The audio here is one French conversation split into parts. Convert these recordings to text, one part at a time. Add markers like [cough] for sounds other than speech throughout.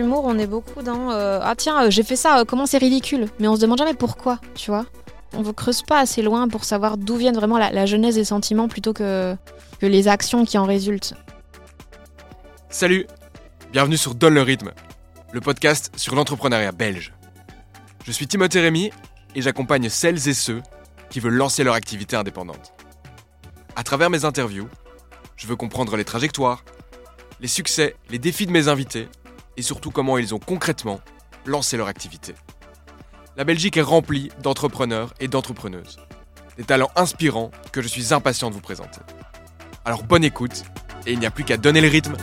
l'humour, on est beaucoup dans euh, ah tiens, euh, j'ai fait ça, euh, comment c'est ridicule. Mais on se demande jamais pourquoi, tu vois. On ne creuse pas assez loin pour savoir d'où viennent vraiment la, la genèse des sentiments plutôt que, que les actions qui en résultent. Salut Bienvenue sur Donne le rythme, le podcast sur l'entrepreneuriat belge. Je suis Timothée Rémy et j'accompagne celles et ceux qui veulent lancer leur activité indépendante. À travers mes interviews, je veux comprendre les trajectoires, les succès, les défis de mes invités et surtout comment ils ont concrètement lancé leur activité. La Belgique est remplie d'entrepreneurs et d'entrepreneuses. Des talents inspirants que je suis impatient de vous présenter. Alors bonne écoute et il n'y a plus qu'à donner le rythme.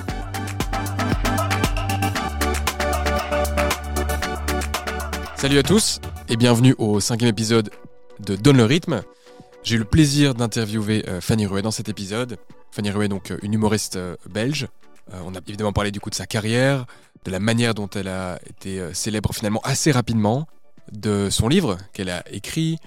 Salut à tous et bienvenue au cinquième épisode de Donne le rythme. J'ai eu le plaisir d'interviewer euh, Fanny Ruet dans cet épisode. Fanny Ruet, donc euh, une humoriste euh, belge. Euh, on a évidemment parlé du coup de sa carrière, de la manière dont elle a été euh, célèbre finalement assez rapidement, de son livre qu'elle a écrit,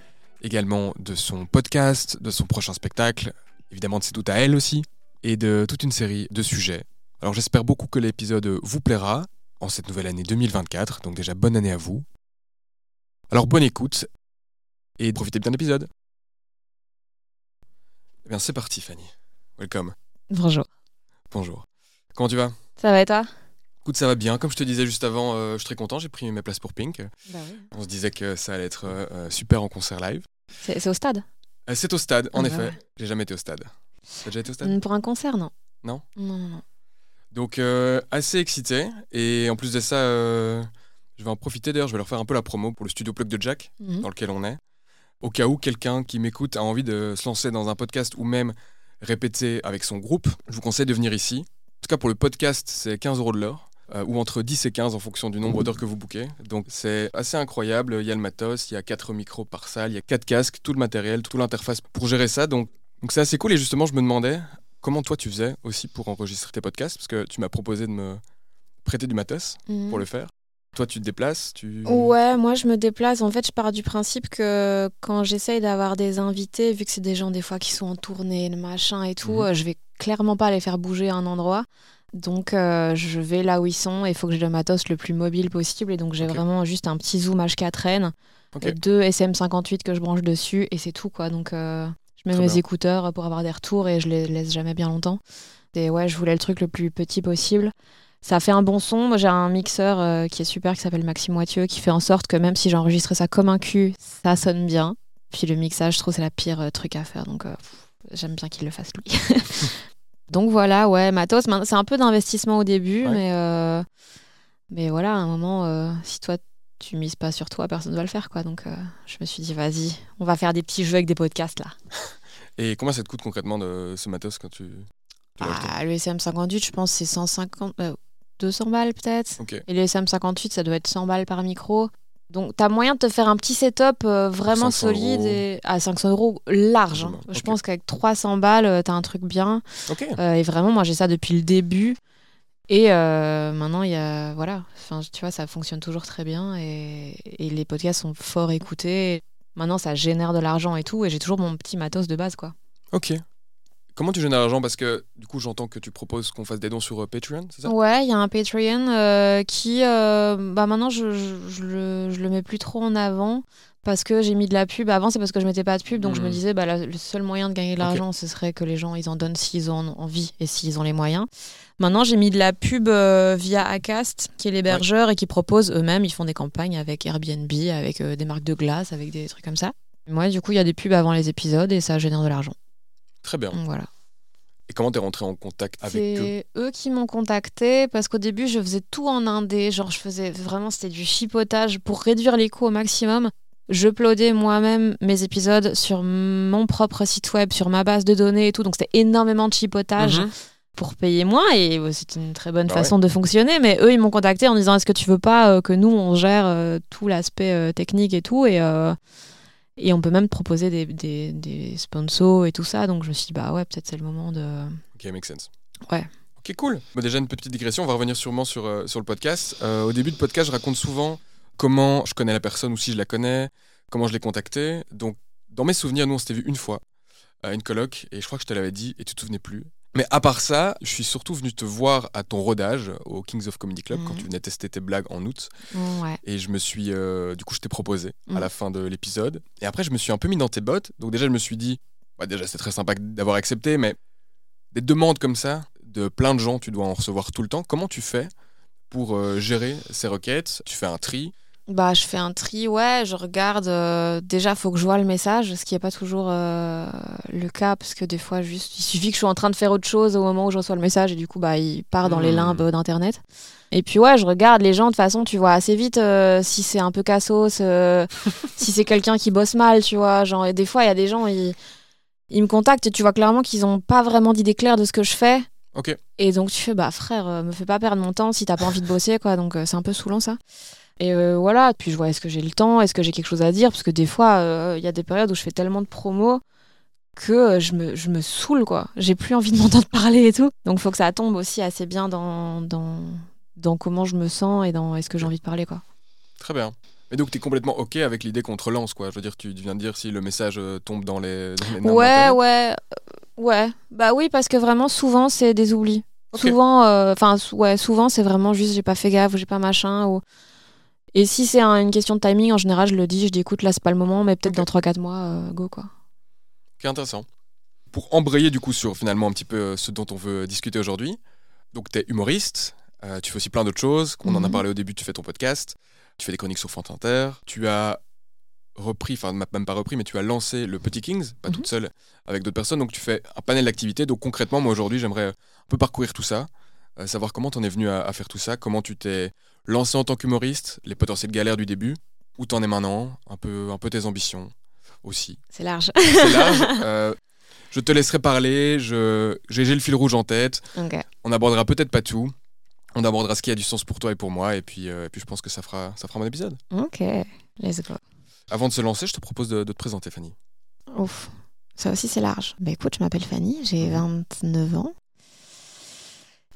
également de son podcast, de son prochain spectacle, évidemment de C'est tout à elle aussi, et de toute une série de sujets. Alors j'espère beaucoup que l'épisode vous plaira en cette nouvelle année 2024, donc déjà bonne année à vous. Alors bonne écoute et profitez bien de l'épisode. Eh bien c'est parti Fanny. Welcome. Bonjour. Bonjour. Comment tu vas? Ça va et toi? Écoute, ça va bien. Comme je te disais juste avant, euh, je suis très content. J'ai pris mes places pour Pink. Bah oui. On se disait que ça allait être euh, euh, super en concert live. C'est au stade? Euh, c'est au stade, en Ah bah effet. ouais. J'ai jamais été au stade. T'as déjà été au stade? Mm, Pour un concert, non. Non? Non, non, non. Donc, assez excité. Et en plus de ça, je vais en profiter d'ailleurs. Je vais leur faire un peu la promo pour le studio Plug de Jack, Mhm. dans lequel on est. Au cas où quelqu'un qui m'écoute a envie de se lancer dans un podcast ou même répéter avec son groupe, je vous conseille de venir ici. En tout cas, pour le podcast, c'est 15 euros de l'heure. euh, ou entre 10 et 15 en fonction du nombre d'heures que vous bouquez. Donc c'est assez incroyable. Il y a le matos, il y a 4 micros par salle, il y a 4 casques, tout le matériel, toute l'interface pour gérer ça. Donc donc c'est assez cool. Et justement, je me demandais comment toi tu faisais aussi pour enregistrer tes podcasts, parce que tu m'as proposé de me prêter du matos Mhm. pour le faire. Toi, tu te déplaces, tu. Ouais, moi je me déplace. En fait, je pars du principe que quand j'essaye d'avoir des invités, vu que c'est des gens des fois qui sont en tournée, le machin et tout, Mhm. euh, je vais clairement pas les faire bouger à un endroit. Donc euh, je vais là où ils sont et il faut que j'ai le matos le plus mobile possible. Et donc j'ai vraiment juste un petit zoom H4n, Ok. et deux SM58 que je branche dessus et c'est tout quoi. Donc euh, je mets Très mes bien. écouteurs pour avoir des retours et je les laisse jamais bien longtemps. Et ouais, je voulais le truc le plus petit possible. Ça fait un bon son. Moi, j'ai un mixeur euh, qui est super qui s'appelle Maxime Moitieu qui fait en sorte que même si j'enregistrais ça comme un cul, ça sonne bien. Puis le mixage, je trouve c'est la pire euh, truc à faire. Donc euh, pff, j'aime bien qu'il le fasse lui. [laughs] donc voilà, ouais, matos. Maintenant, C'est un peu d'investissement au début, Ouais. mais euh, mais voilà, à un moment, euh, si toi tu mises pas sur toi, personne ne va le faire quoi. Donc euh, je me suis dit vas-y, on va faire des petits jeux avec des podcasts là. [laughs] Et comment ça te coûte concrètement de ce matos quand tu. Ah, le SM58, je pense c'est 150, euh, 200 balles peut-être. Et le SM58, ça doit être 100 balles par micro. Donc, tu as moyen de te faire un petit setup euh, vraiment 500 solide euros. et à 500 euros large. hein. Je pense qu'avec 300 balles, tu as un truc bien. Euh, et vraiment, moi, j'ai ça depuis le début. Et euh, maintenant, il y a. Voilà. Enfin, tu vois, ça fonctionne toujours très bien. Et, et les podcasts sont fort écoutés. Maintenant, ça génère de l'argent et tout. Et j'ai toujours mon petit matos de base, quoi. Ok. Comment tu génères l'argent? Parce que du coup, j'entends que tu proposes qu'on fasse des dons sur euh, Patreon, c'est ça? Ouais, il y a un Patreon euh, qui, euh, bah maintenant, je, je, je le, je le mets plus trop en avant parce que j'ai mis de la pub. Avant, c'est parce que je mettais pas de pub, donc je me Mhm. disais, bah, la- le seul moyen de gagner de l'argent, ce serait que les gens ils en donnent s'ils en ont envie et s'ils ont les moyens. Maintenant, j'ai mis de la pub via Acast, qui est l'hébergeur et qui propose eux-mêmes. Ils font des campagnes avec Airbnb, avec des marques de glace, avec des trucs comme ça. Moi, du coup, il y a des pubs avant les épisodes et ça génère de l'argent. Très bien. Voilà. Et comment t'es rentré en contact avec eux C'est eux? qui m'ont contacté parce qu'au début, je faisais tout en indé. Genre, je faisais vraiment, c'était du chipotage pour réduire les coûts au maximum. Je uploadais moi-même mes épisodes sur mon propre site web, sur ma base de données et tout. Donc, c'était énormément de chipotage Mhm. pour payer moins et c'est une très bonne Bah façon de fonctionner. Mais eux, ils m'ont contacté en disant Est-ce que tu veux pas euh, que nous, on gère euh, tout l'aspect euh, technique et tout et, euh, et on peut même te proposer des, des, des sponsors et tout ça. Donc, je me suis dit Bah ouais, peut-être c'est le moment de. Ok, make sense. Ouais. Ok, cool. Bon, déjà, une petite digression, on va revenir sûrement sur, euh, sur le podcast. Euh, au début de podcast, je raconte souvent comment je connais la personne ou si je la connais, comment je l'ai contactée. Donc, dans mes souvenirs, nous, on s'était vu une fois à une coloc et je crois que je te l'avais dit et tu te souvenais plus. Mais à part ça, je suis surtout venu te voir à ton rodage au Kings of Comedy Club quand Mhm. tu venais tester tes blagues en août. Ouais. Et je me suis. euh, du coup, je t'ai proposé à Mhm. la fin de l'épisode. Et après, je me suis un peu mis dans tes bottes. Donc, déjà, je me suis dit. bah, déjà, c'est très sympa d'avoir accepté, mais des demandes comme ça, de plein de gens, tu dois en recevoir tout le temps. Comment tu fais pour euh, gérer ces requêtes? Tu fais un tri Bah, je fais un tri, ouais, je regarde. euh, déjà, faut que je vois le message, ce qui n'est pas toujours euh, le cas, parce que des fois, juste, il suffit que je sois en train de faire autre chose au moment où je reçois le message, et du coup, bah, il part dans les Hmm. limbes d'Internet. Et puis, ouais, je regarde les gens, de toute façon, tu vois assez vite euh, si c'est un peu cassos, euh, [laughs] si c'est quelqu'un qui bosse mal, tu vois. Genre, et des fois, il y a des gens, ils, ils me contactent, et tu vois clairement qu'ils n'ont pas vraiment d'idée claire de ce que je fais. Et donc tu fais, bah frère, me fais pas perdre mon temps si t'as pas envie de bosser, quoi. Donc c'est un peu saoulant ça. Et euh, voilà, puis je vois, est-ce que j'ai le temps, est-ce que j'ai quelque chose à dire? Parce que des fois, euh, il y a des périodes où je fais tellement de promos que euh, je me, je me saoule, quoi. J'ai plus envie de [laughs] m'entendre parler et tout. Donc faut que ça tombe aussi assez bien dans, dans, dans comment je me sens et dans est-ce que j'ai envie de parler, quoi. Très bien. Mais donc, tu es complètement OK avec l'idée qu'on te relance, quoi. Je veux dire, tu viens de dire si le message euh, tombe dans les. Dans les Ouais, ouais, ouais. Bah oui, parce que vraiment, souvent, c'est des oublis. Souvent, enfin, ouais, souvent, c'est vraiment juste j'ai pas fait gaffe ou j'ai pas machin. Ou... Et si c'est un- une question de timing, en général, je le dis, je dis écoute, là, c'est pas le moment, mais peut-être dans 3-4 mois, euh, go quoi. Ok, intéressant. Pour embrayer du coup sur finalement un petit peu euh, ce dont on veut discuter aujourd'hui. Donc tu es humoriste, euh, tu fais aussi plein d'autres choses. On en a Mhm. parlé au début, tu fais ton podcast, tu fais des chroniques sur France Inter, tu as repris, enfin même pas repris, mais tu as lancé le Petit Kings, pas Mhm. toute seule, avec d'autres personnes. Donc tu fais un panel d'activités. Donc concrètement, moi aujourd'hui, j'aimerais un peu parcourir tout ça, savoir comment tu en es venu à, à faire tout ça, comment tu t'es lancé en tant qu'humoriste, les potentielles galères du début, où t'en es maintenant, un peu, un peu tes ambitions aussi C'est large. c'est large. [laughs] Euh, je te laisserai parler. Je, j'ai, j'ai le fil rouge en tête. On abordera peut-être pas tout. On abordera ce qui a du sens pour toi et pour moi. Et puis, euh, et puis je pense que ça fera, ça fera mon épisode. Ok. Let's go. Avant de se lancer, je te propose de, de te présenter, Fanny. Ouf. Ça aussi, c'est large. Bah écoute, je m'appelle Fanny, j'ai 29 ans.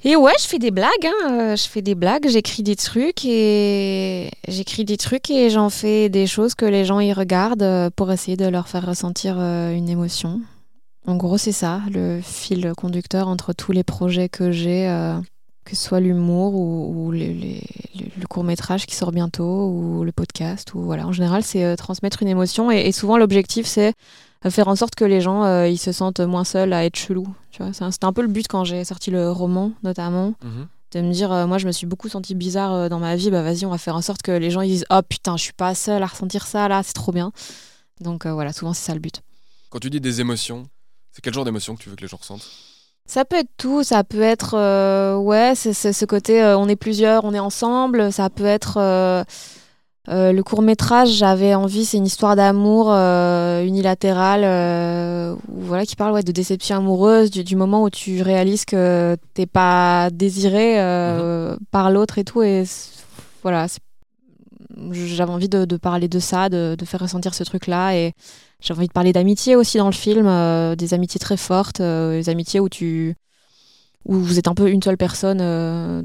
Et ouais, je fais des blagues, hein. euh, je fais des blagues, j'écris des trucs et j'écris des trucs et j'en fais des choses que les gens y regardent euh, pour essayer de leur faire ressentir euh, une émotion. En gros, c'est ça, le fil conducteur entre tous les projets que j'ai, que ce soit l'humour ou, le court métrage qui sort bientôt ou le podcast ou voilà. En général, c'est transmettre une émotion et, souvent l'objectif c'est faire en sorte que les gens euh, ils se sentent moins seuls à être chelous. C'était un peu le but quand j'ai sorti le roman notamment de me dire euh, moi je me suis beaucoup sentie bizarre euh, dans ma vie bah vas-y on va faire en sorte que les gens ils disent oh putain je suis pas seule à ressentir ça là c'est trop bien. Donc euh, voilà souvent c'est ça le but. Quand tu dis des émotions, c'est quel genre d'émotion que tu veux que les gens ressentent? Ça peut être tout ça peut être euh, ouais c'est c'est ce côté euh, on est plusieurs on est ensemble ça peut être euh, euh, le court métrage j'avais envie c'est une histoire d'amour euh, unilatérale euh, où, voilà qui parle ouais, de déception amoureuse du, du moment où tu réalises que t'es pas désiré euh, par l'autre et tout et voilà j'avais envie de, de parler de ça de, de faire ressentir ce truc là et j'avais envie de parler d'amitié aussi dans le film des amitiés très fortes des amitiés où tu où vous êtes un peu une seule personne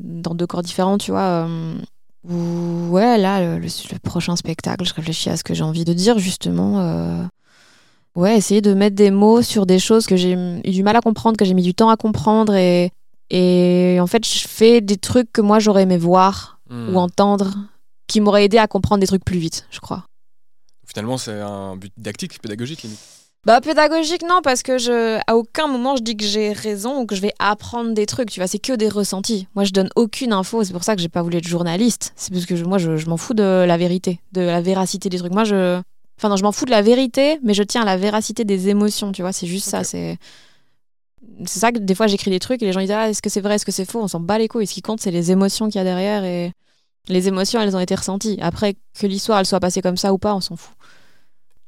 dans deux corps différents tu vois ouais là le, le- le prochain spectacle je réfléchis à ce que j'ai envie de dire justement euh, ouais essayer de mettre des mots sur des choses que j'ai eu du mal à comprendre que j'ai mis du temps à comprendre et et en fait je fais des trucs que moi j'aurais aimé voir Hmm. ou entendre qui m'auraient aidé à comprendre des trucs plus vite je crois Finalement, c'est un but didactique, pédagogique limite. Bah pédagogique non parce que je à aucun moment je dis que j'ai raison ou que je vais apprendre des trucs tu vois c'est que des ressentis. Moi je donne aucune info c'est pour ça que j'ai pas voulu être journaliste. C'est parce que je- moi je, je m'en fous de la vérité de la véracité des trucs. Moi je enfin non je m'en fous de la vérité mais je tiens à la véracité des émotions tu vois c'est juste ça c'est c'est ça que des fois j'écris des trucs et les gens ils disent ah, est-ce que c'est vrai est-ce que c'est faux? On s'en bat les couilles. Ce qui compte c'est les émotions qu'il y a derrière et les émotions elles ont été ressenties. Après que l'histoire elle soit passée comme ça ou pas on s'en fout.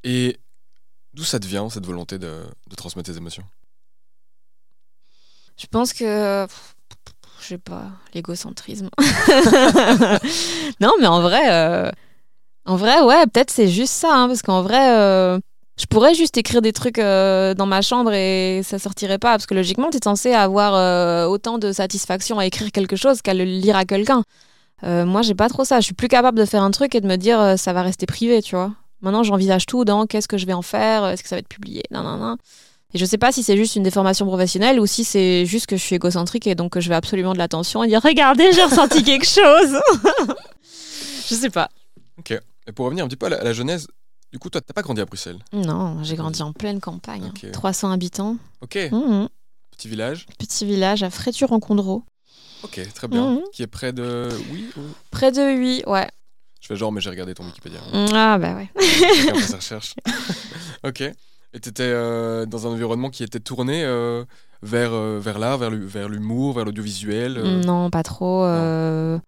Et d'où ça te vient, cette volonté de, transmettre tes émotions? Je pense que. Je sais pas, l'égocentrisme. [laughs] non, mais en vrai. euh, En vrai, ouais, peut-être c'est juste ça. hein, parce qu'en vrai, euh, je pourrais juste écrire des trucs euh, dans ma chambre et ça sortirait pas. Parce que logiquement, tu es censé avoir autant de satisfaction à écrire quelque chose qu'à le lire à quelqu'un. Moi, j'ai pas trop ça. Je suis plus capable de faire un truc et de me dire ça va rester privé, tu vois. Maintenant, j'envisage tout dans qu'est-ce que je vais en faire, est-ce que ça va être publié, non, non, non. Et je sais pas si c'est juste une déformation professionnelle ou si c'est juste que je suis égocentrique et donc que je veux absolument de l'attention et dire regardez, j'ai ressenti [laughs] quelque chose. [laughs] je sais pas. Ok. Et pour revenir un petit peu à la, à la genèse, du coup, toi, t'as pas grandi à Bruxelles? Non, j'ai grandi en pleine campagne. Ok. 300 habitants. Ok. Mhm. Petit village? Petit village à Fréture-en-Condreau. Ok, très bien. Mhm. Qui est près de. Oui ou- Près de Huy, ouais. Je fais genre, mais j'ai regardé ton Wikipédia. Ah bah ouais. Chacun fait sa [laughs] recherche. ok. Et t'étais euh, dans un environnement qui était tourné euh, vers, euh, vers l'art, vers l'hu- vers l'humour, vers l'audiovisuel. euh. Non, pas trop. euh,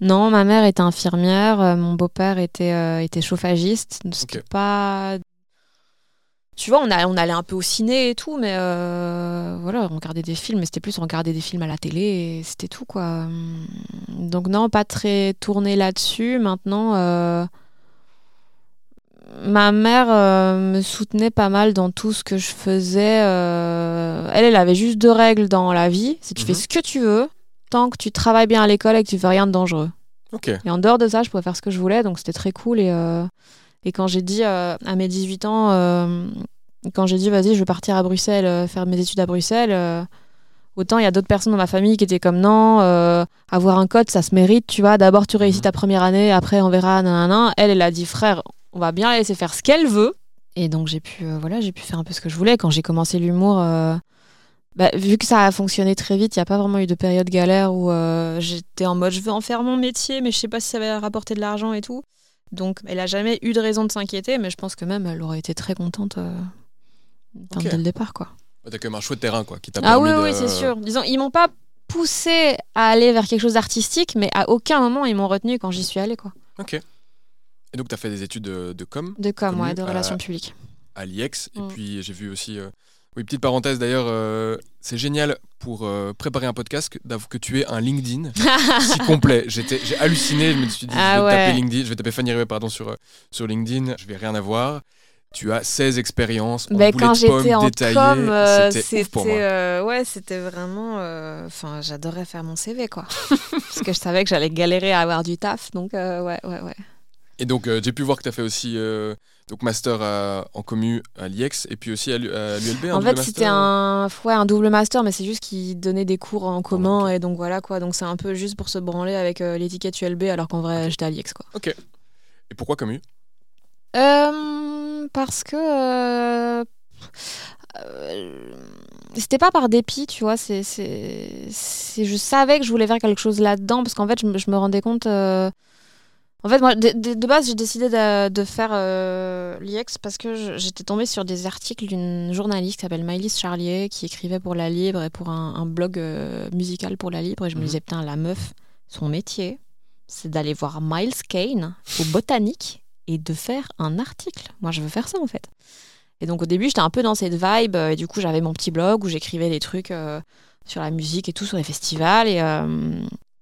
Non, ma mère était infirmière, mon beau-père était, était chauffagiste. donc C'était Ok. pas. Tu vois, on, a- on allait un peu au ciné et tout, mais euh, voilà, on regardait des films, mais c'était plus on regardait des films à la télé et c'était tout, quoi. Donc, non, pas très tourné là-dessus. Maintenant, euh, ma mère euh, me soutenait pas mal dans tout ce que je faisais. Elle, elle avait juste deux règles dans la vie c'est tu fais Mhm. ce que tu veux, tant que tu travailles bien à l'école et que tu fais rien de dangereux. Et en dehors de ça, je pouvais faire ce que je voulais, donc c'était très cool. Et, et quand j'ai dit euh, à mes 18 ans, euh, quand j'ai dit vas-y, je vais partir à Bruxelles, euh, faire mes études à Bruxelles, autant il y a d'autres personnes dans ma famille qui étaient comme non, avoir un code, ça se mérite, tu vois. D'abord, tu réussis ta première année, après, on verra, nanana. Elle, elle a dit frère, on va bien la laisser faire ce qu'elle veut. Et donc, j'ai pu, voilà, j'ai pu faire un peu ce que je voulais. Quand j'ai commencé l'humour. bah, vu que ça a fonctionné très vite, il n'y a pas vraiment eu de période galère où euh, j'étais en mode je veux en faire mon métier, mais je sais pas si ça va rapporter de l'argent et tout. Donc elle a jamais eu de raison de s'inquiéter, mais je pense que même elle aurait été très contente euh, dès le départ. quoi. Ouais, T'as quand même un chouette terrain, quoi, qui t'a Ah oui, oui, c'est sûr. Disons, ils m'ont pas poussé à aller vers quelque chose d'artistique, mais à aucun moment ils m'ont retenu quand j'y suis allée. Quoi. Ok. Et donc, t'as fait des études de, de com De com, ouais, de relations publiques. à l'IEX. Et Mm. puis, j'ai vu aussi. euh, Oui, petite parenthèse d'ailleurs, euh, c'est génial pour euh, préparer un podcast que, que tu aies un LinkedIn [laughs] si complet. J'étais, j'ai halluciné, je me suis dit, Ah je vais ouais. taper LinkedIn, je vais taper Fanny Rivet, pardon, sur, euh, sur LinkedIn, je vais rien avoir. Tu as 16 expériences en Ben, quand j'étais en com, euh, c'était euh, ouais, c'était vraiment. Enfin, j'adorais faire mon CV, quoi. [laughs] Parce que je savais que j'allais galérer à avoir du taf, donc ouais, ouais, ouais. Et donc, j'ai pu voir que tu as fait aussi donc master à- en commu à l'IEX et puis aussi à l'U- à l'ULB. En fait, c'était un, ouais, un double master, mais c'est juste qu'ils donnaient des cours en commun, ok. et donc voilà, quoi. Donc c'est un peu juste pour se branler avec euh, l'étiquette ULB, alors qu'en vrai, j'étais à l'IEX, quoi. Et pourquoi commu? Euh, parce que. euh, euh, c'était pas par dépit, tu vois. C'est, je savais que je voulais faire quelque chose là-dedans, parce qu'en fait, je me, je me rendais compte. euh, En fait, moi, de, de- de base, j'ai décidé de, de faire euh, l'IEX parce que j'étais tombée sur des articles d'une journaliste qui s'appelle Maëlys Charlier, qui écrivait pour La Libre et pour un, un blog euh, musical pour La Libre. Et je me Mhm. disais, putain, la meuf, son métier, c'est d'aller voir Miles Kane au Botanique et de faire un article. Moi, je veux faire ça, en fait. Et donc, au début, j'étais un peu dans cette vibe. euh, Et du coup, j'avais mon petit blog où j'écrivais des trucs euh, sur la musique et tout, sur les festivals. Et,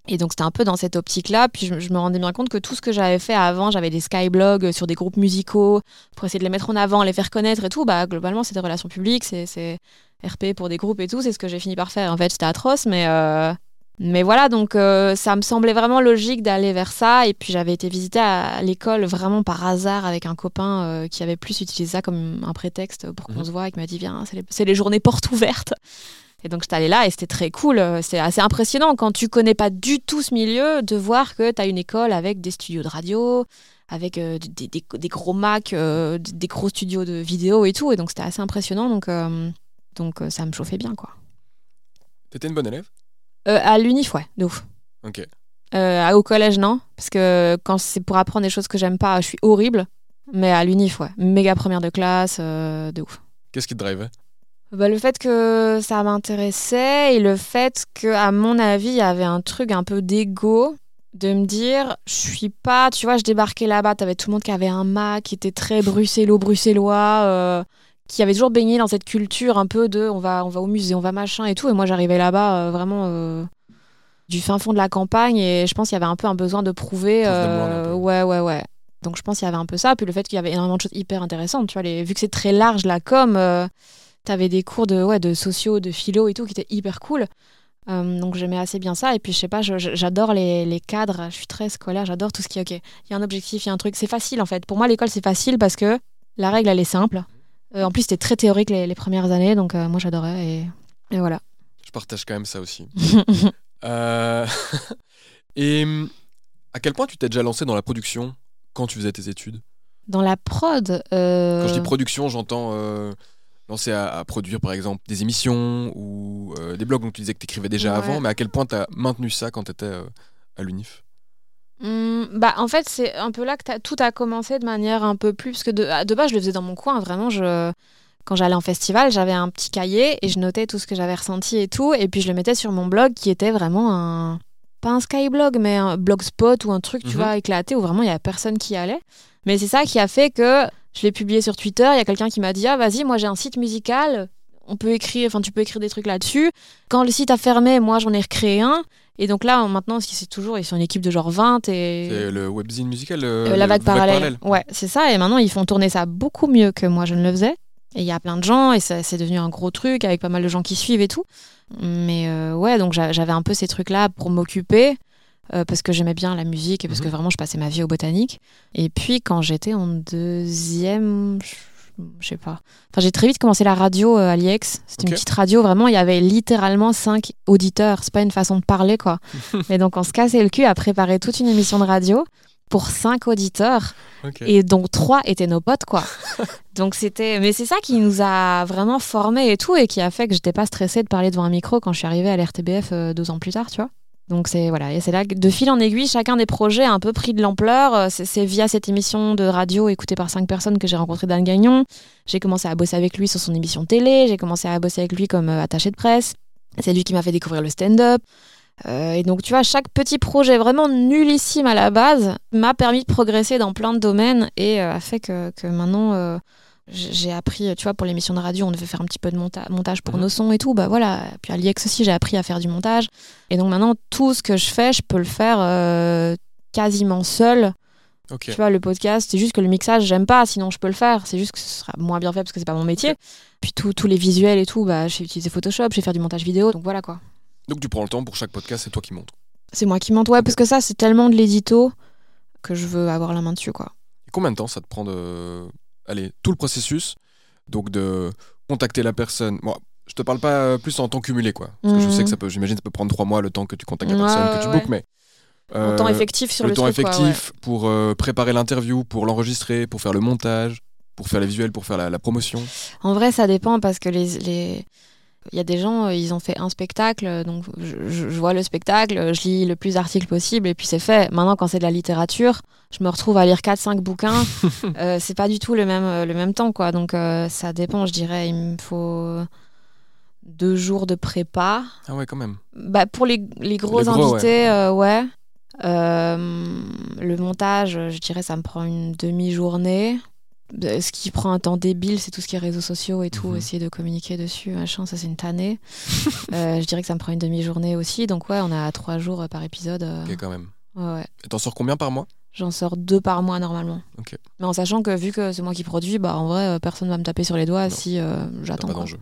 et donc, c'était un peu dans cette optique-là. Puis, je, je me rendais bien compte que tout ce que j'avais fait avant, j'avais des skyblogs sur des groupes musicaux pour essayer de les mettre en avant, les faire connaître et tout. Bah, globalement, c'est des relations publiques, c'est c'est RP pour des groupes et tout. C'est ce que j'ai fini par faire. En fait, c'était atroce, mais. euh, mais voilà, donc euh, ça me semblait vraiment logique d'aller vers ça. Et puis j'avais été visiter à l'école vraiment par hasard avec un copain euh, qui avait plus utilisé ça comme un prétexte pour qu'on Mhm. se voit et qui m'a dit Viens, c'est les, c'est les journées portes ouvertes. Et donc j'étais allée là et c'était très cool. Euh, C'est assez impressionnant quand tu connais pas du tout ce milieu de voir que tu as une école avec des studios de radio, avec euh, des, des- des gros Mac, euh, des gros studios de vidéo et tout. Et donc c'était assez impressionnant. Donc, euh, donc ça me chauffait bien quoi. T'étais une bonne élève? À l'unif, ouais, de ouf. Ok. Au collège, non. Parce que quand c'est pour apprendre des choses que j'aime pas, je suis horrible. Mais à l'unif, ouais. Méga première de classe, de ouf. Qu'est-ce qui te drivait? Bah, le fait que ça m'intéressait et le fait que, à mon avis, il y avait un truc un peu d'ego de me dire, je suis pas, tu vois, je débarquais là-bas, t'avais tout le monde qui avait un Mac, qui était très bruxello-bruxellois, euh, qui avait toujours baigné dans cette culture un peu de, on va, on va au musée, on va machin et tout. Et moi, j'arrivais là-bas euh, vraiment euh, du fin fond de la campagne et je pense qu'il y avait un peu un besoin de prouver. Ouais, ouais, ouais. Donc je pense qu'il y avait un peu ça. Puis le fait qu'il y avait énormément de choses hyper intéressantes. Tu vois, les, vu que c'est très large la com, t'avais des cours de, ouais, de sociaux, de philo et tout qui étaient hyper cool. Euh, donc j'aimais assez bien ça. Et puis je sais pas, j'adore les, les cadres. Je suis très scolaire, j'adore tout ce qui est ok. Il y a un objectif, il y a un truc. C'est facile en fait. Pour moi, l'école c'est facile parce que la règle elle est simple. Euh, en plus, c'était très théorique les, les premières années, donc euh, moi j'adorais. Et, et voilà. Je partage quand même ça aussi. [laughs] [laughs] Et à quel point tu t'es déjà lancé dans la production quand tu faisais tes études? Dans la prod. Quand je dis production, j'entends euh, lancer à, à produire par exemple des émissions ou euh, des blogs dont tu disais que tu écrivais déjà Ouais. avant, mais à quel point tu as maintenu ça quand tu étais à l'UNIF? Hmm, bah, en fait, c'est un peu là que tout a commencé de manière un peu plus. Parce que de, de base, je le faisais dans mon coin. Vraiment, je, quand j'allais en festival, j'avais un petit cahier et je notais tout ce que j'avais ressenti et tout. Et puis, je le mettais sur mon blog qui était vraiment un. Pas un skyblog, mais un blogspot ou un truc, tu Mhm. vois, éclaté où vraiment il y avait personne qui y allait. Mais c'est ça qui a fait que je l'ai publié sur Twitter. Il y a quelqu'un qui m'a dit Ah, vas-y, moi j'ai un site musical. On peut écrire, enfin, tu peux écrire des trucs là-dessus. Quand le site a fermé, moi j'en ai recréé un. Et donc là, maintenant, c'est toujours, ils sont une équipe de genre 20 et. C'est le webzine musical euh, Euh, la vague parallèle. Ouais, c'est ça. Et maintenant, ils font tourner ça beaucoup mieux que moi, je ne le faisais. Et il y a plein de gens, et ça- c'est devenu un gros truc avec pas mal de gens qui suivent et tout. Mais euh, ouais, donc j'a- j'avais un peu ces trucs-là pour m'occuper, euh, parce que j'aimais bien la musique et parce Mhm. que vraiment, je passais ma vie au botanique. Et puis, quand j'étais en deuxième. je- sais pas. Enfin, j'ai très vite commencé la radio euh, à l'IEX. C'était une petite radio, vraiment, il y avait littéralement cinq auditeurs. C'est pas une façon de parler, quoi. [laughs] Mais donc, on se cassait le cul à préparer toute une émission de radio pour cinq auditeurs et donc trois étaient nos potes quoi. [laughs] donc c'était mais c'est ça qui nous a vraiment formés et tout et qui a fait que j'étais pas stressée de parler devant un micro quand je suis arrivée à l'RTBF euh, deux ans plus tard, tu vois. Donc c'est voilà, et c'est là que de fil en aiguille, chacun des projets a un peu pris de l'ampleur. Euh, C'est via cette émission de radio écoutée par cinq personnes que j'ai rencontré Dan Gagnon. J'ai commencé à bosser avec lui sur son émission télé. J'ai commencé à bosser avec lui comme euh, attaché de presse. C'est lui qui m'a fait découvrir le stand-up. Euh, et donc, tu vois, chaque petit projet vraiment nullissime à la base m'a permis de progresser dans plein de domaines et a fait que, que maintenant, j'ai appris, tu vois, pour l'émission de radio, on devait faire un petit peu de monta- montage pour Mhm. nos sons et tout. Bah voilà. Puis à l'IEX aussi, j'ai appris à faire du montage. Et donc maintenant, tout ce que je fais, je peux le faire euh, quasiment seul. Tu vois, le podcast, c'est juste que le mixage, j'aime pas, sinon je peux le faire. C'est juste que ce sera moins bien fait parce que c'est pas mon métier. Puis tous les visuels et tout, bah, j'ai utilisé Photoshop, j'ai fait du montage vidéo, donc voilà quoi. Donc tu prends le temps pour chaque podcast, c'est toi qui montes. C'est moi qui monte, ouais, parce que ça, c'est tellement de l'édito que je veux avoir la main dessus, quoi. Et combien de temps ça te prend de. Allez, tout le processus Donc de contacter la personne. Bon, je te parle pas euh, plus en temps cumulé, quoi. Parce que je Mhm. sais que ça peut, j'imagine, ça peut prendre trois mois le temps que tu contactes la personne, que tu bookes, mais. En temps euh, effectif sur le, le, temps truc, quoi, ouais. effectif pour euh, préparer l'interview, pour l'enregistrer, pour faire le montage, pour faire les visuels, pour faire la, la promotion. En vrai, ça dépend parce que les. les... Il y a des gens, euh, ils ont fait un spectacle, donc je, vois le spectacle, je lis le plus d'articles possible et puis c'est fait. Maintenant, quand c'est de la littérature, je me retrouve à lire 4-5 bouquins. [laughs] euh, c'est pas du tout le même, euh, le même temps, quoi. Donc euh, ça dépend, je dirais. Il me faut deux jours de prépa. Ah ouais, quand même. Bah, pour les, les gros Les gros, invités, euh, ouais. Le montage, je dirais, ça me prend une demi-journée. Euh, Ce qui prend un temps débile, c'est tout ce qui est réseaux sociaux et tout, Mhm. essayer de communiquer dessus, machin, ça c'est une tannée. [laughs] Euh, je dirais que ça me prend une demi-journée aussi, donc ouais, on a trois jours euh, par épisode. euh, Ok, quand même. ouais, ouais. Et t'en sors combien par mois? J'en sors deux par mois normalement. Ok. Mais en sachant que vu que c'est moi qui produis, bah en vrai, personne va me taper sur les doigts Non. si euh, j'attends. pas d'enjeu.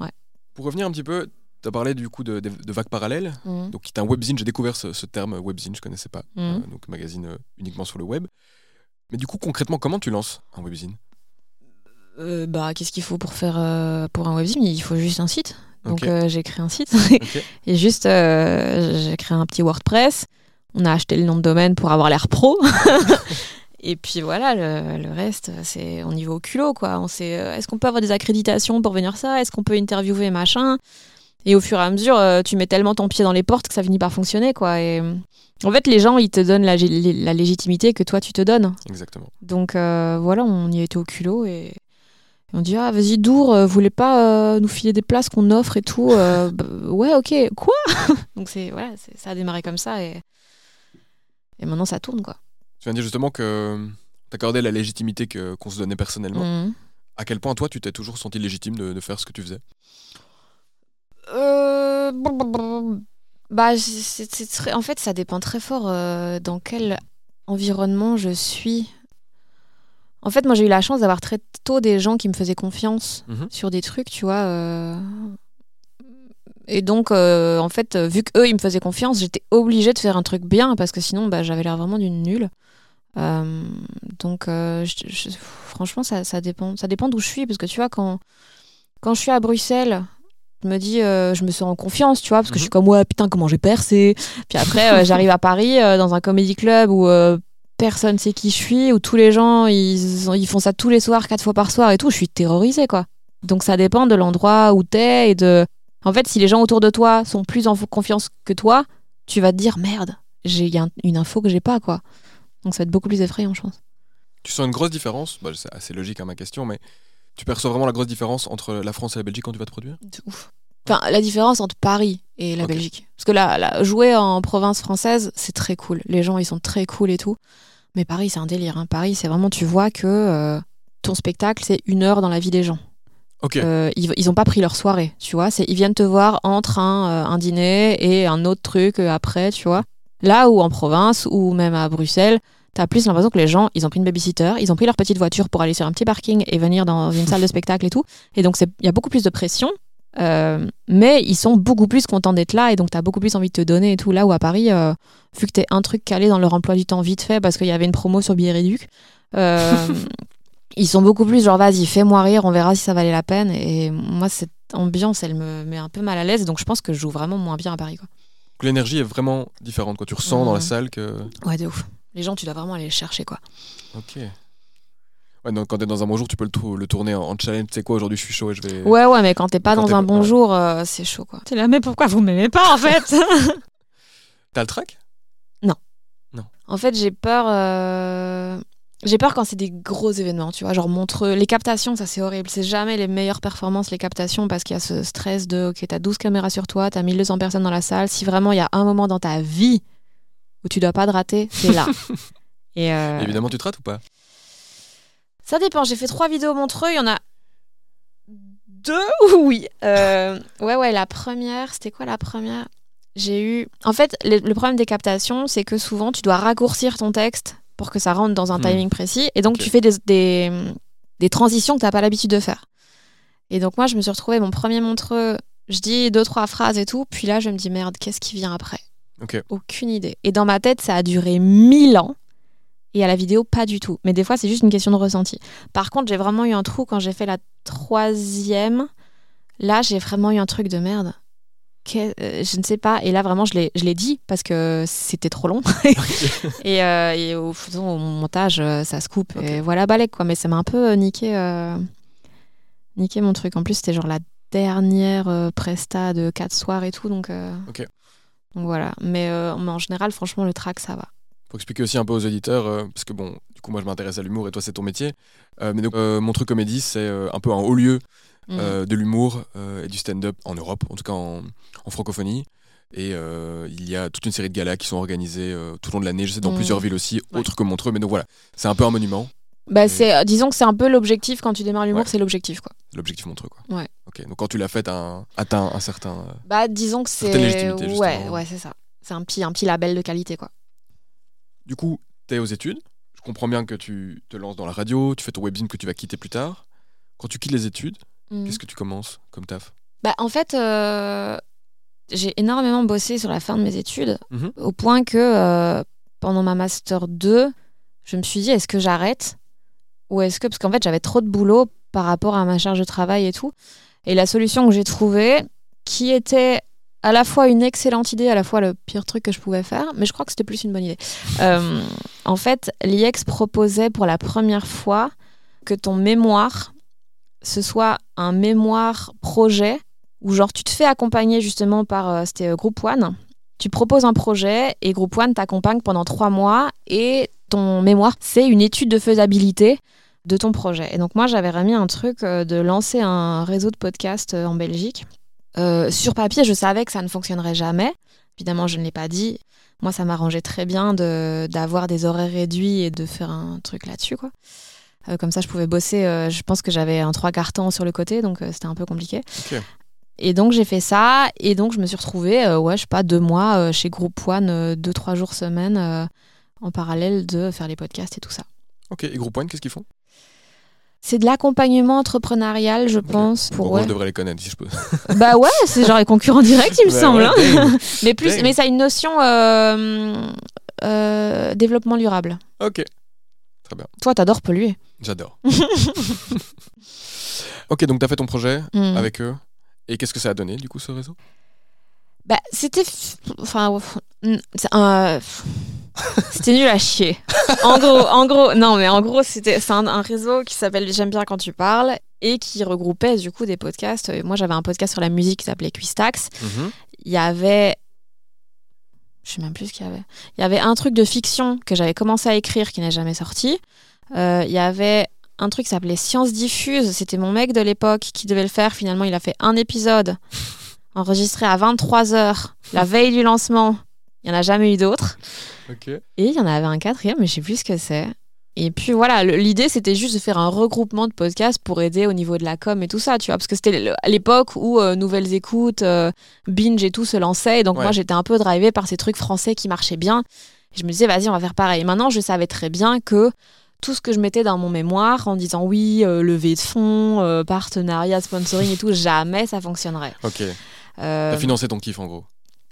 Ouais. Pour revenir un petit peu, t'as parlé du coup de, de, de vagues parallèles. Mhm. Donc, qui est un webzine, j'ai découvert ce, ce terme webzine, je connaissais pas. Mhm. Donc, magazine uniquement sur le web. Mais du coup, concrètement, comment tu lances un webzine Euh, bah, qu'est-ce qu'il faut pour faire euh, pour un webzine? Il faut juste un site. Donc euh, j'ai créé un site [laughs] et juste j'ai créé un petit WordPress. On a acheté le nom de domaine pour avoir l'air pro. [laughs] et puis voilà, le, le reste c'est on y va au culot quoi. On sait est-ce qu'on peut avoir des accréditations pour venir ça? Est-ce qu'on peut interviewer machin? Et au fur et à mesure, euh, tu mets tellement ton pied dans les portes que ça finit par fonctionner quoi. Et euh, en fait, les gens ils te donnent la, légitimité que toi tu te donnes. Exactement. Donc euh, voilà, on y a été au culot et, on dit ah vas-y Dour, vous voulez pas euh, nous filer des places qu'on offre et tout Euh, [laughs] bah, Ouais, ok, quoi? [laughs] Donc c'est voilà, c'est- ça a démarré comme ça et et maintenant ça tourne quoi. Tu viens de dire justement que t'accordais la légitimité que- qu'on se donnait personnellement. Mhm. À quel point, toi, tu t'es toujours senti légitime de, de faire ce que tu faisais? Euh, Bah c'est c'est très- en fait ça dépend très fort euh, dans quel environnement je suis. En fait, moi j'ai eu la chance d'avoir très tôt des gens qui me faisaient confiance Mhm. sur des trucs, tu vois. euh. Et donc, euh, en fait, vu qu'eux, ils me faisaient confiance, j'étais obligée de faire un truc bien parce que sinon, bah, j'avais l'air vraiment d'une nulle. Donc, je- je- franchement, ça, ça dépend. Ça dépend d'où je suis. Parce que tu vois, quand, quand je suis à Bruxelles, me dis, euh, je me sens en confiance, tu vois, parce que je suis comme, ouais, putain, comment j'ai percé. Puis après, euh, [laughs] j'arrive à Paris, euh, dans un comédie club où personne sait qui je suis, où tous les gens, ils, ils font ça tous les soirs, quatre fois par soir et tout. Je suis terrorisée, quoi. Donc, ça dépend de l'endroit où t'es et de. En fait, si les gens autour de toi sont plus en confiance que toi, tu vas te dire, merde, j'ai une info que j'ai pas, quoi. Donc, ça va être beaucoup plus effrayant, je pense. Tu sens une grosse différence? Bah, C'est assez logique à ma question, mais tu perçois vraiment la grosse différence entre la France et la Belgique quand tu vas te produire? De ouf. Enfin, la différence entre Paris et la. Belgique. Parce que là, là, jouer en province française, c'est très cool. Les gens, ils sont très cool et tout. Mais Paris, c'est un délire. hein. Paris, c'est vraiment, tu vois que euh, ton spectacle, c'est une heure dans la vie des gens. Ok. Euh, ils, ils ont pas pris leur soirée, tu vois. Ils viennent te voir entre un, euh, un dîner et un autre truc après, tu vois. Là où en province ou même à Bruxelles, t'as plus l'impression que les gens, ils ont pris une babysitter, ils ont pris leur petite voiture pour aller sur un petit parking et venir dans une [laughs] salle de spectacle et tout. Et donc, c'est- il y a beaucoup plus de pression. euh, mais ils sont beaucoup plus contents d'être là et donc t'as beaucoup plus envie de te donner et tout. Là où à Paris, euh, vu que t'es un truc calé dans leur emploi du temps vite fait parce qu'il y avait une promo sur billet réduc, euh, [laughs] ils sont beaucoup plus genre vas-y fais-moi rire on verra si ça valait la peine et moi cette ambiance elle me met un peu mal à l'aise donc je pense que je joue vraiment moins bien à Paris quoi. Donc l'énergie est vraiment différente. Quoi. Tu ressens dans la Mhm. salle que. ouais de ouf les gens tu dois vraiment aller les chercher quoi Ok. Ouais, donc quand t'es dans un bon jour, tu peux le, tou- le tourner en, en challenge. Tu sais quoi, aujourd'hui je suis chaud et je vais. ouais ouais mais quand t'es pas Quand dans t'es un bon ouais. jour euh, c'est chaud quoi t'es là mais pourquoi vous m'aimez pas en fait [laughs] T'as le track en fait j'ai peur euh, j'ai peur quand c'est des gros événements tu vois genre Montreux les captations ça c'est horrible c'est jamais les meilleures performances les captations parce qu'il y a ce stress de ok t'as 12 caméras sur toi t'as 1200 personnes dans la salle si vraiment il y a un moment dans ta vie où tu dois pas te rater c'est là. [laughs] Et euh, Évidemment, tu te rates ou pas? Ça dépend j'ai fait trois vidéos Montreux il y en a deux oui Euh, ouais ouais la première c'était quoi la première? J'ai eu en fait le, le problème des captations c'est que souvent tu dois raccourcir ton texte pour que ça rentre dans un Hmm. timing précis et donc tu fais des, des, des transitions que t'as pas l'habitude de faire. Et donc moi je me suis retrouvée mon premier Montreux je dis deux trois phrases et tout puis là je me dis merde qu'est-ce qui vient après? Aucune idée. Et dans ma tête ça a duré mille ans. Et à la vidéo pas du tout. Mais des fois c'est juste une question de ressenti. Par contre j'ai vraiment eu un trou quand j'ai fait la troisième. Là j'ai vraiment eu un truc de merde. Que- euh, je ne sais pas. Et là vraiment je l'ai dit parce que c'était trop long. [laughs] Et, euh, et au, montage euh, ça se coupe. Et voilà balèque quoi. Mais ça m'a un peu euh, niqué niqué mon truc. En plus c'était genre la dernière presta de quatre soirs et tout donc Ok. Donc voilà mais, euh, mais en général franchement le track ça va Faut expliquer aussi un peu aux auditeurs, euh, parce que bon, du coup, moi je m'intéresse à l'humour et toi c'est ton métier. Euh, mais donc, mon truc comédie, c'est un peu un haut lieu euh, de l'humour et du stand-up en Europe, en tout cas en, en francophonie. Et il y a toute une série de galas qui sont organisés tout au long de l'année. Je sais dans Mhm. plusieurs villes aussi, Ouais. autres que Montreux. Mais donc voilà, c'est un peu un monument. Bah, Et- c'est, disons que c'est un peu l'objectif quand tu démarres l'humour, Ouais. c'est l'objectif quoi. L'objectif Montreux, quoi. Ouais. Ok. Donc quand tu l'as fait, t'as un- atteint un certain. euh, Bah disons que c'est ouais ouais c'est ça. C'est un petit un petit label de qualité quoi. Du coup, t'es aux études. Je comprends bien que tu te lances dans la radio, tu fais ton webzine que tu vas quitter plus tard. Quand tu quittes les études, Mhm. qu'est-ce que tu commences comme taf? Bah en fait euh, j'ai énormément bossé sur la fin de mes études Mhm. au point que euh, pendant ma master 2, je me suis dit est-ce que j'arrête? Ou est-ce que parce qu'en fait j'avais trop de boulot par rapport à ma charge de travail et tout. Et la solution que j'ai trouvée qui était à la fois une excellente idée, à la fois le pire truc que je pouvais faire, mais je crois que c'était plus une bonne idée. Euh, en fait, l'IEX proposait pour la première fois que ton mémoire, ce soit un mémoire projet, où genre tu te fais accompagner justement par, euh, c'était euh, Group One, tu proposes un projet et Group One t'accompagne pendant trois mois et ton mémoire, c'est une étude de faisabilité de ton projet. Et donc moi, j'avais remis un truc euh, de lancer un réseau de podcasts euh, en Belgique. Euh, sur papier, je savais que ça ne fonctionnerait jamais. Évidemment, je ne l'ai pas dit. Moi, ça m'arrangeait très bien de- d'avoir des horaires réduits et de faire un truc là-dessus, quoi. Euh, comme ça, je pouvais bosser. euh, je pense que j'avais un trois quarts temps sur le côté, donc c'était un peu compliqué. Et donc j'ai fait ça, et donc je me suis retrouvée, euh, ouais, je sais pas, deux mois euh, chez Group One, euh, deux, trois jours semaine, en parallèle de faire les podcasts et tout ça. Ok. Et Groupe One, qu'est-ce qu'ils font? C'est de l'accompagnement entrepreneurial, je pense. Bon, Pour, moi, ouais. je devrais les connaître si je peux. [laughs] Bah ouais, c'est genre les concurrents directs, il me Bah semble. ouais, hein. [laughs] mais, plus, mais ça a une notion euh, euh, développement durable. Ok. Très bien. Toi, t'adores polluer. J'adore. [laughs] ok, donc tu as fait ton projet Mm. avec eux. Et qu'est-ce que ça a donné, du coup, ce réseau? Bah, c'était. Enfin, c'est un- C'était nul à chier. En gros, en gros, non, mais en gros, c'était c'est un, un réseau qui s'appelle J'aime bien quand tu parles et qui regroupait du coup des podcasts. Euh, Moi, j'avais un podcast sur la musique qui s'appelait Quistax. Mhm. Il y avait. Je sais même plus ce qu'il y avait. Il y avait un truc de fiction que j'avais commencé à écrire qui n'est jamais sorti. Euh, Il y avait un truc qui s'appelait Science Diffuse. C'était mon mec de l'époque qui devait le faire. Finalement, il a fait un épisode enregistré à 23h, la veille du lancement. Il n'y en a jamais eu d'autres. Et il y en avait un quatrième, mais je sais plus ce que c'est. Et puis voilà, l'idée c'était juste de faire un regroupement de podcasts pour aider au niveau de la com et tout ça, tu vois, parce que c'était l'époque où euh, Nouvelles Écoutes, euh, Binge et tout se lançaient, et donc Ouais. moi j'étais un peu drivée par ces trucs français qui marchaient bien. Et je me disais, vas-y, on va faire pareil. Et maintenant, je savais très bien que tout ce que je mettais dans mon mémoire en disant oui, euh, levée de fonds, euh, partenariat, sponsoring et tout, jamais ça fonctionnerait. Ok. T'as financé ton kiff, en gros.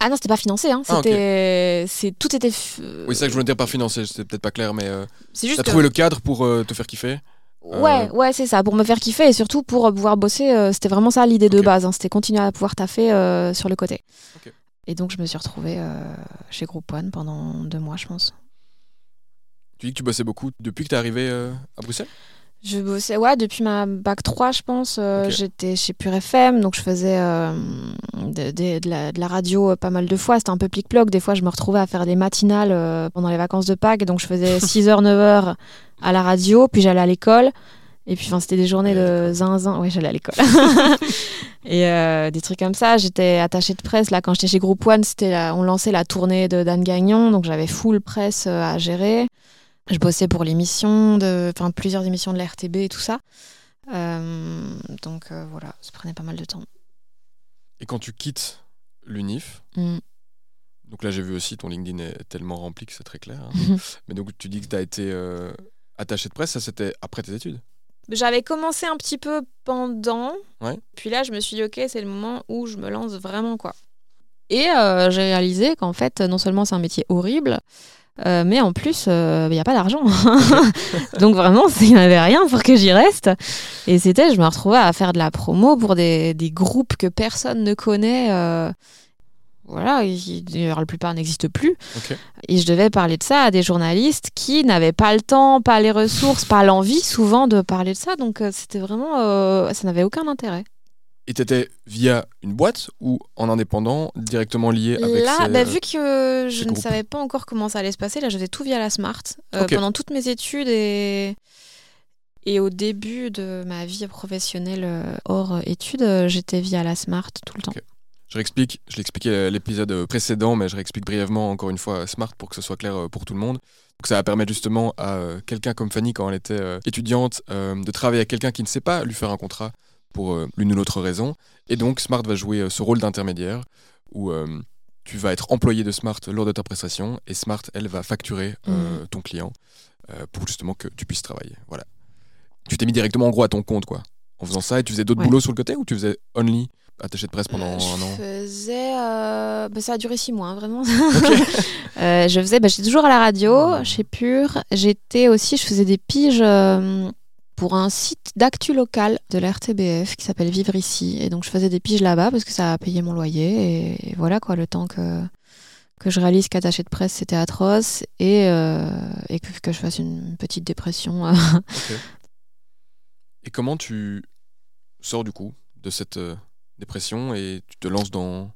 Ah non, c'était pas financé, hein. Ah, c'était, c'est tout était. f- Oui, c'est ça que je voulais dire par financer, c'était peut-être pas clair, mais euh, C'est juste t'as que- trouvé le cadre pour euh, te faire kiffer Ouais, ouais, c'est ça, pour me faire kiffer et surtout pour euh, pouvoir bosser. euh, c'était vraiment ça l'idée de base. hein, c'était continuer à pouvoir taffer euh, sur le côté. Et donc je me suis retrouvée euh, chez Group One pendant deux mois, je pense. Tu dis que tu bossais beaucoup depuis que t'es arrivé euh, à Bruxelles? Je bossais, ouais, depuis ma bac 3, je pense. euh. J'étais chez Pure FM, donc je faisais euh, de, de- de la, de la radio euh, pas mal de fois. C'était un peu plic-ploc. Des fois, je me retrouvais à faire des matinales euh, pendant les vacances de Pâques. Donc, je faisais [laughs] 6h, 9h à la radio, puis j'allais à l'école. Et puis, enfin, c'était des journées Ouais, de zinzin. Ouais, j'allais à l'école. [laughs] [laughs] Et euh, des trucs comme ça. J'étais attachée de presse. Là, quand j'étais chez Group One, c'était on lançait la tournée de Dan Gagnon. Donc, j'avais full presse à gérer. Je bossais pour l'émission, de, enfin plusieurs émissions de la RTB et tout ça. Euh, donc euh, voilà, ça prenait pas mal de temps. Et quand tu quittes l'UNIF, Mm. donc là j'ai vu aussi ton LinkedIn est tellement rempli que c'est très clair. hein. [laughs] Mais donc tu dis que tu as été euh, attaché de presse, ça c'était après tes études? J'avais commencé un petit peu pendant. Ouais. Puis là, je me suis dit, ok, c'est le moment où je me lance vraiment, quoi. Et euh, j'ai réalisé qu'en fait, non seulement c'est un métier horrible, euh, mais en plus, il n'y a pas d'argent. [laughs] Donc vraiment, [laughs] il n'y avait rien pour que j'y reste. Et c'était, je me retrouvais à faire de la promo pour des, des groupes que personne ne connaît. euh, voilà, qui, la plupart n'existent plus. Et je devais parler de ça à des journalistes qui n'avaient pas le temps, pas les ressources, pas l'envie souvent de parler de ça. Donc euh, c'était vraiment, euh, ça n'avait aucun intérêt. Et t'étais via une boîte ou en indépendant, directement lié avec Là, ces- bah, vu que je ces ne savais pas encore comment ça allait se passer, là, je faisais tout via la Smart euh, pendant toutes mes études et et au début de ma vie professionnelle euh, hors euh, études, euh, j'étais via la Smart tout le temps. Je réexplique, je l'expliquais l'épisode précédent, mais je réexplique brièvement encore une fois Smart pour que ce soit clair euh, pour tout le monde. Donc ça va permettre justement à euh, quelqu'un comme Fanny, quand elle était euh, étudiante, euh, de travailler avec quelqu'un qui ne sait pas lui faire un contrat pour euh, l'une ou l'autre raison. Et donc Smart va jouer euh, ce rôle d'intermédiaire où euh, tu vas être employé de Smart lors de ta prestation et Smart, elle, va facturer euh, ton client pour justement que tu puisses travailler. Voilà. Tu t'es mis directement en gros à ton compte, quoi. En faisant ça, et tu faisais d'autres Ouais. boulots sur le côté ou tu faisais only attaché de presse pendant Euh, un je an? faisais. euh, bah, ça a duré six mois, hein, vraiment. [laughs] Euh, je faisais. bah, j'étais toujours à la radio, chez Pure. J'étais aussi. Je faisais des piges pour un site d'actu local de la RTBF qui s'appelle Vivre ici. Et donc, je faisais des piges là-bas parce que ça a payé mon loyer. Et, voilà, quoi, le temps que, que je réalise qu'attaché de presse, c'était atroce. Et, euh, et que, je fasse une petite dépression. [laughs] Et comment tu sors du coup de cette euh, dépression et tu te lances dans...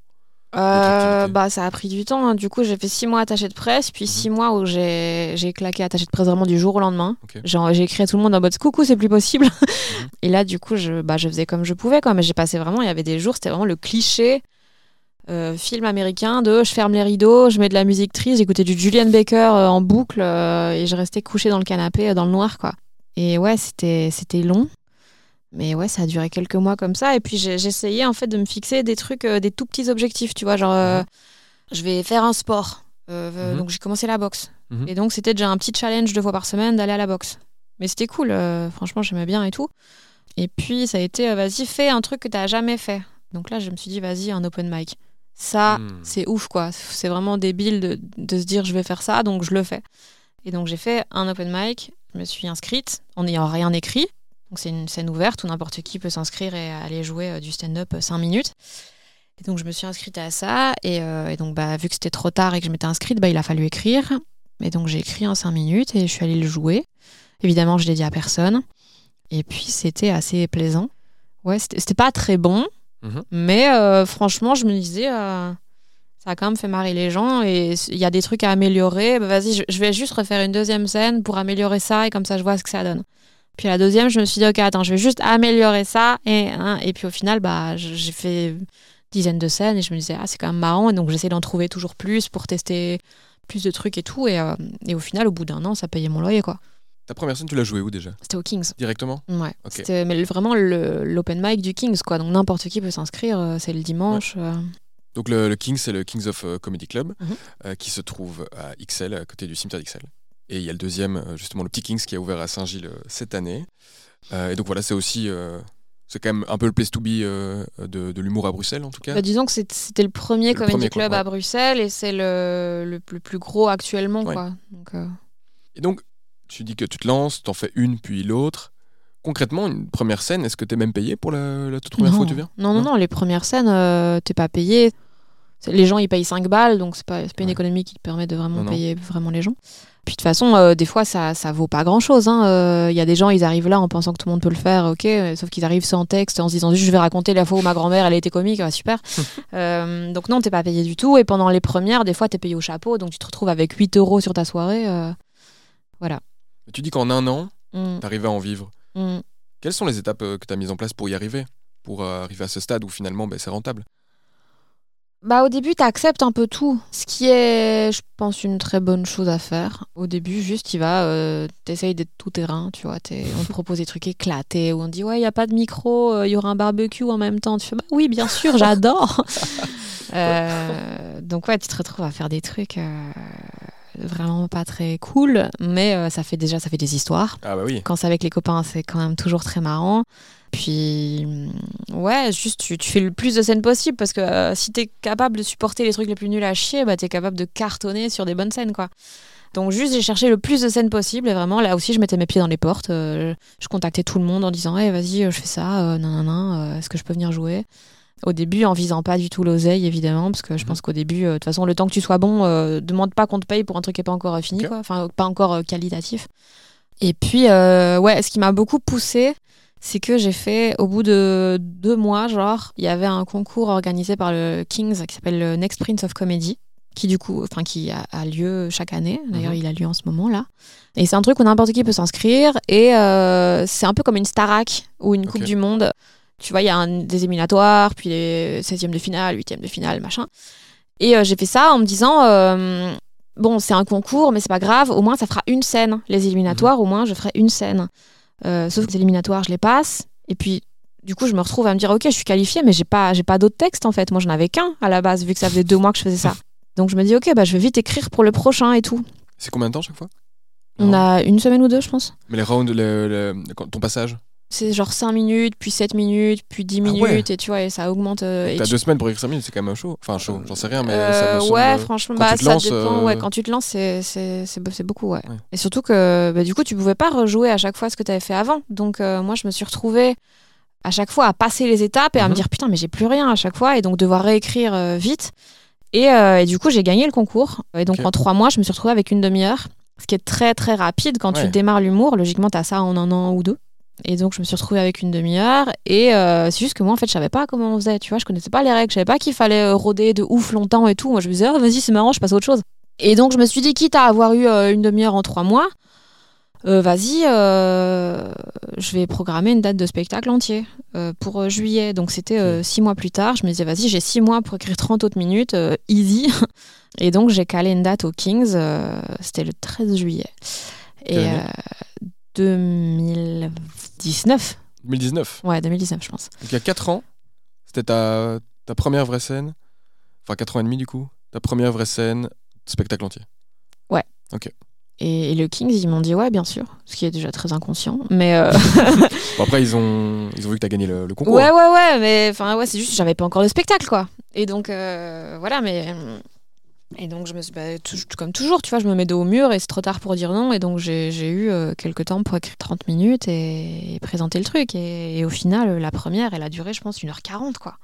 Euh, bah, ça a pris du temps. hein. Du coup, j'ai fait six mois attaché de presse, puis Mhm. six mois où j'ai j'ai claqué attaché de presse vraiment du jour au lendemain. Genre, j'ai écrit à tout le monde en mode coucou, c'est plus possible. [laughs] Et là, du coup, je, bah, je faisais comme je pouvais, quoi. Mais j'ai passé vraiment, il y avait des jours, c'était vraiment le cliché euh, film américain de je ferme les rideaux, je mets de la musique triste, j'écoutais du Julian Baker euh, en boucle et je restais couchée dans le canapé dans le noir, quoi. Et ouais, c'était c'était long. Mais ouais, ça a duré quelques mois comme ça. Et puis j'essayais en fait de me fixer des trucs, euh, des tout petits objectifs, tu vois, genre euh, je vais faire un sport. Euh, Mhm. Donc j'ai commencé la boxe. Mhm. Et donc c'était déjà un petit challenge deux fois par semaine d'aller à la boxe. Mais c'était cool, franchement j'aimais bien et tout. Et puis ça a été, vas-y, fais un truc que t'as jamais fait. Donc là je me suis dit, vas-y, un open mic. Ça, Hmm. c'est ouf quoi. C'est vraiment débile de, de se dire je vais faire ça, donc je le fais. Et donc j'ai fait un open mic Je me suis inscrite en n'ayant rien écrit. Donc c'est une scène ouverte où n'importe qui peut s'inscrire et aller jouer euh, du stand-up 5 minutes. Et donc je me suis inscrite à ça. Et, euh, et donc bah, vu que c'était trop tard et que je m'étais inscrite, bah, il a fallu écrire. Et donc j'ai écrit en 5 minutes et je suis allée le jouer. Évidemment, je l'ai dit à personne. Et puis c'était assez plaisant. Ouais, c'était pas très bon. Mhm. Mais euh, franchement, je me disais, euh, ça a quand même fait marrer les gens et il y a des trucs à améliorer. Bah, Vas-y, je, je vais juste refaire une deuxième scène pour améliorer ça et comme ça, je vois ce que ça donne. Puis la deuxième, je me suis dit, ok, attends, je vais juste améliorer ça. Et, hein, et puis au final, bah, j'ai fait dizaines de scènes et je me disais, ah, c'est quand même marrant. Et donc j'essaie d'en trouver toujours plus pour tester plus de trucs et tout. Et, euh, et au final, au bout d'un an, ça payait mon loyer, quoi. Ta première scène, tu l'as jouée où déjà? C'était au Kings. Directement? Ouais. C'était mais vraiment l'open mic du Kings, quoi. Donc n'importe qui peut s'inscrire. euh, C'est le dimanche. euh. Donc le, le King, c'est le Kings of Comedy Club, Mhm. euh, qui se trouve à XL, à côté du cimetière d'XL. Et il y a le deuxième, euh, justement, le petit Kings, qui a ouvert à Saint-Gilles euh, cette année. Euh, et donc voilà, c'est aussi... c'est quand même un peu le place to be euh, de, de l'humour à Bruxelles, en tout cas. Bah, disons que c'était le premier quoi, club ouais. à Bruxelles et c'est le, le, le plus gros actuellement, Ouais. quoi. Donc, euh, Et donc, tu dis que tu te lances, t'en fais une, puis l'autre. Concrètement, une première scène, est-ce que t'es même payé pour la, la toute première non. fois où tu viens? Non, non, Non non, les premières scènes, euh, t'es pas payé. Les gens, ils payent 5 balles, donc c'est pas, pas une économie qui te permet de vraiment Non, non. payer vraiment les gens. Puis de toute façon, euh, des fois, ça, ça vaut pas grand-chose. Il y a des gens, ils arrivent là en pensant que tout le monde peut le faire, ok, euh, sauf qu'ils arrivent sans texte, en se disant je vais raconter la fois où ma grand-mère, elle a été comique, ah, super. [laughs] Euh, donc non, t'es pas payé du tout. Et pendant les premières, des fois, t'es payé au chapeau, donc tu te retrouves avec 8 euros sur ta soirée. euh, Tu dis qu'en un an, mm, t'arrives à en vivre. mm. Quelles sont les étapes euh, que tu as mises en place pour y arriver? Pour euh, arriver à ce stade où finalement ben, c'est rentable? Bah au début, tu acceptes un peu tout. Ce qui est, je pense, une très bonne chose à faire. Au début, juste, tu vas, euh, t'essayes d'être tout terrain, tu vois. On te propose des trucs éclatés, où on dit, ouais, il n'y a pas de micro, euh, il y aura un barbecue en même temps. Tu fais, bah oui, bien sûr, [laughs] j'adore. [laughs] Euh, donc ouais, tu te retrouves à faire des trucs euh, vraiment pas très cool, mais euh, ça fait déjà, ça fait des histoires. Ah bah oui. Quand c'est avec les copains, c'est quand même toujours très marrant. Puis, mm, ouais, juste tu, tu fais le plus de scènes possible parce que euh, si t'es capable de supporter les trucs les plus nuls à chier, bah t'es capable de cartonner sur des bonnes scènes, quoi. Donc, juste, j'ai cherché le plus de scènes possible et vraiment, là aussi, je mettais mes pieds dans les portes. euh, je contactais tout le monde en disant, hey, vas-y, euh, je fais ça, euh, nan, nan, euh, est-ce que je peux venir jouer? Au début, en visant pas du tout l'oseille, évidemment, parce que je Mhm. pense qu'au début, euh, de toute façon, le temps que tu sois bon, demande pas qu'on te paye pour un truc qui est pas encore fini, quoi. Enfin, pas encore qualitatif. Et puis, ouais, ce qui m'a beaucoup poussé, c'est que j'ai fait, au bout de deux mois, genre, il y avait un concours organisé par le Kings qui s'appelle le Next Prince of Comedy, qui du coup, enfin, qui a, a lieu chaque année. D'ailleurs, Mhm. il a lieu en ce moment là. Et c'est un truc où n'importe qui peut s'inscrire. Et euh, c'est un peu comme une Starac ou une Coupe du Monde. Tu vois, il y a un- des éliminatoires, puis les 16e de finale, 8e de finale, machin. Et euh, j'ai fait ça en me disant, euh, bon, c'est un concours, mais c'est pas grave, au moins ça fera une scène. Les éliminatoires, au moins je ferai une scène. Euh, sauf que les éliminatoires, je les passe. Et puis, du coup, je me retrouve à me dire, ok, je suis qualifiée, mais j'ai pas, j'ai pas d'autres textes en fait. Moi, j'en avais qu'un à la base, vu que ça faisait deux mois que je faisais ça. [laughs] Donc je me dis, ok, bah, je vais vite écrire pour le prochain et tout. C'est combien de temps chaque fois? On a une semaine ou deux, je pense. Mais les rounds, le- le- ton passage? C'est genre 5 minutes, puis 7 minutes, puis 10 Ah minutes, ouais. et tu vois, et ça augmente. euh, T'as tu- deux semaines pour écrire 5 minutes, c'est quand même chaud. Enfin, chaud, j'en sais rien, mais ça Euh, me semble. ouais, franchement, quand bah, tu te ça lances, dépend. euh, Ouais, quand tu te lances, c'est, beaucoup, ouais. Ouais. Et surtout que bah, du coup, tu pouvais pas rejouer à chaque fois ce que tu avais fait avant. Donc, euh, moi, je me suis retrouvée à chaque fois à passer les étapes et à Mhm. me dire putain, mais j'ai plus rien à chaque fois, et donc devoir réécrire euh, vite. Et, euh, et du coup, j'ai gagné le concours. Et donc, en trois mois, je me suis retrouvée avec une demi-heure, ce qui est très, très rapide quand Ouais. tu démarres l'humour. Logiquement, tu as ça en un an ou deux. Et donc, je me suis retrouvée avec une demi-heure. Et euh, c'est juste que moi, en fait, je savais pas comment on faisait. Tu vois, je connaissais pas les règles. Je savais pas qu'il fallait euh, rôder de ouf longtemps et tout. Moi, je me disais, Ah, vas-y, c'est marrant, je passe à autre chose. Et donc, je me suis dit, quitte à avoir eu euh, une demi-heure en trois mois, euh, vas-y, je vais programmer une date de spectacle entier pour juillet. Donc, c'était six mois plus tard. Je me disais, vas-y, j'ai six mois pour écrire 30 autres minutes, easy. [laughs] Et donc, j'ai calé une date au Kings. c'était le 13 juillet. Et Quelle année euh, 2019. 2019. Ouais, 2019, je pense. Donc il y a 4 ans, c'était ta, ta première vraie scène. Enfin, 4 ans et demi du coup. Ta première vraie scène, spectacle entier. Et, et le Kings, ils m'ont dit ouais, bien sûr, ce qui est déjà très inconscient. Mais euh, [laughs] Bon, après, ils ont, ils ont vu que t'as gagné le, le concours. ouais, ouais, ouais, mais enfin ouais, c'est juste que j'avais pas encore de spectacle quoi. Et donc euh, voilà, mais Et donc, je me suis, bah, comme toujours, tu vois, je me mets dos au mur et c'est trop tard pour dire non. Et donc, j'ai eu euh, quelques temps pour écrire 30 minutes et, et présenter le truc. Et, et au final, la première, elle a duré, je pense, 1h40, quoi.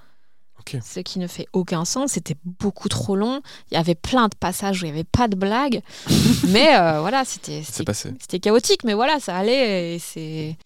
Ok. Ce qui ne fait aucun sens. C'était beaucoup trop long. Il y avait plein de passages où il n'y avait pas de blagues. [laughs] mais euh, voilà, c'était c'était- chaotique. Mais voilà, ça allait. Et.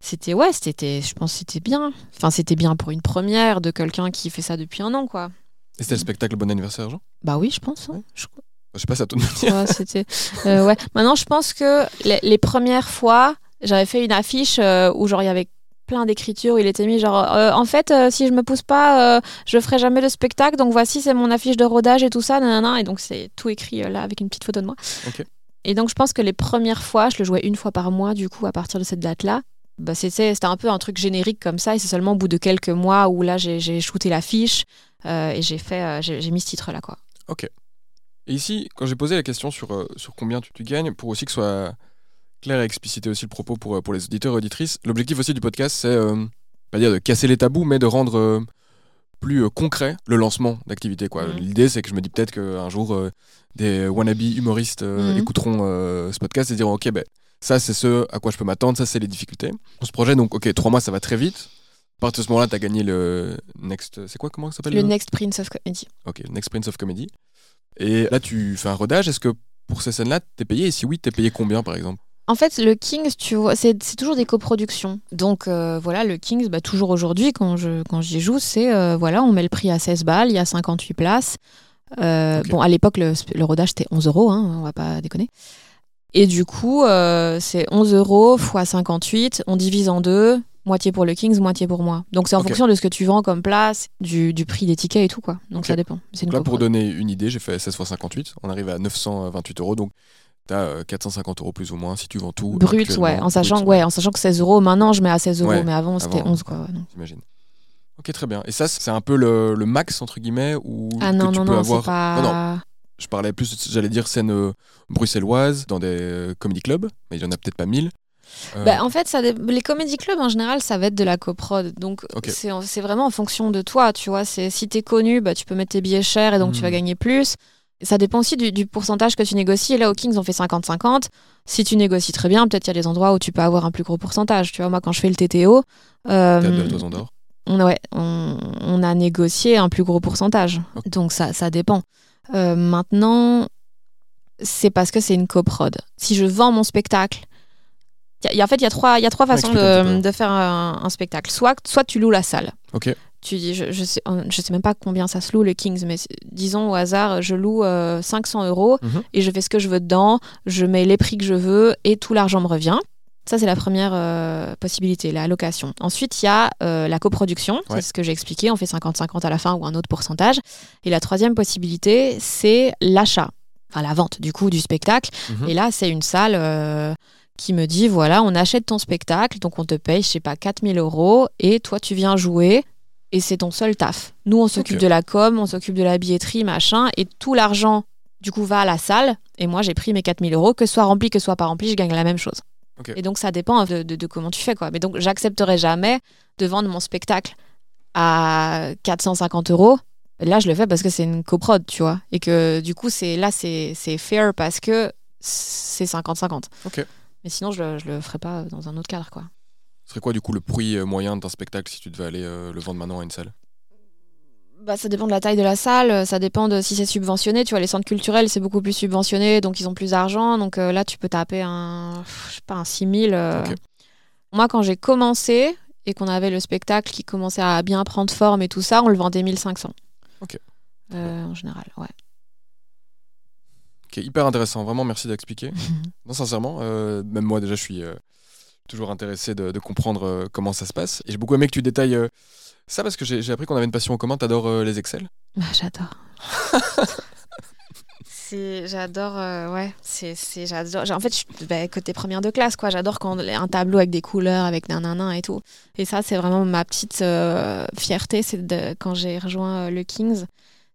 C'était, ouais, c'était, je pense c'était bien. Enfin, c'était bien pour une première de quelqu'un qui fait ça depuis un an, quoi. Et c'était le spectacle Bon anniversaire, Jean Bah oui, je pense. hein. Ouais. Je- Je sais pas, ça dire. Ouais, c'était. euh, ouais. Maintenant, je pense que les, les premières fois, j'avais fait une affiche euh, où genre il y avait plein d'écritures. où Il était mis genre, euh, en fait, euh, si je me pousse pas, euh, je ferai jamais de spectacle. Donc voici, c'est mon affiche de rodage et tout ça, nanana. Et donc c'est tout écrit là avec une petite photo de moi. Ok. Et donc je pense que les premières fois, je le jouais une fois par mois. Du coup, à partir de cette date-là. Bah, c'était c'était un peu un truc générique comme ça et c'est seulement au bout de quelques mois où là j'ai j'ai shooté l'affiche et j'ai fait euh, j'ai mis ce titre là quoi Et ici, quand j'ai posé la question sur, euh, sur combien tu, tu gagnes, pour aussi que ce soit clair et expliciter aussi le propos pour, euh, pour les auditeurs et auditrices, l'objectif aussi du podcast, c'est euh, pas dire de casser les tabous, mais de rendre euh, plus euh, concret le lancement d'activité. quoi. Mhm. L'idée, c'est que je me dis peut-être qu'un jour, euh, des wannabe humoristes euh, Mhm. écouteront euh, ce podcast et diront Ok, ben, ça, c'est ce à quoi je peux m'attendre, ça, c'est les difficultés. On se projette donc, ok, trois mois, ça va très vite. À partir de ce moment-là, tu as gagné le Next. C'est quoi Comment ça s'appelle le Next Prince of Comedy Ok, Next Prince of Comedy. Et là, tu fais un rodage. Est-ce que pour ces scènes-là, t'es payé? Et si oui, t'es payé combien, par exemple? En fait, le Kings, tu vois, c'est toujours des coproductions. Donc euh, voilà, le Kings, bah, toujours aujourd'hui, quand je quand j'y joue, c'est euh, voilà, on met le prix à 16 balles, il y a 58 places. Euh. Bon, à l'époque, le, rodage c'était 11 euros, hein, on va pas déconner. Et du coup, c'est 11 euros fois 58, on divise en deux, moitié pour le Kings, moitié pour moi. Donc c'est en fonction de ce que tu vends comme place, du, du prix des tickets et tout quoi. Donc ça dépend. Une là, pour donner une idée, j'ai fait 16 x 58. On arrive à 928 euros. Donc, t'as euh, 450 euros plus ou moins si tu vends tout. Brut, actuellement. ouais, en sachant, Brut, ouais, en sachant que 16 euros, maintenant je mets à 16 euros, Ouais, mais avant c'était avant, 11 quoi. ouais, non. J'imagine. Ok, très bien. Et ça, c'est un peu le, le max, entre guillemets ou Ah que non, tu non, peux non, avoir... pas. Non, Je parlais plus, j'allais dire, scène euh, bruxelloise dans des euh, comedy clubs, mais il y en a peut-être pas 1000. Euh, Bah, en fait, ça les comédie clubs en général, ça va être de la coprod. Donc, Ok. c'est en- c'est vraiment en fonction de toi, tu vois. Si t'es connu, bah, tu peux mettre tes billets chers et donc tu vas Mhm. gagner plus. Ça dépend aussi du, du pourcentage que tu négocies. Et là, au Kings, on fait 50-50. Si tu négocies très bien, peut-être il y a des endroits où tu peux avoir un plus gros pourcentage. Tu vois, moi, quand je fais le TTO, euh, de ouais, on, on a négocié un plus gros pourcentage. Donc ça, ça dépend. Euh, maintenant, c'est parce que c'est une coprod. Si je vends mon spectacle, y a- en fait, il y a trois, y a trois façons de, faire un, un spectacle. Soit, soit tu loues la salle. Ok. Tu dis, je, je sais, je sais même pas combien ça se loue le Kings, mais disons au hasard, je loue euh, 500 euros Mhm. et je fais ce que je veux dedans, je mets les prix que je veux et tout l'argent me revient. Ça, c'est la première euh, possibilité, la location. Ensuite, il y a euh, la coproduction, Ouais. c'est ce que j'ai expliqué, on fait 50-50 à la fin ou un autre pourcentage. Et la troisième possibilité, c'est l'achat, enfin la vente du coup du spectacle. Mhm. Et là, c'est une salle euh, qui me dit, voilà, on achète ton spectacle, donc on te paye, je sais pas, 4000 euros, et toi, tu viens jouer, et c'est ton seul taf. Nous, on s'occupe de la com, on s'occupe de la billetterie, machin, et tout l'argent, du coup, va à la salle, et moi, j'ai pris mes 4000 euros, que ce soit rempli, que ce soit pas rempli, je gagne la même chose. Et donc, ça dépend de, de- de comment tu fais, quoi. Mais donc, j'accepterai jamais de vendre mon spectacle à 450 euros. Là, je le fais parce que c'est une coprod, tu vois. Et que du coup, c'est là, c'est c'est fair parce que c'est 50-50. Ok. Mais sinon, je le, je le ferais pas dans un autre cadre, quoi. Ce serait quoi, du coup, le prix euh, moyen d'un spectacle si tu devais aller euh, le vendre maintenant à une salle? Bah, ça dépend de la taille de la salle, ça dépend de si c'est subventionné. Tu vois, les centres culturels, c'est beaucoup plus subventionné, donc ils ont plus d'argent. Donc euh, là, tu peux taper un, je sais pas, un 6000. euh. Moi, quand j'ai commencé et qu'on avait le spectacle qui commençait à bien prendre forme et tout ça, on le vendait 1500. Ok. Euh, en général, ouais. Ok, hyper intéressant. Vraiment, merci d'expliquer. Non, sincèrement, euh, même moi déjà, je suis euh, toujours intéressé de, de comprendre euh, comment ça se passe. Et j'ai beaucoup aimé que tu détailles ça parce que j'ai appris qu'on avait une passion en commun. T'adores les Excel? Ah, j'adore. [laughs] J'adore, euh, ouais, c'est, j'adore. En fait, je, bah, côté première de classe, quoi. J'adore quand un tableau avec des couleurs, avec nanana et tout. Et ça, c'est vraiment ma petite euh, fierté, c'est quand j'ai rejoint euh, le Kings,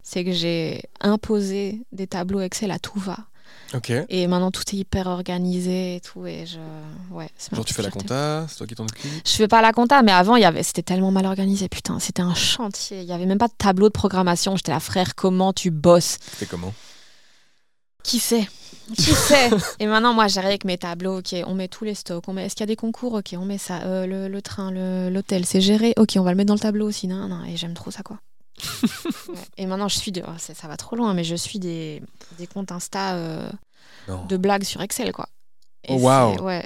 c'est que j'ai imposé des tableaux Excel à tout va. Et maintenant, tout est hyper organisé et tout. Et je... ouais, Genre, tu fais la compta, c'est toi qui t'en occupes Je fais pas la compta, mais avant, il y avait, c'était tellement mal organisé. Putain, c'était un chantier. Il y avait même pas de tableau de programmation. J'étais là, frère, comment tu bosses? C'était comment? Qui sait? Qui [laughs] sait? Et maintenant, moi, j'arrive avec mes tableaux. Ok, on met tous les stocks. On met... Est-ce qu'il y a des concours? Ok, on met ça. Euh, le, le train, le- l'hôtel, c'est géré. Ok, on va le mettre dans le tableau aussi. Non, non. Et j'aime trop ça, quoi. [laughs] Ouais. Et maintenant, je suis de. oh, ça, ça va trop loin, mais je suis des, des comptes Insta euh, de blagues sur Excel, quoi. Et Oh, c'est- Ouais.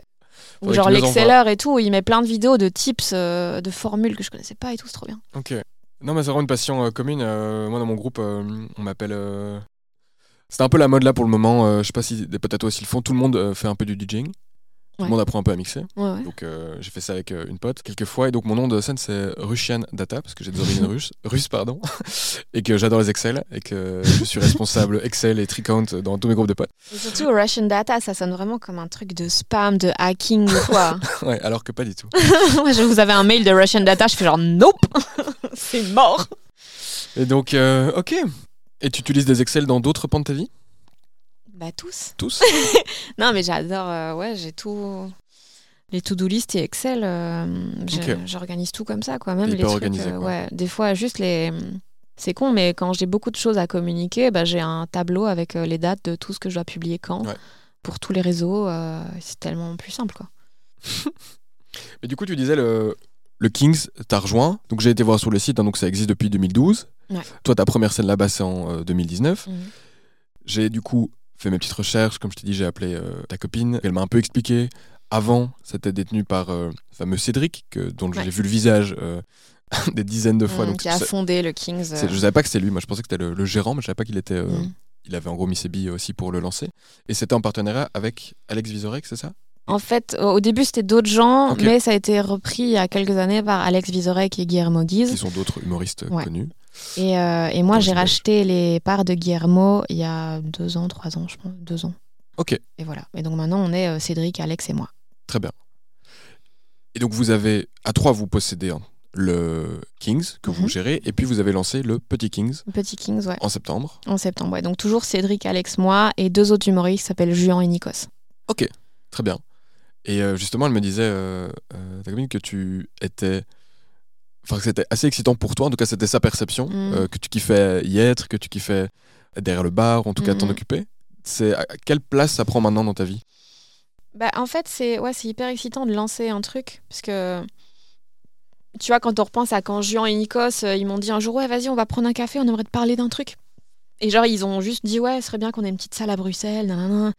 Ou genre l'Exceller et tout, où il met plein de vidéos de tips, euh, de formules que je connaissais pas et tout, c'est trop bien. Ok. Non, mais c'est vraiment une passion euh, commune. Moi, dans mon groupe, on m'appelle. C'est un peu la mode là pour le moment. je sais pas si à toi aussi le font. Tout le monde fait un peu du DJing. Tout le monde apprend un peu à mixer. Donc euh, j'ai fait ça avec euh, une pote quelques fois. Et donc mon nom de scène c'est Russian Data parce que j'ai des origines [laughs] russes, russes pardon, et que j'adore les Excel et que je suis responsable [laughs] Excel et Tricount dans tous mes groupes de potes. Et surtout, Russian Data, ça sonne vraiment comme un truc de spam, de hacking ou quoi. [laughs] Ouais, alors que pas du tout. Moi, je vous avez un mail de Russian Data, je fais genre nope, c'est mort. Et donc euh, ok. Et tu utilises des Excel dans d'autres pans de ta vie? Bah tous. Tous [laughs] Non, mais j'adore, euh, ouais, j'ai tout. Les to-do list et Excel, euh, j'organise tout comme ça, quoi. Même les trucs, organisé, euh, quoi. ouais. Des fois, juste les. C'est con, mais quand j'ai beaucoup de choses à communiquer, bah, j'ai un tableau avec les dates de tout ce que je dois publier quand. Ouais. Pour tous les réseaux, c'est tellement plus simple, quoi. [laughs] Mais du coup, tu disais le, le Kings, t'as rejoint. Donc j'ai été voir sur le site, hein, donc ça existe depuis 2012. Ouais. Toi, ta première scène là-bas, c'est en euh, 2019. Mhm. J'ai du coup fait mes petites recherches. Comme je t'ai dit, j'ai appelé euh, ta copine. Elle m'a un peu expliqué. Avant, c'était détenu par euh, le fameux Cédric, que, dont Ouais. j'ai vu le visage euh, [laughs] des dizaines de fois. Mm, donc qui a fondé le Kings. je savais pas que c'était lui. Moi, je pensais que c'était le, le gérant, mais je savais pas qu'il était. mm. Il avait en gros mis ses billes aussi pour le lancer. Et c'était en partenariat avec Alex Vizorek, c'est ça? En fait, au début, c'était d'autres gens, Ok. mais ça a été repris il y a quelques années par Alex Vizorek et Guillermo Qui Guise. sont d'autres humoristes Ouais. connus. Et, euh, et moi, j'ai racheté les parts de Guillermo il y a deux ans, trois ans, je pense, deux ans. Ok. Et voilà. Et donc maintenant, on est euh, Cédric, Alex et moi. Très bien. Et donc vous avez, à trois, vous possédez hein, le Kings que vous Mhm. gérez, et puis vous avez lancé le Petit Kings Petit Kings, ouais. en septembre. En septembre, ouais. Donc toujours Cédric, Alex, moi et deux autres humoristes qui s'appellent Juan et Nikos. Très bien. Et euh, justement, elle me disait, euh, euh, ta copine, que tu étais... Enfin, que c'était assez excitant pour toi, en tout cas c'était sa perception, euh, que tu kiffais y être, que tu kiffais être derrière le bar, en tout cas t'en Mhm. occuper. C'est à quelle place ça prend maintenant dans ta vie? Bah, en fait, c'est ouais, c'est hyper excitant de lancer un truc. Parce que, tu vois, quand on repense à quand Juan et Nikos, ils m'ont dit un jour, ouais, vas-y, on va prendre un café, on aimerait te parler d'un truc. Et genre, ils ont juste dit, ouais, ce serait bien qu'on ait une petite salle à Bruxelles, nanana.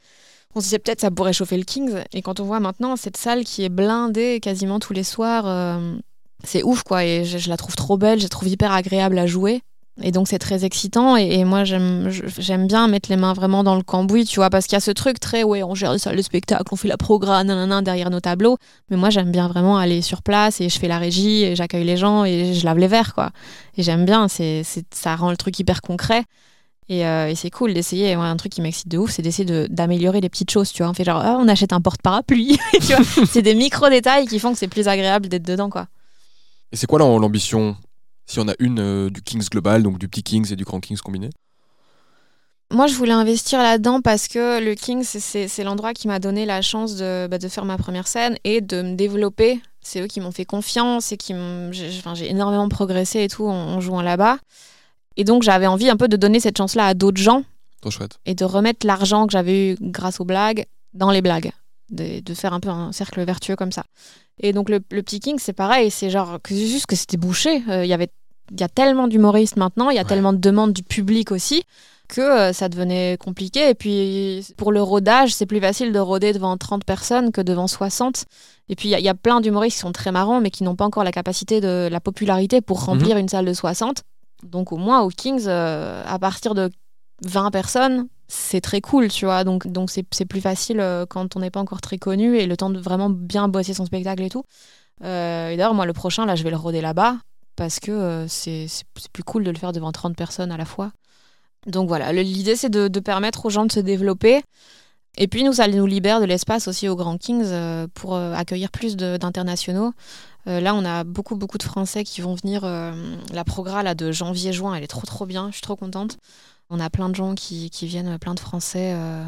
On se disait peut-être ça pourrait chauffer le Kings. Et quand on voit maintenant cette salle qui est blindée quasiment tous les soirs, euh, c'est ouf, quoi. Et je, la trouve trop belle, je la trouve hyper agréable à jouer. Et donc c'est très excitant et, moi j'aime bien mettre les mains vraiment dans le cambouis, tu vois, parce qu'il y a ce truc très ouais, on gère les salles de spectacle, on fait la programme, nanana, derrière nos tableaux. Mais moi j'aime bien vraiment aller sur place et je fais la régie et j'accueille les gens et je lave les verres, quoi. Et j'aime bien, c'est- ça rend le truc hyper concret. Et, euh, et c'est cool d'essayer. Ouais, un truc qui m'excite de ouf, c'est d'essayer de- d'améliorer les petites choses, tu vois. On fait genre, ah, on achète un porte-parapluie. [laughs] [laughs] C'est des micro-détails qui font que c'est plus agréable d'être dedans, quoi. Et c'est quoi l'am- l'ambition Si on a une euh, du Kings global, donc du petit Kings et du grand Kings combiné? Moi, je voulais investir là-dedans parce que le King, c'est- l'endroit qui m'a donné la chance de, bah, de faire ma première scène et de me développer. C'est eux qui m'ont fait confiance et qui j'ai énormément progressé et tout en, en jouant là-bas. Et donc, j'avais envie un peu de donner cette chance-là à d'autres gens Trop chouette. et de remettre l'argent que j'avais eu grâce aux blagues dans les blagues. De, de faire un peu un cercle vertueux comme ça. Et donc, le, le petit King, c'est pareil. C'est genre que juste que c'était bouché. Euh, Il y avait il y a tellement d'humoristes maintenant, il y a Ouais. tellement de demandes du public aussi que euh, ça devenait compliqué. Et puis, pour le rodage, c'est plus facile de roder devant 30 personnes que devant 60. Et puis, il y a- il y, a plein d'humoristes qui sont très marrants, mais qui n'ont pas encore la capacité de la popularité pour remplir une salle de 60. Donc, au moins, au Kings, euh, à partir de 20 personnes, c'est très cool, tu vois. Donc, donc c'est, c'est plus facile euh, quand on n'est pas encore très connu et le temps de vraiment bien bosser son spectacle et tout. Euh, et d'ailleurs, moi, le prochain, là, je vais le roder là-bas parce que c'est, c'est, plus cool de le faire devant 30 personnes à la fois. Donc voilà, l'idée, c'est de, permettre aux gens de se développer. Et puis, nous, ça nous libère de l'espace aussi au Grand Kings pour accueillir plus d'internationaux. Euh, là, on a beaucoup, beaucoup de Français qui vont venir. euh, la progra là, de janvier-juin, elle est trop, trop bien. Je suis trop contente. On a plein de gens qui, qui viennent, plein de Français. euh,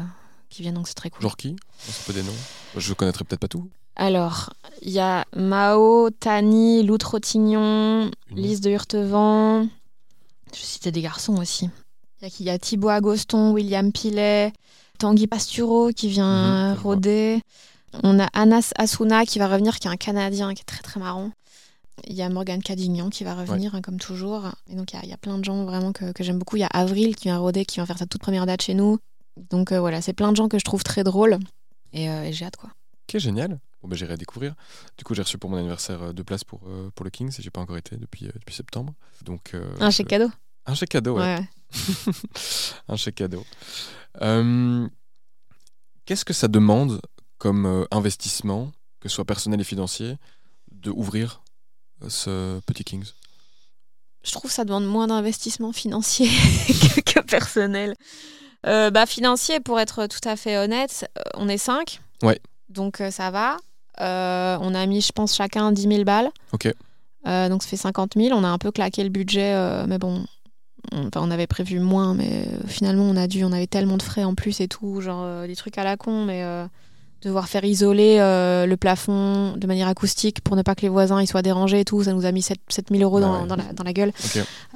qui viennent, donc c'est très cool. Genre qui? On peut des noms Je connaîtrais peut-être pas tout. Alors, il y a Mao, Tani, Lou Trottignon, Une. Lise de Hurtevent. Je citais des garçons aussi. Il y a y Thibaut Agoston, William Pilet, Tanguy Pasturo qui vient Mhm, rôder. On a Anas Asuna qui va revenir, qui est un Canadien qui est très très marrant. Il y a Morgane Cadignan qui va revenir, hein, comme toujours. Et donc, il y a- il y, a plein de gens vraiment que, que j'aime beaucoup. Il y a Avril qui vient rôder, qui vient faire sa toute première date chez nous. Donc, euh, voilà, c'est plein de gens que je trouve très drôles. Et, euh, et j'ai hâte, quoi. Ok, génial. Bon, bah, j'irai découvrir. Du coup, j'ai reçu pour mon anniversaire euh, deux places pour, euh, pour le Kings et j'ai pas encore été depuis, depuis septembre. Donc, Un chèque cadeau Un chèque cadeau, ouais. ouais. [laughs] un chèque cadeau. Qu'est-ce que ça demande comme euh, investissement, que ce soit personnel et financier, de ouvrir euh, ce petit Kings je trouve que ça demande moins d'investissement financier [laughs] que, que personnel. Euh, bah, financier, pour être tout à fait honnête, on est 5. Ouais. Donc euh, ça va. Euh, on a mis, je pense, chacun 10 000 balles. Ok. Donc ça fait 50 000. On a un peu claqué le budget, mais bon. On, enfin, on avait prévu moins, mais finalement, on a dû. On avait tellement de frais en plus et tout, genre des trucs à la con, mais devoir faire isoler euh, le plafond de manière acoustique pour ne pas que les voisins ils soient dérangés et tout, ça nous a mis 7, 000 euros dans, Ah ouais. dans la, dans la gueule.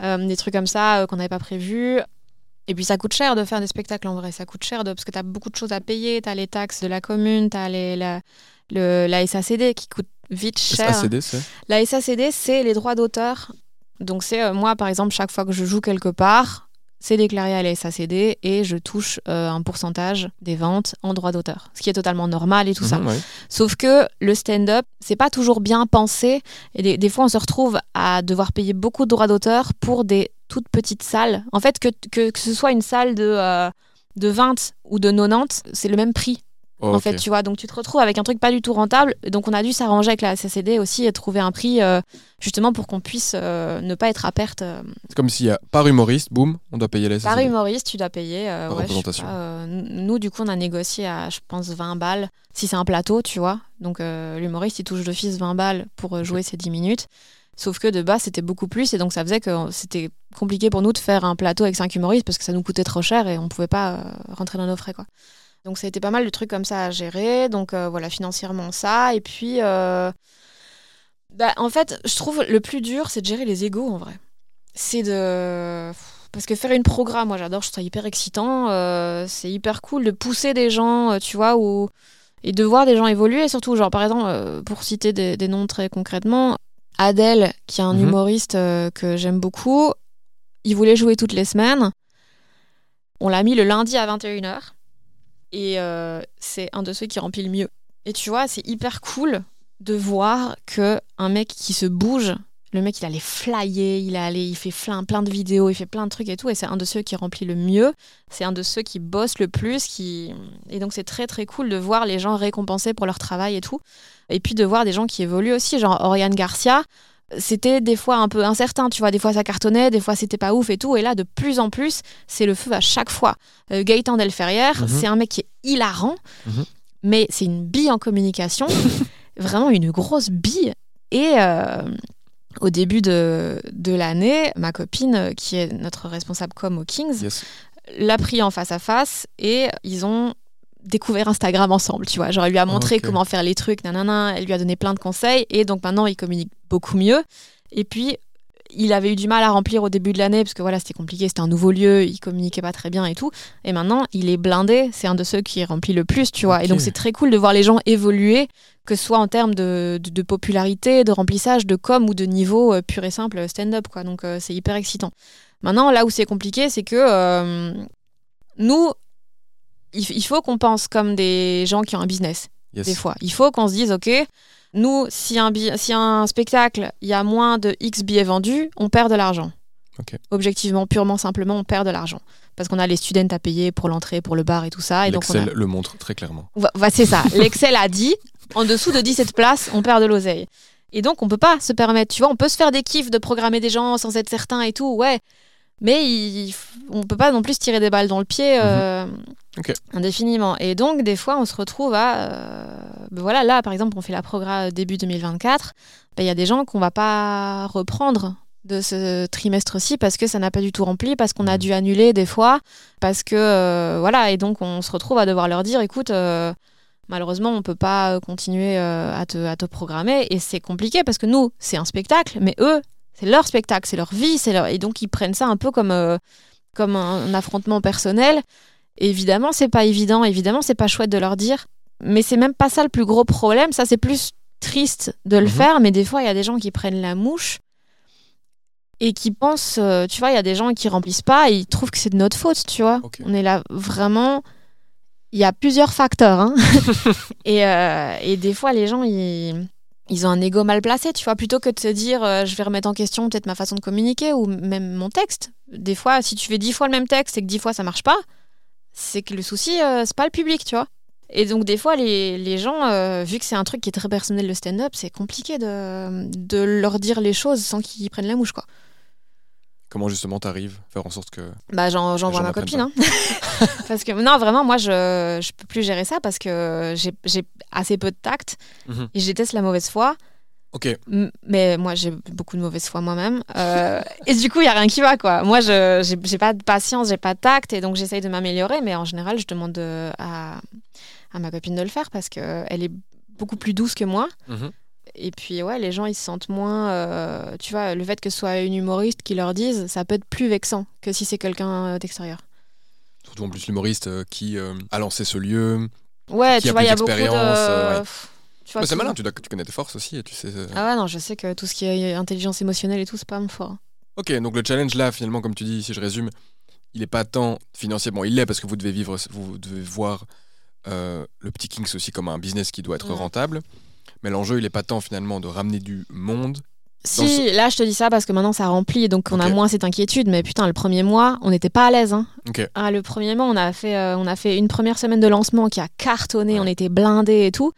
Euh, des trucs comme ça euh, qu'on n'avait pas prévu. Et puis ça coûte cher de faire des spectacles en vrai, ça coûte cher de, parce que tu as beaucoup de choses à payer, tu as les taxes de la commune, tu as les, la, le, la SACD qui coûte vite cher. SACD, La SACD, c'est les droits d'auteur. Donc c'est moi, par exemple, chaque fois que je joue quelque part, c'est déclaré à la SACD et je touche euh, un pourcentage des ventes en droits d'auteur, ce qui est totalement normal et tout ça. Mhm, ouais. Sauf que le stand-up, c'est pas toujours bien pensé. Et des, des fois, on se retrouve à devoir payer beaucoup de droits d'auteur pour des toutes petites salles. En fait, que, que, que ce soit une salle de, euh, de 20 ou de 90, c'est le même prix. Oh, En fait, tu vois, donc tu te retrouves avec un truc pas du tout rentable. Donc, on a dû s'arranger avec la SACD aussi et trouver un prix euh, justement pour qu'on puisse euh, ne pas être à perte. euh, C'est comme s'il y a par humoriste, boum, on doit payer la par SACD. humoriste, tu dois payer. euh, Par ouais, représentation. pas, nous, du coup, on a négocié à, je pense, 20 balles. Si c'est un plateau, tu vois. Donc, l'humoriste, il touche d'office 20 balles pour jouer ses 10 minutes. Sauf que de base, c'était beaucoup plus. Et donc, ça faisait que c'était compliqué pour nous de faire un plateau avec 5 humoristes parce que ça nous coûtait trop cher et on pouvait pas rentrer dans nos frais, quoi. Donc, ça a été pas mal de trucs comme ça à gérer. Donc, euh, voilà, financièrement, ça. Et puis, euh, bah, en fait, je trouve le plus dur, c'est de gérer les égaux, en vrai. C'est de. Parce que faire une programme, moi j'adore, je trouve ça hyper excitant. euh, c'est hyper cool de pousser des gens, tu vois, ou... et de voir des gens évoluer. Surtout, genre par exemple, pour citer des, des noms très concrètement, Adèle, qui est un Mhm. humoriste que j'aime beaucoup, il voulait jouer toutes les semaines. On l'a mis le lundi à 21h. Et euh, c'est un de ceux qui remplit le mieux. Et tu vois, c'est hyper cool de voir que un mec qui se bouge, le mec il allait flyer, il allait, il fait plein, plein de vidéos, il fait plein de trucs et tout, et c'est un de ceux qui remplit le mieux, c'est un de ceux qui bosse le plus, qui et donc c'est très très cool de voir les gens récompensés pour leur travail et tout, et puis de voir des gens qui évoluent aussi, genre Oriane Garcia. C'était des fois un peu incertain, tu vois, des fois ça cartonnait, des fois c'était pas ouf et tout, et là de plus en plus, c'est le feu à chaque fois. Euh, Gaëtan Delferrière, Mhm. c'est un mec qui est hilarant, Mhm. mais c'est une bille en communication, [laughs] vraiment une grosse bille. Et euh, au début de, de l'année, ma copine, euh, qui est notre responsable com au Kings, Yes. l'a pris en face à face et ils ont découvert Instagram ensemble, tu vois. Genre, elle lui a montré comment faire les trucs, nanana, elle lui a donné plein de conseils et donc maintenant, il communique beaucoup mieux. Et puis, il avait eu du mal à remplir au début de l'année parce que voilà, c'était compliqué, c'était un nouveau lieu, il communiquait pas très bien et tout. Et maintenant, il est blindé, c'est un de ceux qui remplit le plus, tu vois. Et donc, c'est très cool de voir les gens évoluer, que ce soit en termes de, de, de popularité, de remplissage, de com ou de niveau euh, pur et simple stand-up, quoi. Donc, euh, c'est hyper excitant. Maintenant, là où c'est compliqué, c'est que euh, nous, il, il faut qu'on pense comme des gens qui ont un business, Yes. des fois. Il faut qu'on se dise, OK, nous, si un, bi- si un spectacle, il y a moins de X billets vendus, on perd de l'argent. Objectivement, purement simplement, on perd de l'argent. Parce qu'on a les students à payer pour l'entrée, pour le bar et tout ça. Et a- le montre très clairement. C'est ça. [laughs] L'Excel a dit, en dessous de 17 places, on perd de l'oseille. Et donc, on peut pas se permettre, tu vois, on peut se faire des kiffs de programmer des gens sans être certain et tout, ouais. Mais il, on peut pas non plus se tirer des balles dans le pied euh, Ok. indéfiniment. Et donc, des fois, on se retrouve à. euh, ben voilà, là, par exemple, on fait la programme début 2024. ben, Il y a des gens qu'on va pas reprendre de ce trimestre-ci parce que ça n'a pas du tout rempli, parce qu'on a Mhm. dû annuler des fois, parce que euh, voilà, et donc on se retrouve à devoir leur dire, écoute, euh, malheureusement on peut pas continuer à, te, à te programmer, et c'est compliqué parce que nous c'est un spectacle, mais eux c'est leur spectacle, c'est leur vie, c'est leur... et donc ils prennent ça un peu comme comme un affrontement personnel. Évidemment c'est pas évident, évidemment c'est pas chouette de leur dire, mais c'est même pas ça le plus gros problème, ça c'est plus triste de le Mhm. faire, mais des fois il y a des gens qui prennent la mouche et qui pensent, euh, tu vois, il y a des gens qui remplissent pas et ils trouvent que c'est de notre faute, tu vois. On est là vraiment. Il y a plusieurs facteurs. hein. [laughs] et, euh, et des fois, les gens, ils, ils ont un ego mal placé, tu vois. Plutôt que de se dire, euh, je vais remettre en question peut-être ma façon de communiquer ou même mon texte. Des fois, si tu fais dix fois le même texte et que dix fois ça marche pas, c'est que le souci, euh, c'est pas le public, tu vois. Et donc, des fois, les, les gens, euh, vu que c'est un truc qui est très personnel, le stand-up, c'est compliqué de, de leur dire les choses sans qu'ils prennent la mouche, quoi. Comment justement t'arrives faire en sorte que. Bah, j'en- j'envoie ma copine. Hein. [laughs] parce que, non, vraiment, moi, je, je peux plus gérer ça parce que j'ai j'ai assez peu de tact Mhm. et je déteste la mauvaise foi. Ok, Mais moi, j'ai beaucoup de mauvaise foi moi-même. Euh, et du coup, il n'y a rien qui va, quoi. Moi, je j'ai j'ai pas de patience, j'ai pas de tact et donc j'essaye de m'améliorer. Mais en général, je demande de- à, à ma copine de le faire parce qu'elle est beaucoup plus douce que moi. Mhm. Et puis, ouais, les gens, ils se sentent moins. euh, tu vois, le fait que ce soit une humoriste qui leur dise, ça peut être plus vexant que si c'est quelqu'un euh, d'extérieur. surtout en plus l'humoriste euh, qui euh, a lancé ce lieu. Ouais, Qui tu a vois, il y a beaucoup de. euh, ouais. Pff, tu vois, Bah, c'est malin, tu, dois- tu connais tes forces aussi et tu sais. euh, Ah ouais, non, je sais que tout ce qui est intelligence émotionnelle et tout, c'est pas mon fort. Ok, donc le challenge là, finalement, comme tu dis, si je résume, il n'est pas tant financier. Bon, il l'est parce que vous devez vivre, vous devez voir euh, le petit Kings aussi comme un business qui doit être Ouais. rentable. Mais l'enjeu, il n'est pas tant finalement de ramener du monde. Si, là, je te dis ça parce que maintenant ça remplit, donc on a moins cette inquiétude. Mais putain, le premier mois, on n'était pas à l'aise. Hein. Ah, le premier mois, on a, fait, euh, on a fait une première semaine de lancement qui a cartonné, Ouais. on était blindés et tout.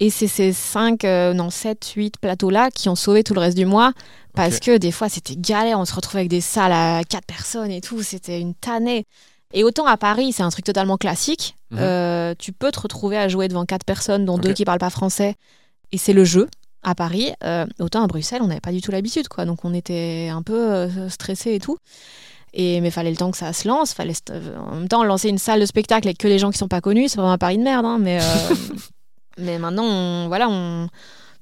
Et c'est ces 5, non, 7, 8 plateaux-là qui ont sauvé tout le reste du mois. Parce que des fois, c'était galère. On se retrouvait avec des salles à 4 personnes et tout. C'était une tannée. Et autant à Paris, c'est un truc totalement classique. Mhm. Euh, tu peux te retrouver à jouer devant 4 personnes, dont Ok. deux qui parlent pas français. Et c'est le jeu à Paris. Euh, autant à Bruxelles, on n'avait pas du tout l'habitude. quoi. Donc on était un peu euh, stressés et tout. Et, mais fallait le temps que ça se lance. Fallait, euh, en même temps, lancer une salle de spectacle avec que les gens qui sont pas connus, c'est vraiment un pari de merde. hein, mais, euh, [laughs] mais maintenant, on- voilà, on,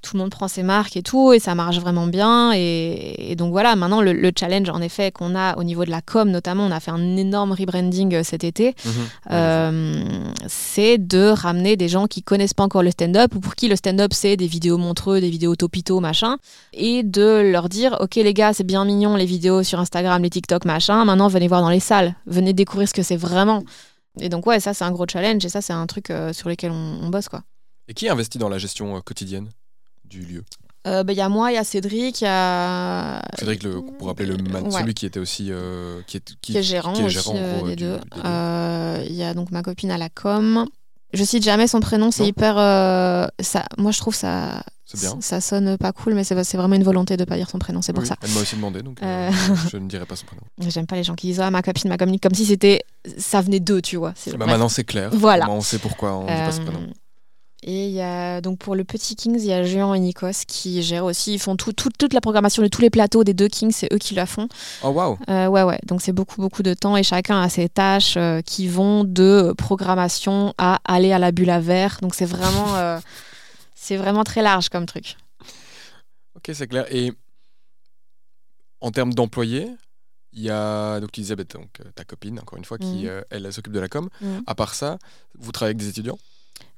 tout le monde prend ses marques et tout, et ça marche vraiment bien. Et, et donc voilà, maintenant, le, le challenge, en effet, qu'on a au niveau de la com, notamment, on a fait un énorme rebranding euh, cet été. Mhm. Euh, c'est de ramener des gens qui connaissent pas encore le stand-up ou pour qui le stand-up c'est des vidéos montreux, des vidéos topito, machin, et de leur dire ok les gars c'est bien mignon les vidéos sur Instagram, les TikTok, machin, maintenant venez voir dans les salles, venez découvrir ce que c'est vraiment. Et donc ouais ça c'est un gros challenge et ça c'est un truc euh, sur lequel on, on bosse quoi. Et qui investit dans la gestion euh, quotidienne du lieu? Euh, bah, Il y a moi, il y a Cédric, il y a Cédric, le, pour rappeler le man- Ouais. celui qui était aussi euh, qui est, qui, qui est gérant qui est gérant, euh, gros, des du- deux. Euh, Il y a donc ma copine à la com. Je cite jamais son prénom, c'est hyper. ça, moi, je trouve ça. C'est bien. Ça sonne pas cool, mais c'est vraiment une volonté de pas dire son prénom, c'est pour Oui, ça. Elle m'a aussi demandé, donc je ne dirai pas son prénom. [laughs] J'aime pas les gens qui disent ah, ma copine, ma copine, comme si c'était. Ça venait d'eux, tu vois. Bah, maintenant c'est clair. Voilà. On sait pourquoi on dit pas Euh, prénom. Et il y a donc pour le petit Kings, il y a Juan et Nikos qui gèrent aussi. Ils font tout, tout- toute la programmation de tous les plateaux des deux Kings, c'est eux qui la font. Oh waouh Euh, ouais, ouais. Donc c'est beaucoup, beaucoup de temps et chacun a ses tâches euh, qui vont de programmation à aller à la bulle à verre. Donc c'est vraiment, euh, [laughs] c'est vraiment très large comme truc. Ok, c'est clair. Et en termes d'employés, il y a donc Elisabeth, donc ta copine, encore une fois, qui euh, elle, elle s'occupe de la com. Mhm. À part ça, vous travaillez avec des étudiants?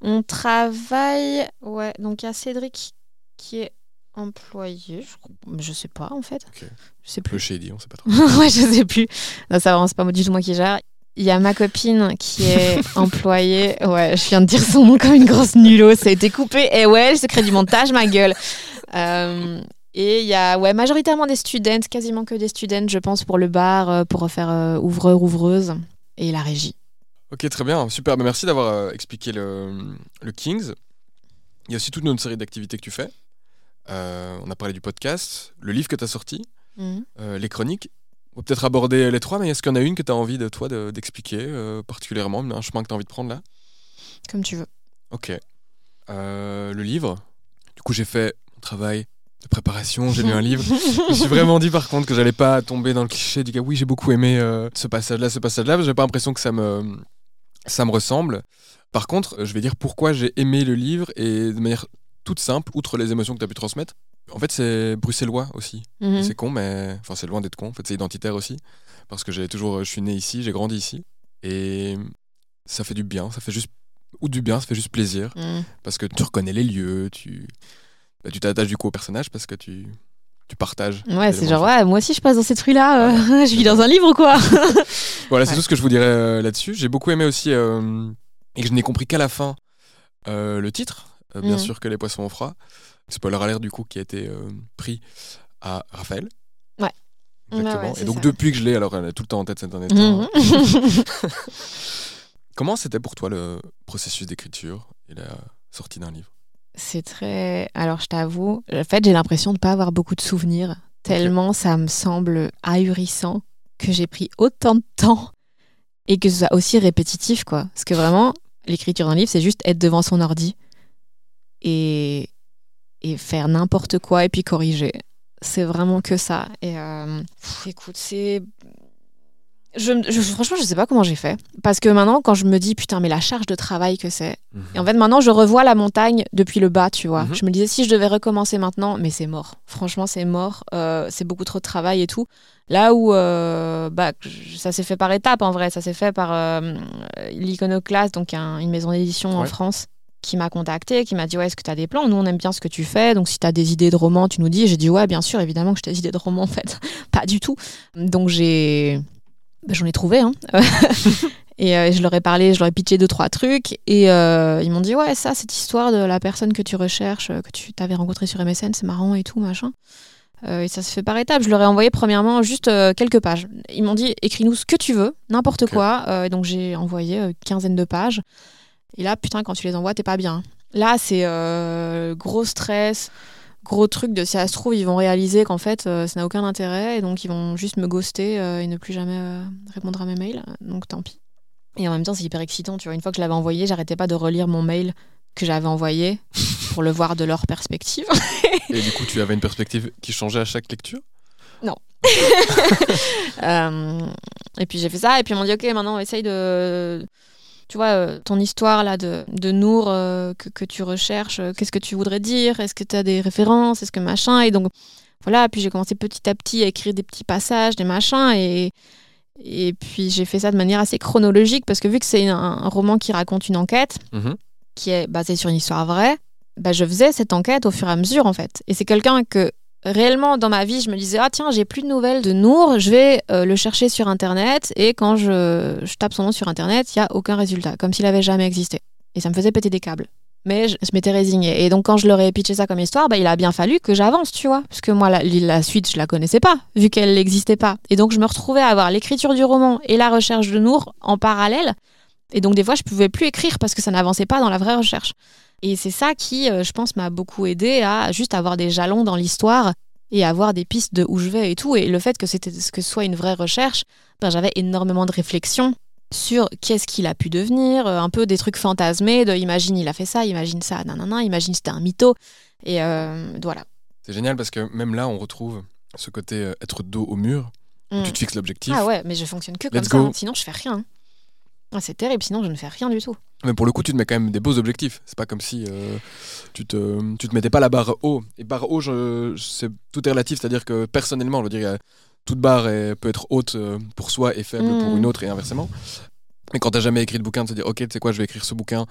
On travaille, ouais. Donc il y a Cédric qui est employé. Je, sais pas en fait. Je sais Le plus. shady, on sait pas [laughs] trop. ouais, je sais plus. Non, ça vraiment, c'est pas du tout moi qui gère. Il y a ma copine qui est [laughs] employée. Ouais, je viens de dire son nom comme une grosse nulo. Ça a été coupé. Et ouais, le secret du montage, ma gueule. Euh, et il y a ouais, majoritairement des students, quasiment que des students, je pense, pour le bar, euh, pour faire euh, ouvreur, ouvreuse. Et la régie. Ok, très bien, super. Bah, merci d'avoir euh, expliqué le, le Kings. Il y a aussi toute une autre série d'activités que tu fais. Euh, on a parlé du podcast, le livre que tu as sorti, Mhm. euh, les chroniques. On va peut-être aborder les trois, mais est-ce qu'il y en a une que tu as envie de toi de- d'expliquer euh, particulièrement, un chemin que tu as envie de prendre là? Comme tu veux. Ok. Le livre. Du coup, j'ai fait mon travail de préparation, j'ai lu un livre. [laughs] je me suis vraiment dit par contre que j'allais pas tomber dans le cliché du gars, oui, j'ai beaucoup aimé euh, ce passage-là, ce passage-là. J'ai pas l'impression que ça me, ça me ressemble. Par contre, je vais dire pourquoi j'ai aimé le livre et de manière toute simple, outre les émotions que tu as pu transmettre. En fait, c'est bruxellois aussi. Mhm. C'est con, mais enfin, c'est loin d'être con. En fait, c'est identitaire aussi. Parce que j'ai toujours, je suis né ici, j'ai grandi ici. Et ça fait du bien. Ça fait juste. Ou du bien, ça fait juste plaisir. Mhm. Parce que tu reconnais les lieux, tu bah, tu t'attaches du coup au personnage parce que tu, tu partages. Ouais, c'est genre, ouais, moi aussi je passe dans cette rue-là, euh, [laughs] je vis dans un livre ou quoi [laughs] Voilà, c'est Ouais. tout ce que je vous dirais euh, là-dessus. J'ai beaucoup aimé aussi, euh, et que je n'ai compris qu'à la fin, le titre. Bien Mhm. sûr que les poissons au froid. Spoiler alert du coup qui a été pris à Raphaël. Ouais. Exactement. Ouais, ouais, et donc ça. depuis que je l'ai, alors elle est tout le temps en tête cette temps. Mhm. [laughs] Comment c'était pour toi le processus d'écriture et la sortie d'un livre? C'est très. Alors, je t'avoue, en fait, j'ai l'impression de pas avoir beaucoup de souvenirs, tellement ça me semble ahurissant que j'ai pris autant de temps et que ce soit aussi répétitif, quoi. Parce que vraiment, l'écriture d'un livre, c'est juste être devant son ordi et, et faire n'importe quoi et puis corriger. C'est vraiment que ça. Et euh, pff, écoute, c'est. Je, je- franchement, je sais pas comment j'ai fait. Parce que maintenant, quand je me dis, putain, mais la charge de travail que c'est, et en fait, maintenant, je revois la montagne depuis le bas, tu vois. Mhm. Je me disais, si je devais recommencer maintenant, mais c'est mort. Franchement, c'est mort. Euh, c'est beaucoup trop de travail et tout. Là où euh, bah, ça s'est fait par étapes, en vrai. Ça s'est fait par euh, l'Iconoclaste, donc un- une maison d'édition en. France, qui m'a contacté, qui m'a dit, ouais, est-ce que tu as des plans? Nous, on aime bien ce que tu fais. Donc, si tu as des idées de romans, tu nous dis. J'ai dit, ouais, bien sûr, évidemment que j'ai des idées de romans, en fait. [laughs] Pas du tout. Donc, j'ai... bah, J'en ai trouvé, hein. [laughs] Et euh, je leur ai parlé, je leur ai pitché deux, trois trucs. Et euh, ils m'ont dit, ouais, ça, cette histoire de la personne que tu recherches, euh, que tu t'avais rencontrée sur MSN, c'est marrant et tout, machin. Euh, et ça se fait par étapes. Je leur ai envoyé premièrement juste quelques pages. Ils m'ont dit, écris-nous ce que tu veux, n'importe quoi. Et donc j'ai envoyé une quinzaine de pages. Et là, putain, quand tu les envoies, t'es pas bien. Là, c'est gros stress, gros truc de si ça se trouve, ils vont réaliser qu'en fait, euh, ça n'a aucun intérêt. Et donc, ils vont juste me ghoster euh, et ne plus jamais euh, répondre à mes mails. Donc, tant pis. Et en même temps, c'est hyper excitant. Tu vois, une fois que je l'avais envoyé, j'arrêtais pas de relire mon mail que j'avais envoyé pour le voir de leur perspective. [laughs] Et du coup, tu avais une perspective qui changeait à chaque lecture? [laughs] Euh, et puis j'ai fait ça, et puis ils m'ont dit, ok, maintenant essaye de... Tu vois, euh, ton histoire là de, de Nour euh, que, que tu recherches, euh, qu'est-ce que tu voudrais dire? Est-ce que tu as des références? Est-ce que machin? Et donc voilà, puis j'ai commencé petit à petit à écrire des petits passages, des machins, et, et puis j'ai fait ça de manière assez chronologique, parce que vu que c'est un, un roman qui raconte une enquête, Mhm. qui est basée sur une histoire vraie, bah, je faisais cette enquête au fur et à mesure en fait. Et c'est quelqu'un que réellement dans ma vie, je me disais ah tiens j'ai plus de nouvelles de Nour, je vais euh, le chercher sur internet et quand je, je tape son nom sur internet, il y a aucun résultat, comme s'il avait jamais existé. Et ça me faisait péter des câbles. Mais je, m'étais résignée. Et donc quand je leur ai pitché ça comme histoire, bah, il a bien fallu que j'avance, tu vois. Parce que moi, la, la suite, je la connaissais pas, vu qu'elle n'existait pas. Et donc je me retrouvais à avoir l'écriture du roman et la recherche de Nour en parallèle. Et donc des fois, je pouvais plus écrire parce que ça n'avançait pas dans la vraie recherche. Et c'est ça qui, euh, je pense, m'a beaucoup aidé à juste avoir des jalons dans l'histoire et avoir des pistes de où je vais et tout. Et le fait que c'était que ce soit une vraie recherche, ben, j'avais énormément de réflexions sur qu'est-ce qu'il a pu devenir, euh, un peu des trucs fantasmés de imagine il a fait ça, imagine ça, nanana, imagine c'était un mytho. Et euh, voilà. C'est génial parce que même là, on retrouve ce côté être dos au mur. Mm. Tu te fixes l'objectif. Ah ouais, mais je fonctionne que comme ça, hein. sinon je fais rien. Ah, c'est terrible, sinon je ne fais rien du tout. Mais pour le coup, tu te mets quand même des beaux objectifs. C'est pas comme si euh, tu, te, tu te mettais pas la barre haut. Et barre haut, je, je- c'est, tout est relatif. C'est-à-dire que personnellement, je veux dire, toute barre est- peut être haute euh, pour soi et faible pour Mm. une autre et inversement. Mais quand t'as jamais écrit de bouquin, de se dire, ok, tu sais quoi, je vais écrire ce bouquin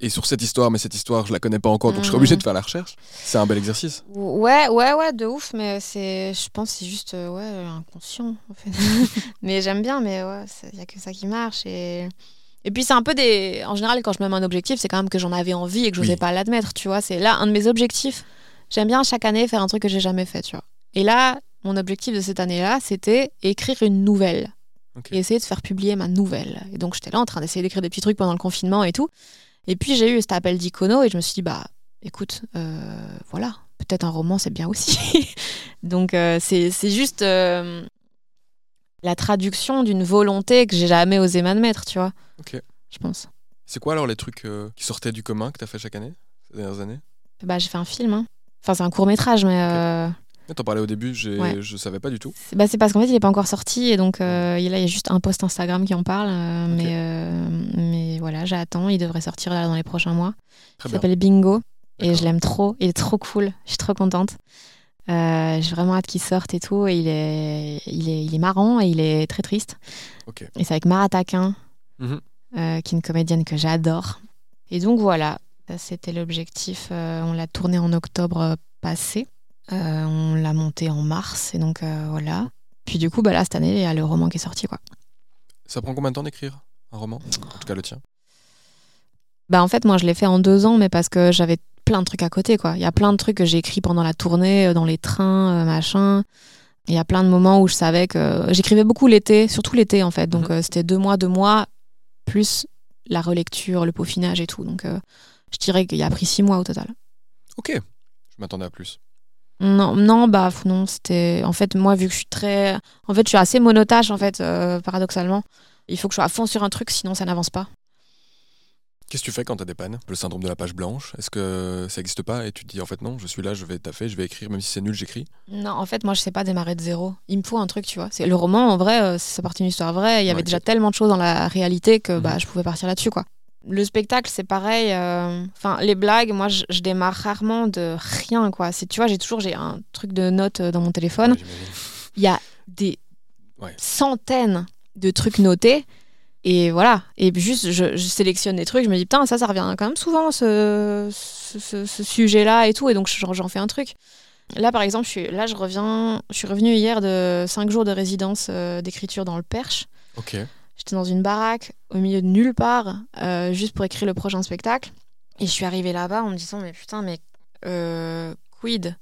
et sur cette histoire, mais cette histoire, je la connais pas encore, donc je serai Mm. obligé de faire la recherche. C'est un bel exercice. Ouais, ouais, ouais, de ouf, mais c'est, je pense que c'est juste euh, ouais, inconscient. En fait. [laughs] mais j'aime bien, mais ouais, il n'y a que ça qui marche. Et, et puis c'est un peu des. En général, quand je me mets un objectif, c'est quand même que j'en avais envie et que je n'osais Oui. pas l'admettre, tu vois. C'est là un de mes objectifs. J'aime bien chaque année faire un truc que j'ai jamais fait, tu vois. Et là, mon objectif de cette année-là, c'était écrire une nouvelle. Et essayer de faire publier ma nouvelle. Et donc j'étais là en train d'essayer d'écrire des petits trucs pendant le confinement et tout. Et puis j'ai eu cet appel d'Icono et je me suis dit, bah écoute, euh, voilà, peut-être un roman c'est bien aussi. [laughs] donc euh, c'est juste euh, la traduction d'une volonté que j'ai jamais osé m'admettre, tu vois. Ok. Je pense. C'est quoi alors les trucs euh, qui sortaient du commun que t'as fait chaque année, ces dernières années? Bah j'ai fait un film, hein. Enfin, c'est un court métrage, mais. T'en parlais au début, j'ai- Ouais. je savais pas du tout. c'est bah, c'est parce qu'en fait, il n'est pas encore sorti. Et donc, euh, il- là, il y a juste un post Instagram qui en parle. euh, mais, euh, mais voilà, j'attends. Il devrait sortir là, dans les prochains mois. Très Il bien. s'appelle Bingo. Et D'accord. je l'aime trop. Il est trop cool. Je suis trop contente. Euh, J'ai vraiment hâte qu'il sorte et tout. Et il, est, il, est, il est marrant et il est très triste. Ok. Et c'est avec Mara Taquin, Mhm. euh, qui est une comédienne que j'adore. Et donc voilà, ça, c'était l'objectif. Euh, on l'a tourné en octobre passé. Euh, on l'a monté en mars. Et donc euh, voilà. Puis du coup, bah, là, cette année, il y a le roman qui est sorti. Quoi. Ça prend combien de temps d'écrire un roman? En tout cas, le tien. Bah, en fait, moi, je l'ai fait en deux ans, mais parce que j'avais plein de trucs à côté. quoi. Il y a plein de trucs que j'ai écrits pendant la tournée, euh, dans les trains, machin. Il y a plein de moments où je savais que. J'écrivais beaucoup l'été, surtout l'été, en fait. Donc, Mhm. euh, c'était deux mois, deux mois, plus la relecture, le peaufinage et tout. Donc, euh, je dirais qu'il y a pris six mois au total. Ok. Je m'attendais à plus. Non, non, bah non, c'était. En fait, moi, vu que je suis très. En fait, je suis assez monotache, en fait, euh, paradoxalement. Il faut que je sois à fond sur un truc, sinon ça n'avance pas. Qu'est-ce que tu fais quand t'as des pannes? Le syndrome de la page blanche? Est-ce que ça n'existe pas? Et tu te dis en fait non, je suis là, je vais taffer, je vais écrire, même si c'est nul, j'écris? Non, en fait, moi, je sais pas démarrer de zéro. Il me faut un truc, tu vois. C'est le roman, en vrai, euh, ça partit d'une histoire vraie. Il y avait Ouais, déjà tellement de choses dans la réalité que Mhm. bah, je pouvais partir là-dessus, quoi. Le spectacle, c'est pareil. euh, Enfin, les blagues, moi, je, je démarre rarement de rien, quoi. C'est, tu vois, j'ai toujours j'ai un truc de notes euh, dans mon téléphone. Ouais. Il y a des Ouais. centaines de trucs notés. Et voilà. Et juste, je, je sélectionne des trucs. Je me dis, putain, ça, ça revient quand même souvent, ce, ce, ce- ce sujet-là et tout. Et donc, j'en j'en fais un truc. Là, par exemple, je suis, là, je reviens. Je suis revenue hier de 5 jours de résidence euh, d'écriture dans le Perche. Ok. J'étais dans une baraque au milieu de nulle part, euh, juste pour écrire le prochain spectacle. Et je suis arrivée là-bas en me disant, mais putain, mais euh, quid?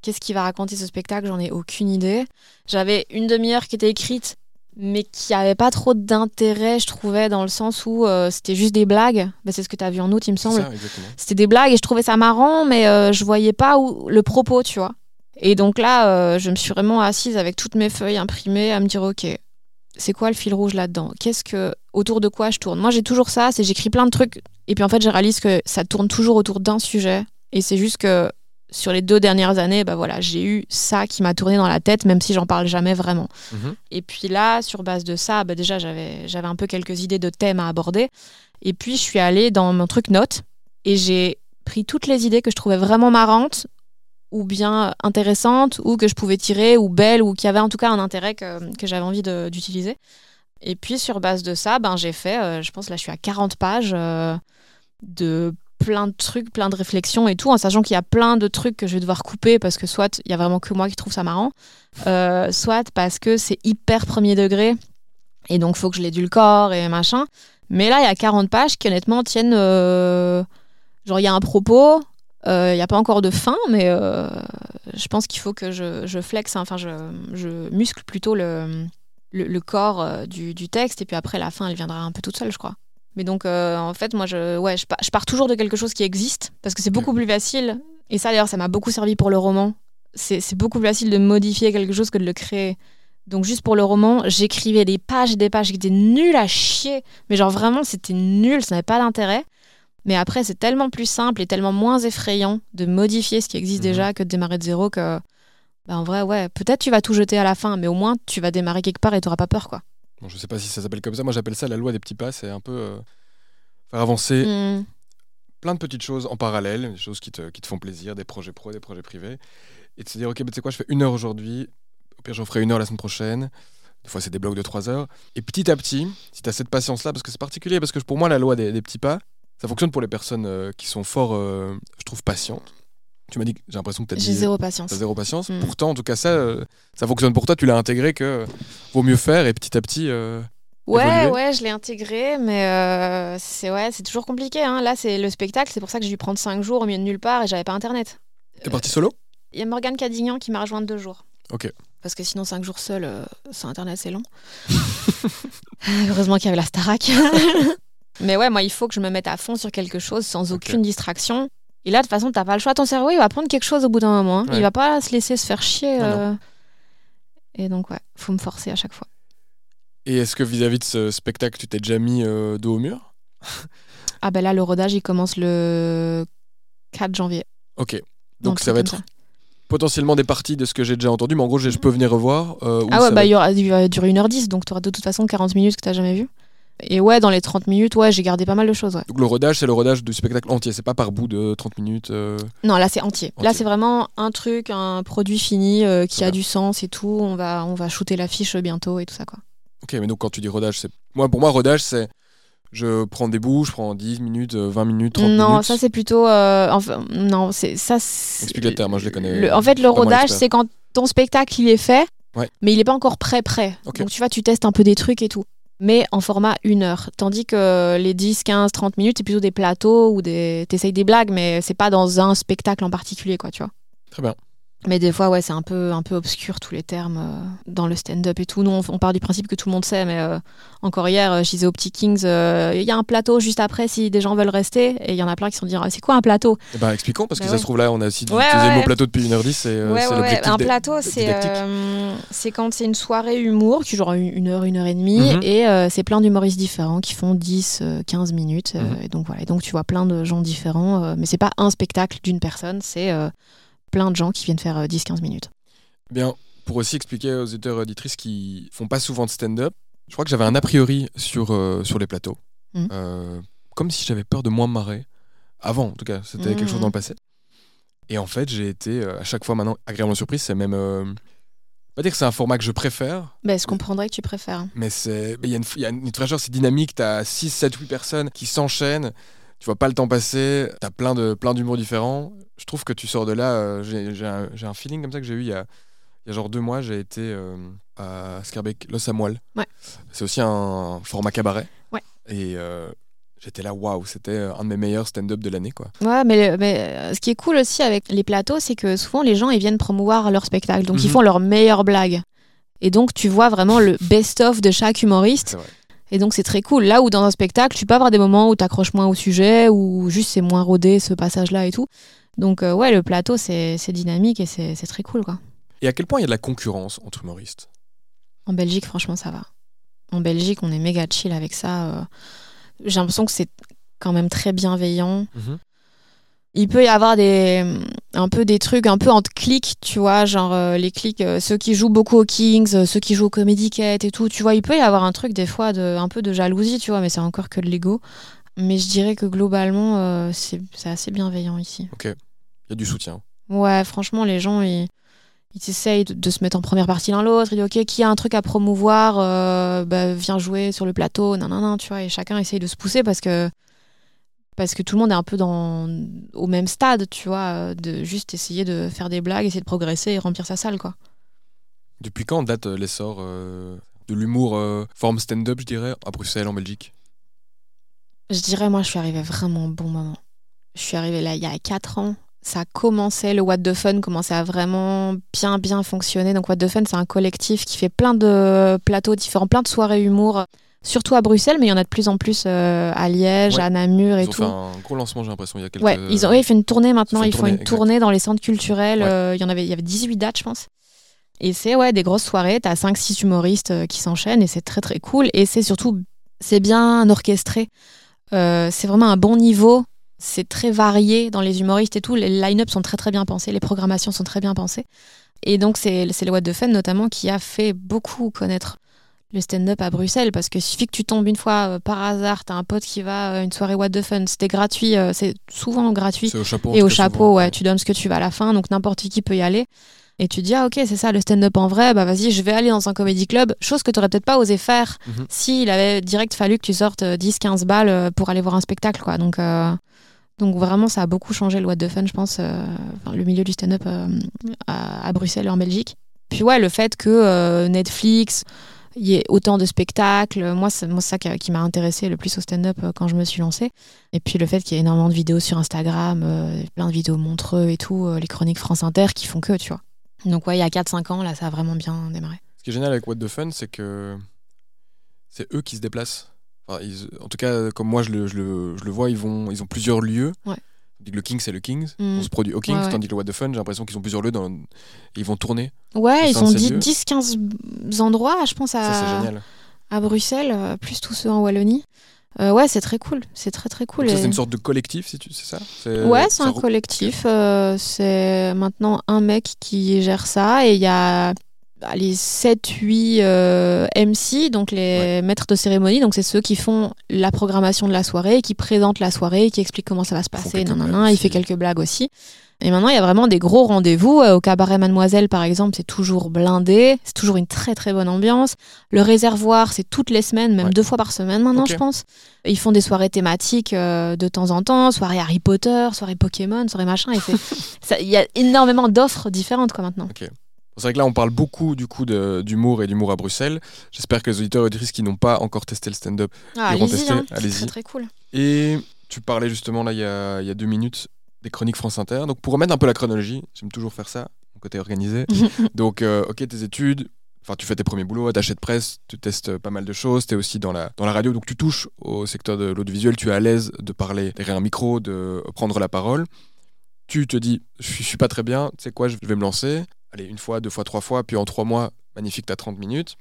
Qu'est-ce qui va raconter ce spectacle? J'en ai aucune idée. J'avais une demi-heure qui était écrite, mais qui avait pas trop d'intérêt, je trouvais, dans le sens où euh, c'était juste des blagues. Bah, c'est ce que tu as vu en août, il me semble. C'était des blagues et je trouvais ça marrant, mais euh, je voyais pas où, le propos, tu vois. Et donc là, je me suis vraiment assise avec toutes mes feuilles imprimées à me dire, ok, c'est quoi le fil rouge là-dedans? Qu'est-ce que autour de quoi je tourne? Moi, j'ai toujours ça, c'est j'écris plein de trucs et puis en fait, je réalise que ça tourne toujours autour d'un sujet et c'est juste que sur les deux dernières années, bah voilà, j'ai eu ça qui m'a tourné dans la tête, même si j'en parle jamais vraiment. Mhm. Et puis là, sur base de ça, bah déjà, j'avais, j'avais un peu quelques idées de thèmes à aborder. Et puis, je suis allée dans mon truc notes et j'ai pris toutes les idées que je trouvais vraiment marrantes ou bien intéressantes ou que je pouvais tirer ou belles ou qui avaient en tout cas un intérêt que, que j'avais envie d'utiliser. Et puis, sur base de ça, ben, j'ai fait, euh, je pense là, je suis à 40 pages euh, de plein de trucs, plein de réflexions et tout, en sachant qu'il y a plein de trucs que je vais devoir couper parce que soit il y a vraiment que moi qui trouve ça marrant, euh, soit parce que c'est hyper premier degré et donc faut que je l'édulcore et machin. Mais là, il y a 40 pages qui honnêtement tiennent. genre, il y a un propos, euh, il n'y a pas encore de fin, mais euh, je pense qu'il faut que je, je flexe, hein, enfin, je, je muscle plutôt le, le, le corps euh, du, du texte et puis après, la fin, elle viendra un peu toute seule, je crois. Mais donc, euh, en fait, moi, je, ouais, je, pars, je pars toujours de quelque chose qui existe parce que c'est beaucoup plus facile. Et ça, d'ailleurs, ça m'a beaucoup servi pour le roman. C'est c'est beaucoup plus facile de modifier quelque chose que de le créer. Donc, juste pour le roman, j'écrivais des pages et des pages qui étaient nulles à chier. Mais genre, vraiment, c'était nul, ça n'avait pas d'intérêt. Mais après, c'est tellement plus simple et tellement moins effrayant de modifier ce qui existe Mhm. déjà que de démarrer de zéro que, bah, en vrai, ouais, peut-être tu vas tout jeter à la fin, mais au moins, tu vas démarrer quelque part et tu n'auras pas peur, quoi. Bon, je sais pas si ça s'appelle comme ça. Moi, j'appelle ça la loi des petits pas. C'est un peu euh, faire avancer Mm. plein de petites choses en parallèle, des choses qui te, qui te font plaisir, des projets pro, des projets privés, et de se dire, ok, bah, tu sais quoi, je fais une heure aujourd'hui, au pire, j'en ferai une heure la semaine prochaine. Des fois, c'est des blocs de trois heures. Et petit à petit, si tu as cette patience-là, parce que c'est particulier, parce que pour moi, la loi des, des petits pas, ça fonctionne pour les personnes euh, qui sont fort, euh, je trouve, patientes. Tu m'as dit, que- j'ai l'impression que tu as J'ai zéro patience. t'as zéro patience. Mm. Pourtant, en tout cas, ça, euh, ça fonctionne pour toi, tu l'as intégré que vaut mieux faire, et petit à petit, Ouais, évoluer. ouais, je l'ai intégré, mais c'est ouais, c'est toujours compliqué. Hein. Là, c'est le spectacle, c'est pour ça que j'ai dû prendre 5 jours au milieu de nulle part et j'avais pas internet. t'es parti solo? Il y a Morgane Cadignan qui m'a rejoint de deux jours. Ok. Parce que sinon, 5 jours seul, sans internet, c'est long. [laughs] Heureusement qu'il y avait la Starac. [laughs] mais ouais, moi, il faut que je me mette à fond sur quelque chose sans aucune distraction. Et là, de toute façon, t'as pas le choix. Ton cerveau, il va prendre quelque chose au bout d'un moment. hein. Ouais. Il va pas se laisser se faire chier. Non. euh. Et donc, ouais, faut me forcer à chaque fois. Et est-ce que vis-à-vis de ce spectacle, tu t'es déjà mis euh, dos au mur? Ah ben là, le rodage, il commence le 4 janvier. Ok. Donc ça va être potentiellement des parties de ce que j'ai déjà entendu, mais en gros, je peux venir revoir. euh, Ah ouais, bah il y aura, il va durer 1h10, donc tu auras de toute façon 40 minutes que tu jamais vu. Et ouais, dans les 30 minutes, ouais, j'ai gardé pas mal de choses. Ouais. Donc le rodage, c'est le rodage du spectacle entier, c'est pas par bout de 30 minutes. euh, Non, là c'est entier. Là c'est vraiment un truc, un produit fini euh, qui a du sens et tout. On va, on va shooter l'affiche bientôt et tout ça quoi. Ok, mais donc quand tu dis rodage, c'est. Moi, pour moi, rodage, c'est. Je prends des bouts, je prends 10 minutes, euh, 20 minutes, 30 non, minutes. ça c'est plutôt. euh, enfin, non, c'est ça. c'est- Explique les termes, moi je les connais. Le- en fait, le rodage, c'est quand ton spectacle il est fait, Ouais. mais il est pas encore prêt prêt. Donc tu vois, tu testes un peu des trucs et tout. Mais en format une heure. Tandis que les 10, 15, 30 minutes, c'est plutôt des plateaux ou des. T'essayes des blagues, mais c'est pas dans un spectacle en particulier, quoi, tu vois. Très bien. Mais des fois, ouais, c'est un peu, un peu obscur tous les termes euh, dans le stand-up et tout. Nous, on, on part du principe que tout le monde sait, mais euh, encore hier, euh, je disais aux petits Kings, euh, il y a un plateau juste après si des gens veulent rester. Et il y en a plein qui se sont dit, Ah, c'est quoi un plateau? Ben, expliquons, parce que Bah ça ouais. se trouve là, on a aussi Ouais, utilisé le mot plateau depuis 1h10, c'est l'objectif. Un plateau, c'est quand c'est une soirée humour qui dure une heure, une heure et demie, Mhm. et c'est plein d'humoristes différents qui font 10, euh, 15 minutes. Mhm. et donc voilà, et donc tu vois plein de gens différents, mais c'est pas un spectacle d'une personne, c'est plein de gens qui viennent faire euh, 10-15 minutes. Bien, pour aussi expliquer aux auditeurs et auditrices qui font pas souvent de stand-up, je crois que j'avais un a priori sur, euh, sur les plateaux. Mhm. Euh, comme si j'avais peur de moins me marrer. Avant, en tout cas, c'était quelque chose Mhm. dans le passé. Et en fait, j'ai été euh, à chaque fois maintenant agréablement surprise. C'est même. euh, pas dire que c'est un format que je préfère, Ben, je comprendrais que tu préfères. mais il y a une, il y a une fraîcheur, c'est dynamique. T'as 6, 7, 8 personnes qui s'enchaînent. Tu vois pas le temps passer. T'as plein de plein d'humour différents. Je trouve que tu sors de là. euh, j'ai un, feeling comme ça que j'ai eu il y a, il y a genre deux mois. J'ai été euh, à Scarbeck, Los. Ouais. C'est aussi un format cabaret. Ouais. Et euh, j'étais là, waouh, c'était un de mes meilleurs stand-up de l'année, quoi. Ouais, mais, mais ce qui est cool aussi avec les plateaux, c'est que souvent les gens ils viennent promouvoir leur spectacle, donc ils Mhm. font leurs meilleures blagues. Et donc tu vois vraiment le best-of de chaque humoriste. Et donc c'est très cool. Là où dans un spectacle, tu peux avoir des moments où tu accroches moins au sujet, ou juste c'est moins rodé ce passage-là et tout. Donc euh, ouais, le plateau c'est c'est dynamique et c'est c'est très cool quoi. Et à quel point il y a de la concurrence entre humoristes? En Belgique, franchement, ça va. En Belgique, on est méga chill avec ça. euh. J'ai l'impression que c'est quand même très bienveillant. Il peut y avoir des, un peu des trucs un peu entre clics, tu vois, genre euh, les clics, euh, ceux qui jouent beaucoup aux Kings, euh, ceux qui jouent au Comedy Cat et tout, tu vois, il peut y avoir un truc des fois de un peu de jalousie, tu vois, mais c'est encore que de l'ego. Mais je dirais que globalement, c'est c'est assez bienveillant ici. Il y a du soutien. Ouais, franchement, les gens, ils, ils essayent de, de se mettre en première partie l'un l'autre. Ils disent, OK, qui a un truc à promouvoir, bah, viens jouer sur le plateau, nan, nan, nan, tu vois. Et chacun essaye de se pousser parce que, parce que tout le monde est un peu dans, au même stade, tu vois, de juste essayer de faire des blagues, essayer de progresser et remplir sa salle, quoi. Depuis quand date euh, l'essor euh, de l'humour euh, forme stand-up, je dirais, à Bruxelles, en Belgique? Je dirais, moi, je suis arrivée vraiment au bon moment. Je suis arrivée là il y a 4 ans. Ça commençait, le What the Fun commençait à vraiment bien, bien fonctionner. Donc, What the Fun, c'est un collectif qui fait plein de plateaux différents, plein de soirées humour, surtout à Bruxelles, mais il y en a de plus en plus euh, à Liège, Ouais. à Namur et Ils ont tout. fait un gros lancement, j'ai l'impression, il y a quelques... Ouais, ils ont ouais, font une tournée maintenant. Ils Ils font une tournée, dans les centres culturels. Euh, Il y en avait, il y avait 18 dates, je pense. Et c'est ouais, des grosses soirées. T'as 5-6 humoristes euh, qui s'enchaînent et c'est très très cool. Et c'est surtout, c'est bien orchestré. Euh, c'est vraiment un bon niveau. C'est très varié dans les humoristes et tout. Les line-up sont très très bien pensés. Les programmations sont très bien pensées. Et donc c'est c'est le What the Fun notamment qui a fait beaucoup connaître le stand-up à Bruxelles parce que suffit que tu tombes une fois euh, par hasard, t'as un pote qui va à une soirée What the Fun, c'était gratuit, euh, c'est souvent gratuit. Au chapeau. Et au chapeau, souvent. ouais, tu donnes ce que tu vas à la fin, donc n'importe qui peut y aller. Et tu te dis, ah ok, c'est ça le stand-up en vrai, bah vas-y, je vais aller dans un comédie club, chose que tu peut-être pas osé faire Mhm. s'il avait direct fallu que tu sortes euh, 10-15 balles euh, pour aller voir un spectacle, quoi. Donc, euh, donc vraiment, ça a beaucoup changé le What the Fun, je pense, euh, enfin, le milieu du stand-up euh, à, à Bruxelles et en Belgique. Puis ouais, le fait que euh, Netflix, il y ait autant de spectacles, moi, c'est moi, ça qui, m'a intéressé le plus au stand-up euh, quand je me suis lancée. Et puis le fait qu'il y ait énormément de vidéos sur Instagram, euh, plein de vidéos montreux et tout, euh, les chroniques France Inter qui font que, tu vois. Donc ouais, il y a 4-5 ans, là, ça a vraiment bien démarré. Ce qui est génial avec What the Fun, c'est que c'est eux qui se déplacent. Enfin, ils- en tout cas, comme moi je le, je le- je le vois, ils, vont, ils ont plusieurs lieux. Ouais. Le King, c'est le Kings. Mm. On se produit au Kings, Ouais, ouais. tandis que le What the Fun, j'ai l'impression qu'ils ont plusieurs lieux. Dans... Ils vont tourner. Ouais, ils ont ces lieux. 10-15 endroits, je pense, à, à Bruxelles, euh, plus tous ceux en Wallonie. Euh, ouais, c'est très cool. C'est très très cool. Et- c'est une sorte de collectif, si tu... c'est ça? Ouais, c'est un collectif. euh, c'est maintenant un mec qui gère ça et il y a bah, les 7-8 euh, MC, donc les maîtres de cérémonie. Donc c'est ceux qui font la programmation de la soirée, qui présentent la soirée, qui expliquent comment ça va se passer. nan, blagues nan. Il fait quelques blagues aussi. Et maintenant, il y a vraiment des gros rendez-vous. Euh, Au cabaret Mademoiselle, par exemple, c'est toujours blindé. C'est toujours une très très bonne ambiance. Le réservoir, c'est toutes les semaines, même Ouais. deux fois par semaine maintenant, je pense. Ils font des soirées thématiques euh, de temps en temps, soirée Harry Potter, soirée Pokémon, soirée machin. [laughs] Il y a énormément d'offres différentes quoi maintenant. C'est vrai que là, on parle beaucoup du coup d'humour et d'humour à Bruxelles. J'espère que les auditeurs et auditrices qui n'ont pas encore testé le stand-up. Ah, Iront allez-y, tester, hein. c'est allez-y. très très cool. Et tu parlais justement là, il y a, il y a deux minutes, des chroniques France Inter. Donc pour remettre un peu la chronologie, j'aime toujours faire ça, mon côté organisé. [laughs] Donc, euh, ok, tes études, enfin, tu fais tes premiers boulots, attaché de presse, tu testes pas mal de choses, tu es aussi dans la, dans la radio, donc tu touches au secteur de l'audiovisuel, tu es à l'aise de parler derrière un micro, de prendre la parole. Tu te dis, je suis, je suis pas très bien, tu sais quoi, je vais me lancer. Allez, une fois, deux fois, trois fois, puis en trois mois, magnifique, tu as 30 minutes.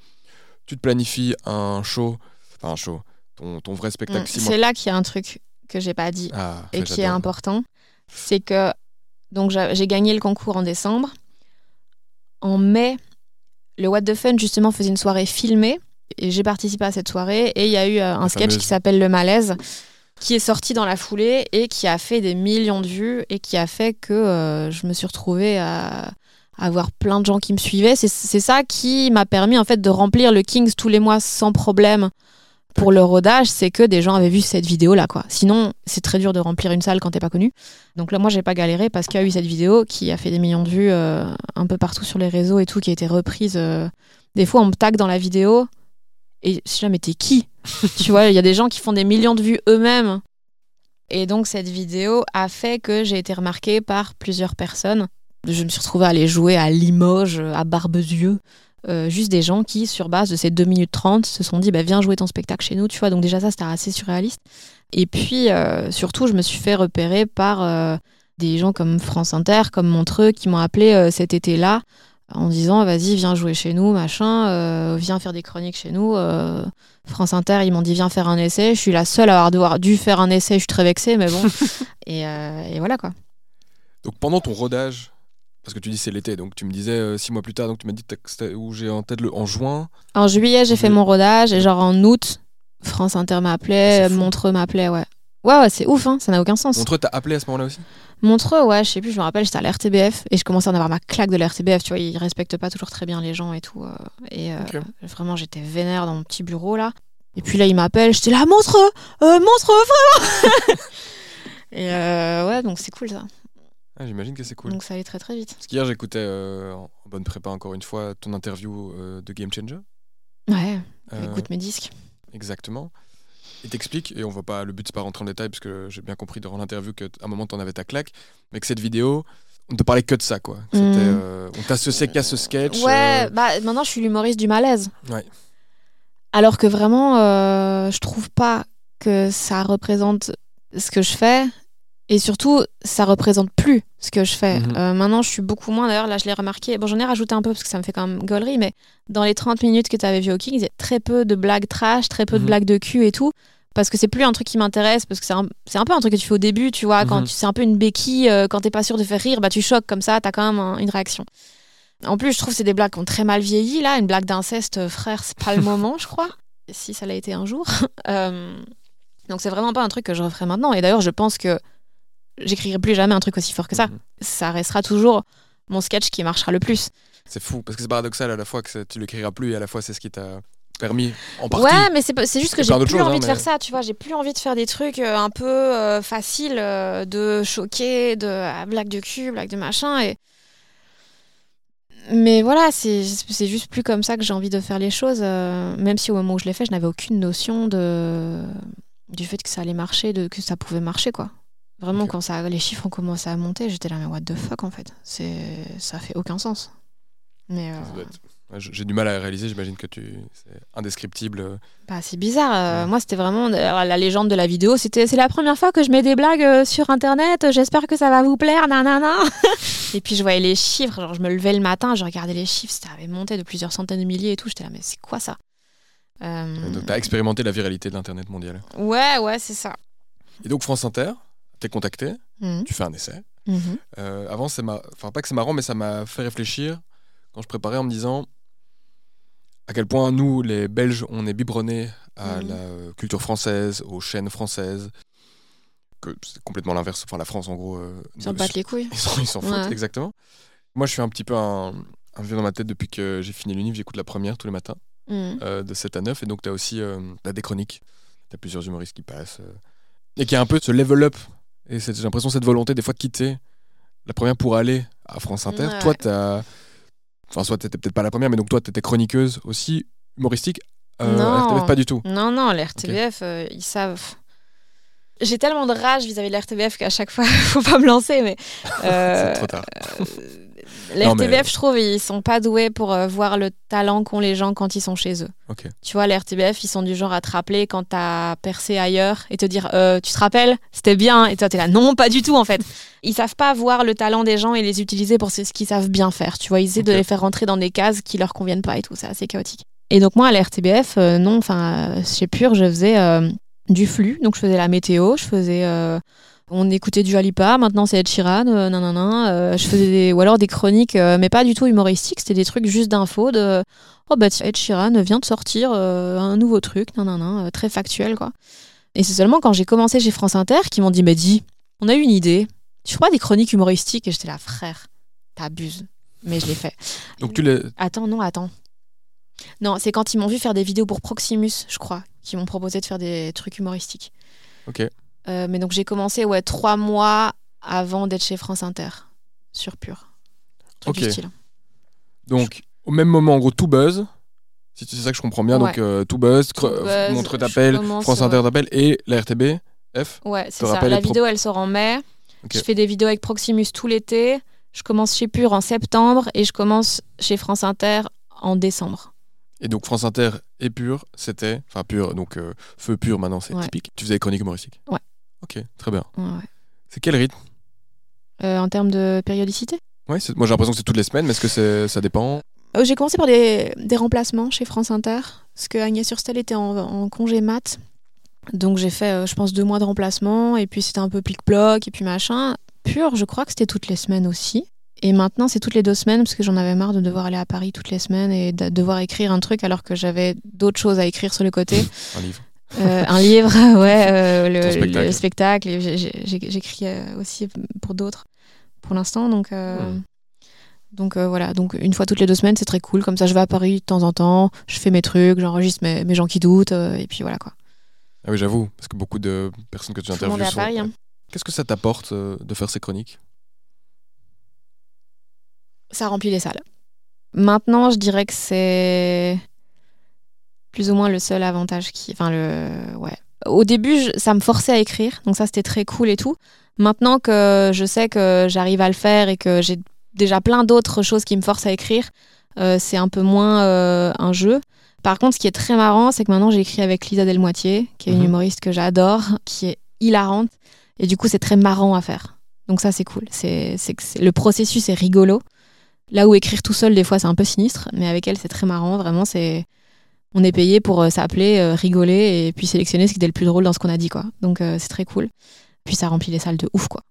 Tu te planifies un show, enfin un show, ton, ton vrai spectacle Mm. C'est là qu'il y a un truc que j'ai pas dit Ah, et qui est important. C'est que donc j'a- j'ai gagné le concours en décembre. En mai, le What the Fun justement faisait une soirée filmée et j'ai participé à cette soirée et il y a eu euh, un La sketch fameuse. qui s'appelle Le Malaise qui est sorti dans la foulée et qui a fait des millions de vues et qui a fait que euh, je me suis retrouvée à avoir plein de gens qui me suivaient. C'est ça qui m'a permis en fait de remplir le Kings tous les mois sans problème pour le rodage, c'est que des gens avaient vu cette vidéo là quoi. Sinon, c'est très dur de remplir une salle quand t'es pas connu. Donc là, moi, j'ai pas galéré parce qu'il y a eu cette vidéo qui a fait des millions de vues euh, un peu partout sur les réseaux et tout, qui a été reprise. euh. Des fois, on me tag dans la vidéo et je suis là, mais t'es qui? [laughs] Tu vois, il y a des gens qui font des millions de vues eux-mêmes. Et donc, cette vidéo a fait que j'ai été remarquée par plusieurs personnes. Je me suis retrouvée à aller jouer à Limoges, à Barbezieux. Euh, juste des gens qui, sur base de ces 2 minutes 30, se sont dit bah, viens jouer ton spectacle chez nous, tu vois. Donc, déjà, ça, c'était assez surréaliste. Et puis, euh, surtout, je me suis fait repérer par euh, des gens comme France Inter, comme Montreux, qui m'ont appelé cet été-là en disant vas-y, viens jouer chez nous, machin, viens faire des chroniques chez nous. France Inter, ils m'ont dit viens faire un essai. Je suis la seule à avoir devoir dû faire un essai, je suis très vexée, mais bon. [laughs] et, et voilà quoi. Donc pendant ton rodage, parce que tu dis c'est l'été, donc tu me disais euh, six mois plus tard, donc tu m'as dit que où j'ai en tête le en juin. En juillet, j'ai fait mon rodage et genre en août, France Inter m'appelait, C'est fou. Montreux m'appelait, ouais. Ouais, ouais, c'est ouf, hein, ça n'a aucun sens. Montreux t'as appelé à ce moment-là aussi? Montreux, ouais, je sais plus, je me rappelle, j'étais à l'RTBF et je commençais à en avoir ma claque de l'RTBF, tu vois, ils respectent pas toujours très bien les gens et tout. euh, et euh, vraiment, j'étais vénère dans mon petit bureau là. Et puis là, il m'appelle, j'étais là, Montreux, euh, Montreux, vraiment [laughs] Et euh, ouais, donc c'est cool ça. Ah, J'imagine que c'est cool. Donc ça allait très très vite. Parce qu'hier j'écoutais euh, en bonne prépa encore une fois ton interview euh, de Game Changer. Ouais, Euh, écoute mes disques. Exactement. Il t'explique, et on va pas, le but c'est pas rentrer en détail, parce que j'ai bien compris durant l'interview qu'à un moment t'en avais ta claque, mais que cette vidéo, on te parlait que de ça, quoi. Mhm. euh, on t'associait qu'à ce sketch. Ouais, euh, bah maintenant je suis l'humoriste du malaise. Ouais. Alors que vraiment, euh, je trouve pas que ça représente ce que je fais. Et surtout, ça représente plus ce que je fais. Mhm. Euh, maintenant, je suis beaucoup moins. D'ailleurs, là, je l'ai remarqué. Bon, j'en ai rajouté un peu parce que ça me fait quand même gaulerie. Mais dans les 30 minutes que tu avais vu au King, il y a très peu de blagues trash, très peu de Mhm. blagues de cul et tout. Parce que c'est plus un truc qui m'intéresse. Parce que c'est un, un peu un truc que tu fais au début, tu vois. Quand Mhm. c'est un peu une béquille, euh, quand t'es pas sûr de faire rire, bah tu choques comme ça, t'as quand même un- une réaction. En plus, je trouve que c'est des blagues qui ont très mal vieilli. Là, une blague d'inceste, euh, frère, c'est pas le [laughs] moment, je crois. Si ça l'a été un jour. [laughs] Euh, donc, c'est vraiment pas un truc que je referai maintenant. Et d'ailleurs, je pense que j'écrirai plus jamais un truc aussi fort que ça. mhm. Ça restera toujours mon sketch qui marchera le plus. C'est fou, parce que c'est paradoxal à la fois que tu l'écriras plus, et à la fois c'est ce qui t'a permis, en partie. Ouais, mais c'est juste que j'ai plus choses, envie hein, de mais- faire ça, tu vois. J'ai plus envie de faire des trucs euh, un peu euh, faciles, euh, de choquer, de ah, blague de cul, blague de machin. Et... Mais voilà, c'est c'est juste plus comme ça que j'ai envie de faire les choses. euh, même si au moment où je l'ai fait, je n'avais aucune notion de... du fait que ça allait marcher, de... que ça pouvait marcher, quoi. Vraiment, quand ça... les chiffres ont commencé à monter, j'étais là, mais what the fuck, en fait. C'est- Ça fait aucun sens. Mais. euh, J'ai du mal à réaliser, j'imagine que tu... c'est indescriptible. Bah, c'est bizarre. euh, Ouais. Moi, c'était vraiment euh, la légende de la vidéo. C'était c'est la première fois que je mets des blagues euh, sur internet. J'espère que ça va vous plaire. Nanana. [laughs] et puis je voyais les chiffres. Genre, je me levais le matin, je regardais les chiffres. Ça avait monté de plusieurs centaines de milliers et tout. J'étais là, mais c'est quoi ça? Euh, Donc, tu as expérimenté la viralité de l'Internet mondial. Ouais, ouais, c'est ça. Et donc, France Inter, t'es contacté, Mhm. tu fais un essai. Mhm. Euh, avant, c'est ma... enfin, pas que c'est marrant, mais ça m'a fait réfléchir quand je préparais en me disant à quel point nous, les Belges, on est biberonnés à Mhm. la culture française, aux chaînes françaises, que c'est complètement l'inverse. Enfin, la France, en gros, euh, Ils s'en battent les couilles. [laughs] ils s'en, foutent, Ouais. exactement. Moi, je suis un petit peu un, un vieux dans ma tête depuis que j'ai fini l'univ. J'écoute la première tous les matins, euh, de 7 à 9. Et donc, tu as aussi t'as des chroniques. Tu as plusieurs humoristes qui passent. et qui a un peu ce level up. Et j'ai l'impression cette volonté, des fois, de quitter la première pour aller à France Inter. Ouais, Toi, tu Enfin, soit tu peut-être pas la première, mais donc toi, tu étais chroniqueuse aussi, humoristique. Euh, Non. RTBF, pas du tout. Non, non, l'RTBF, euh, ils savent. J'ai tellement de rage vis-à-vis de l'RTBF qu'à chaque fois, [laughs] faut pas me lancer, mais. [laughs] euh, C'est trop tard. Non, mais- je trouve, ils sont pas doués pour euh, voir le talent qu'ont les gens quand ils sont chez eux. Tu vois, l'RTBF, ils sont du genre à te rappeler quand t'as percé ailleurs et te dire euh, Tu te rappelles? C'était bien. Et toi, t'es là Non, pas du tout, en fait. [laughs] Ils savent pas voir le talent des gens et les utiliser pour ce qu'ils savent bien faire. Tu vois, ils essaient de les faire rentrer dans des cases qui leur conviennent pas et tout. C'est assez chaotique. Et donc, moi, à l'RTBF, euh, non, enfin, chez Pure, je faisais du flux. Donc, je faisais la météo, je faisais. On écoutait du Alipa, maintenant c'est Ed Sheeran, euh, nanana, euh, je faisais des, ou alors des chroniques, euh, mais pas du tout humoristiques, c'était des trucs juste d'infos de oh bah tiens, Ed Sheeran vient de sortir euh, un nouveau truc, nanana, euh, très factuel quoi. Et c'est seulement quand j'ai commencé chez France Inter qu'ils m'ont dit mais dis, on a eu une idée, tu feras des chroniques humoristiques? Et j'étais là frère, t'abuses, mais je l'ai fait. Donc tu l'es. Attends, non, attends. Non, c'est quand ils m'ont vu faire des vidéos pour Proximus, je crois, qui m'ont proposé de faire des trucs humoristiques. Ok. Euh, mais donc j'ai commencé ouais trois mois avant d'être chez France Inter sur Pure. Truc Ok. du style. Donc, au même moment, en gros, tout buzz. Si c'est ça que je comprends bien, donc Ouais. euh, tout buzz, Tout cre- buzz, montre t'appelle, France ouais. Inter t'appelle et la RTB, F. Ouais, c'est ça. La vidéo elle sort en mai. Je fais des vidéos avec Proximus tout l'été. Je commence chez Pure en septembre et je commence chez France Inter en décembre. Et donc France Inter et Pur, c'était. Enfin, Pur, donc euh, Feu Pur maintenant, c'est Ouais. typique. Tu faisais des chroniques humoristiques. Ouais. Ok, très bien. Ouais. C'est quel rythme? Euh, en termes de périodicité? C'est- moi j'ai l'impression que c'est toutes les semaines, mais est-ce que ça dépend? Euh, J'ai commencé par des, des remplacements chez France Inter, parce que Agnès Surstel était en, en congé mat. Donc j'ai fait, euh, je pense, deux mois de remplacement, et puis c'était un peu plic-ploc, et puis machin. Pur, je crois que c'était toutes les semaines aussi. Et maintenant, c'est toutes les deux semaines, parce que j'en avais marre de devoir aller à Paris toutes les semaines et de devoir écrire un truc alors que j'avais d'autres choses à écrire sur le côté. Un livre Euh, un livre, [laughs] ouais, euh, le, spectacle. le J'écris euh, aussi pour d'autres pour l'instant. Donc, euh, Hmm. donc voilà. Donc une fois toutes les deux semaines, c'est très cool. Comme ça, je vais à Paris de temps en temps, je fais mes trucs, j'enregistre mes, mes gens qui doutent, et puis voilà quoi. Ah oui, j'avoue, parce que beaucoup de personnes que tu interviews sont. Hein. Qu'est-ce que ça t'apporte de faire ces chroniques? Ça remplit les salles. Maintenant, je dirais que c'est plus ou moins le seul avantage qui. Enfin, le. Ouais. Au début, je- ça me forçait à écrire, donc ça c'était très cool et tout. Maintenant que je sais que j'arrive à le faire et que j'ai déjà plein d'autres choses qui me forcent à écrire, euh, c'est un peu moins euh, un jeu. Par contre, ce qui est très marrant, c'est que maintenant j'écris avec Lisa Delmoitier, qui est une Mhm. humoriste que j'adore, qui est hilarante, et du coup c'est très marrant à faire. Donc ça c'est cool. C'est, c'est c'est- le processus est rigolo. Là où écrire tout seul, des fois, c'est un peu sinistre, mais avec elle, c'est très marrant. Vraiment, c'est. On est payé pour euh, s'appeler, euh, rigoler et puis sélectionner ce qui était le plus drôle dans ce qu'on a dit, quoi. Donc, euh, c'est très cool. Puis ça remplit les salles de ouf, quoi.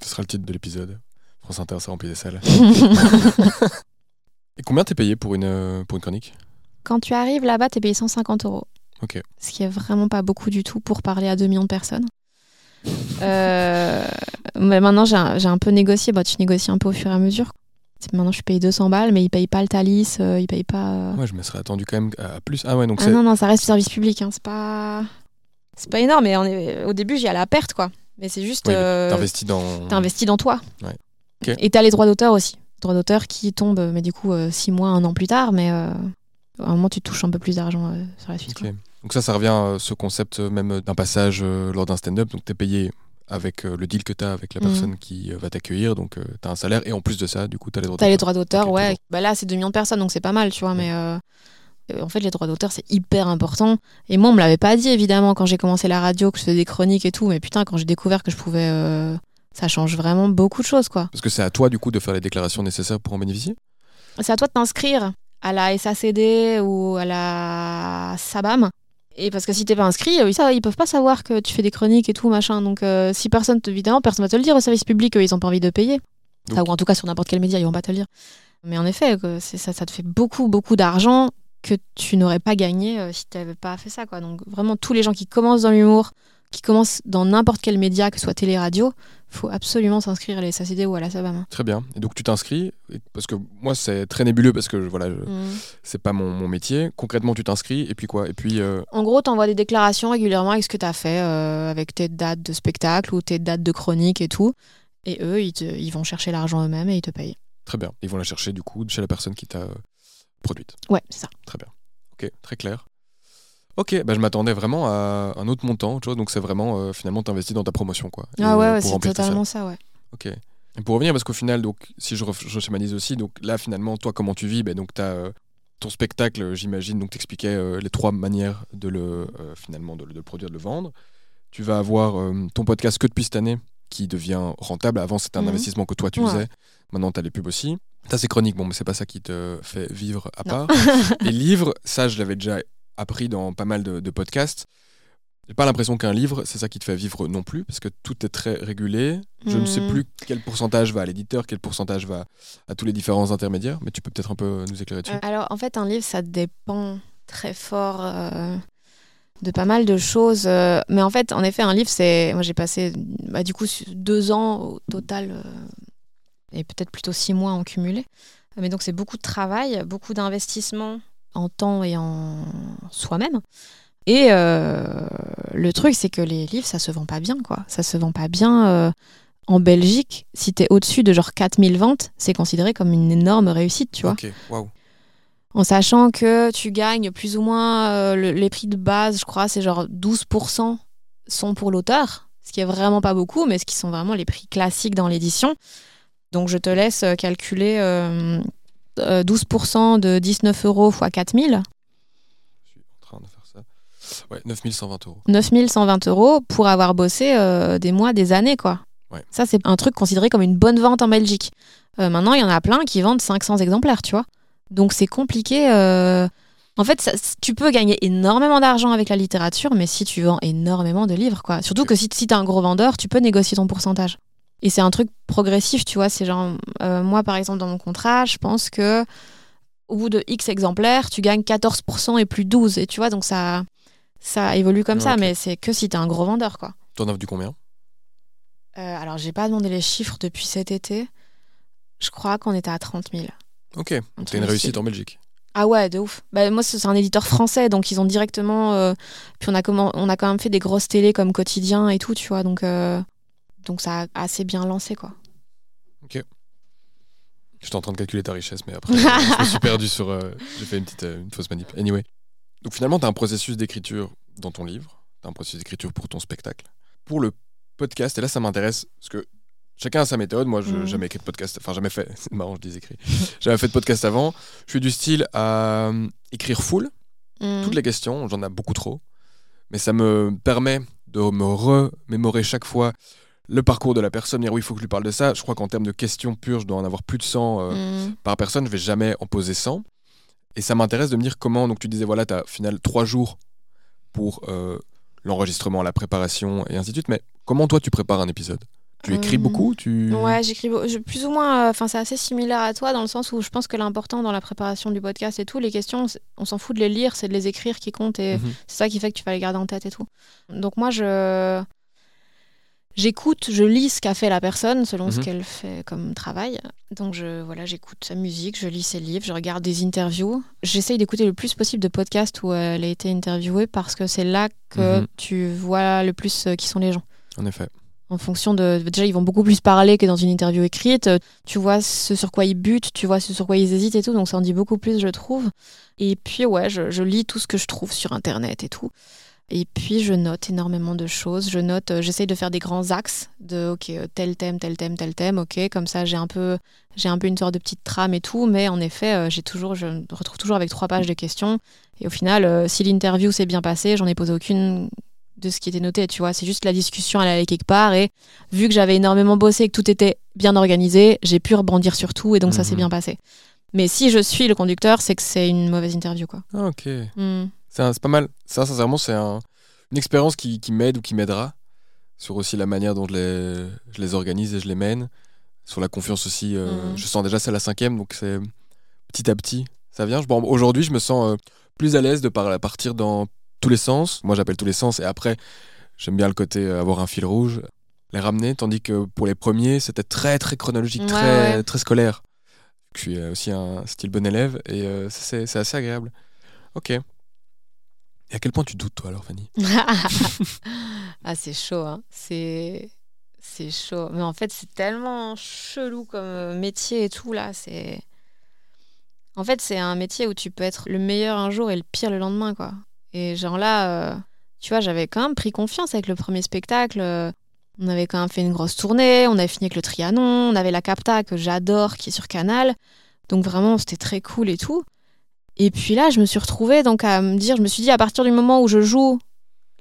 Ce sera le titre de l'épisode. France Inter, ça remplit des salles. [laughs] [laughs] Et combien t'es payé pour une, euh, pour une chronique? Quand tu arrives là-bas, t'es payé 150 euros. Ok. Ce qui est vraiment pas beaucoup du tout pour parler à 2 millions de personnes. Euh, mais maintenant, j'ai un, j'ai un peu négocié. Bah, tu négocies un peu au fur et à mesure. Maintenant, je payé 200 balles, mais ils payent pas le Thalys, euh, ils payent pas. euh, Ouais, je me serais attendu quand même à plus. Ah ouais, donc Ah c'est. non, non, ça reste du service public. Hein. C'est pas. C'est pas énorme, mais on est... au début, j'y allais à perte, quoi. Mais c'est juste. Oui, euh, T'investis dans. T'investis dans toi. Ouais. Et t'as les droits d'auteur aussi. Droits d'auteur qui tombent, mais du coup, euh, six mois, un an plus tard, mais euh, à un moment, tu touches un peu plus d'argent euh, sur la suite. Donc ça, ça revient à ce concept euh, même d'un passage euh, lors d'un stand-up. Donc t'es payé avec euh, le deal que t'as avec la Mhm. personne qui euh, va t'accueillir. Donc euh, t'as un salaire et en plus de ça, du coup, t'as les droits T'as les d'auteur. droits d'auteur, ouais. toujours. Bah là, c'est 2 millions de personnes, donc c'est pas mal, tu vois, mais. euh, En fait, les droits d'auteur, c'est hyper important. Et moi, on me l'avait pas dit, évidemment, quand j'ai commencé la radio, que je faisais des chroniques et tout. Mais putain, quand j'ai découvert que je pouvais. Ça change vraiment beaucoup de choses, quoi. Parce que c'est à toi, du coup, de faire les déclarations nécessaires pour en bénéficier? C'est à toi de t'inscrire à la SACD ou à la SABAM. Et parce que si t'es pas inscrit, euh, ça, ils peuvent pas savoir que tu fais des chroniques et tout, machin. Donc euh, si personne, te- évidemment, personne va te le dire au service public, eux, ils ont pas envie de payer. Donc- ou en tout cas sur n'importe quel média, ils vont pas te le dire. Mais en effet, ça, ça te fait beaucoup, beaucoup d'argent que tu n'aurais pas gagné euh, si tu n'avais pas fait ça. Quoi. Donc vraiment, tous les gens qui commencent dans l'humour, qui commencent dans n'importe quel média, que ce soit télé, radio, faut absolument s'inscrire à les SACD ou à la SABAM. Très bien. Et donc tu t'inscris, parce que moi c'est très nébuleux parce que voilà, je- Mm. c'est pas mon, mon métier. Concrètement, tu t'inscris et puis quoi? Et puis euh, En gros, tu envoies des déclarations régulièrement avec ce que tu as fait, euh, avec tes dates de spectacle ou tes dates de chronique et tout. Et eux, ils, te- ils vont chercher l'argent eux-mêmes et ils te payent. très bien. Ils vont la chercher du coup chez la personne qui t'a euh, produite. Ouais, c'est ça. Très bien. Ok, très clair. Ok, bah je m'attendais vraiment à un autre montant, tu vois. Donc c'est vraiment euh, finalement t'investis dans ta promotion quoi. Ah ouais, euh, c'est totalement ça, ouais. Ok. Et pour revenir, parce qu'au final, donc, si je, je aussi, donc là, finalement, toi, comment tu vis ben, Donc, tu as ton spectacle, j'imagine, donc t'expliquais euh, les trois manières de le, euh, finalement, de, le- de le produire, de le vendre. Tu vas avoir euh, ton podcast que depuis cette année, qui devient rentable. Avant, c'était un Mhm. investissement que toi, tu Ouais. faisais. Maintenant, tu as les pubs aussi. T'as ces chroniques, bon, mais c'est pas ça qui te fait vivre à Non. part. [laughs] les livres, ça, je l'avais déjà appris dans pas mal de, de podcasts. J'ai pas l'impression qu'un livre, c'est ça qui te fait vivre non plus, parce que tout est très régulé. Je ne sais Mhm. plus quel pourcentage va à l'éditeur, quel pourcentage va à tous les différents intermédiaires, mais tu peux peut-être un peu nous éclairer dessus. Euh, Alors, en fait, un livre, ça dépend très fort euh, de pas mal de choses. euh, mais en fait, en effet, un livre, c'est. Moi, j'ai passé, bah, du coup, deux ans au total, euh, et peut-être plutôt six mois en cumulé. Mais donc, c'est beaucoup de travail, beaucoup d'investissement en temps et en soi-même. Et euh, le truc, c'est que les livres, ça se vend pas bien, quoi. Ça se vend pas bien. euh, en Belgique, si t'es au-dessus de genre 4000 ventes, c'est considéré comme une énorme réussite, tu vois Ok, waouh. en sachant que tu gagnes plus ou moins euh, le- les prix de base, je crois, c'est genre 12% sont pour l'auteur, ce qui est vraiment pas beaucoup, mais ce qui sont vraiment les prix classiques dans l'édition. Donc je te laisse calculer euh, euh, 12% de 19 euros x 4000, Je suis en train de faire ça. Ouais, 9120 euros. 9120 euros pour avoir bossé euh, des mois, des années, quoi. Ouais. Ça, c'est un truc considéré comme une bonne vente en Belgique. Euh, maintenant, il y en a plein qui vendent 500 exemplaires, tu vois. Donc, c'est compliqué. En fait, ça- tu peux gagner énormément d'argent avec la littérature, mais si tu vends énormément de livres, quoi. Surtout que si, si tu es un gros vendeur, tu peux négocier ton pourcentage. Et c'est un truc progressif, tu vois. C'est genre, euh, moi, par exemple, dans mon contrat, je pense que au bout de X exemplaires, tu gagnes 14% et plus 12. Et tu vois, donc ça, ça évolue comme Ouais, ça, mais c'est que si tu es un gros vendeur, quoi. T'en as vendu combien? Euh, alors, j'ai pas demandé les chiffres depuis cet été. Je crois qu'on était à 30 000. Ok, donc t'as une réussite en Belgique. Ah ouais, de ouf. Bah, moi, c'est c'est un éditeur français, donc ils ont directement. euh, Puis on a, comment... on a quand même fait des grosses télés comme Quotidien et tout, tu vois. Donc, euh, donc ça a assez bien lancé, quoi. J'étais en train de calculer ta richesse, mais après, je me suis perdu sur. euh, J'ai fait une petite euh, une fausse manip. Anyway. Donc finalement, tu as un processus d'écriture dans ton livre, tu as un processus d'écriture pour ton spectacle. Pour le podcast, et là, ça m'intéresse, parce que chacun a sa méthode. Moi, je n'ai Mhm. jamais écrit de podcast, enfin, jamais fait. [laughs] C'est marrant, je dis écrit. J'avais fait de podcast avant. Je suis du style à euh, écrire full, Mhm. toutes les questions, j'en ai beaucoup trop, mais ça me permet de me remémorer chaque fois le parcours de la personne, dire oui, il faut que je lui parle de ça. Je crois qu'en termes de questions pures, je dois en avoir plus de 100 euh, Mhm. par personne, je vais jamais en poser 100. Et ça m'intéresse de me dire comment, donc tu disais, voilà, tu as au final trois jours pour euh, l'enregistrement, la préparation et ainsi de suite, mais comment toi tu prépares un épisode? Tu écris Euh, beaucoup? Tu... Ouais, j'écris plus ou moins. euh, Enfin, c'est assez similaire à toi dans le sens où je pense que l'important dans la préparation du podcast et tout, les questions, on s'en fout de les lire, c'est de les écrire qui compte et Mhm. c'est ça qui fait que tu vas les garder en tête et tout. Donc moi, je j'écoute, je lis ce qu'a fait la personne selon ce Mhm. qu'elle fait comme travail. Donc je voilà, j'écoute sa musique, je lis ses livres, je regarde des interviews. J'essaye d'écouter le plus possible de podcasts où elle a été interviewée parce que c'est là que Mhm. tu vois le plus euh, qui sont les gens En effet. en fonction de. Déjà, ils vont beaucoup plus parler que dans une interview écrite. Tu vois ce sur quoi ils butent, tu vois ce sur quoi ils hésitent et tout, donc ça en dit beaucoup plus, je trouve. Et puis, ouais, je, je lis tout ce que je trouve sur Internet et tout. Et puis, je note énormément de choses. Je note, euh, j'essaye de faire des grands axes de, ok, euh, tel thème, tel thème, tel thème, ok. Comme ça, j'ai un peu, j'ai un peu une sorte de petite trame et tout. Mais en effet, euh, j'ai toujours, je me retrouve toujours avec trois pages de questions. Et au final, euh, si l'interview s'est bien passée, j'en ai posé aucune de ce qui était noté, tu vois. C'est juste la discussion, elle allait quelque part. Et vu que j'avais énormément bossé et que tout était bien organisé, j'ai pu rebondir sur tout et donc ça s'est Mhm. bien passé. Mais si je suis le conducteur, c'est que c'est une mauvaise interview, quoi. Ah, ok. Hmm. C'est pas mal. Ça, sincèrement, c'est un- une expérience qui, qui m'aide ou qui m'aidera sur aussi la manière dont je les, je les organise et je les mène. Sur la confiance aussi. euh, Mhm. Je sens déjà c'est la cinquième, donc c'est petit à petit. Ça vient. Bon, Aujourd'hui, je me sens euh, plus à l'aise de par- partir dans tous les sens. Moi, j'appelle tous les sens. Et après, j'aime bien le côté euh, avoir un fil rouge, les ramener. Tandis que pour les premiers, c'était très, très chronologique, Ouais, très, ouais. très scolaire. Je suis aussi un style bon élève et c'est assez agréable. Ok. Et à quel point tu doutes, toi, alors, Fanny? [laughs] Ah, c'est chaud, hein. C'est. C'est chaud. Mais en fait, c'est tellement chelou comme euh, métier et tout, là. C'est. En fait, c'est un métier où tu peux être le meilleur un jour et le pire le lendemain, quoi. Et genre là, euh, tu vois, j'avais quand même pris confiance avec le premier spectacle. euh, On avait quand même fait une grosse tournée, on avait fini avec le Trianon, on avait la Capta que j'adore qui est sur Canal. Donc vraiment, c'était très cool et tout. Et puis là, je me suis retrouvée donc à me dire, je me suis dit à partir du moment où je joue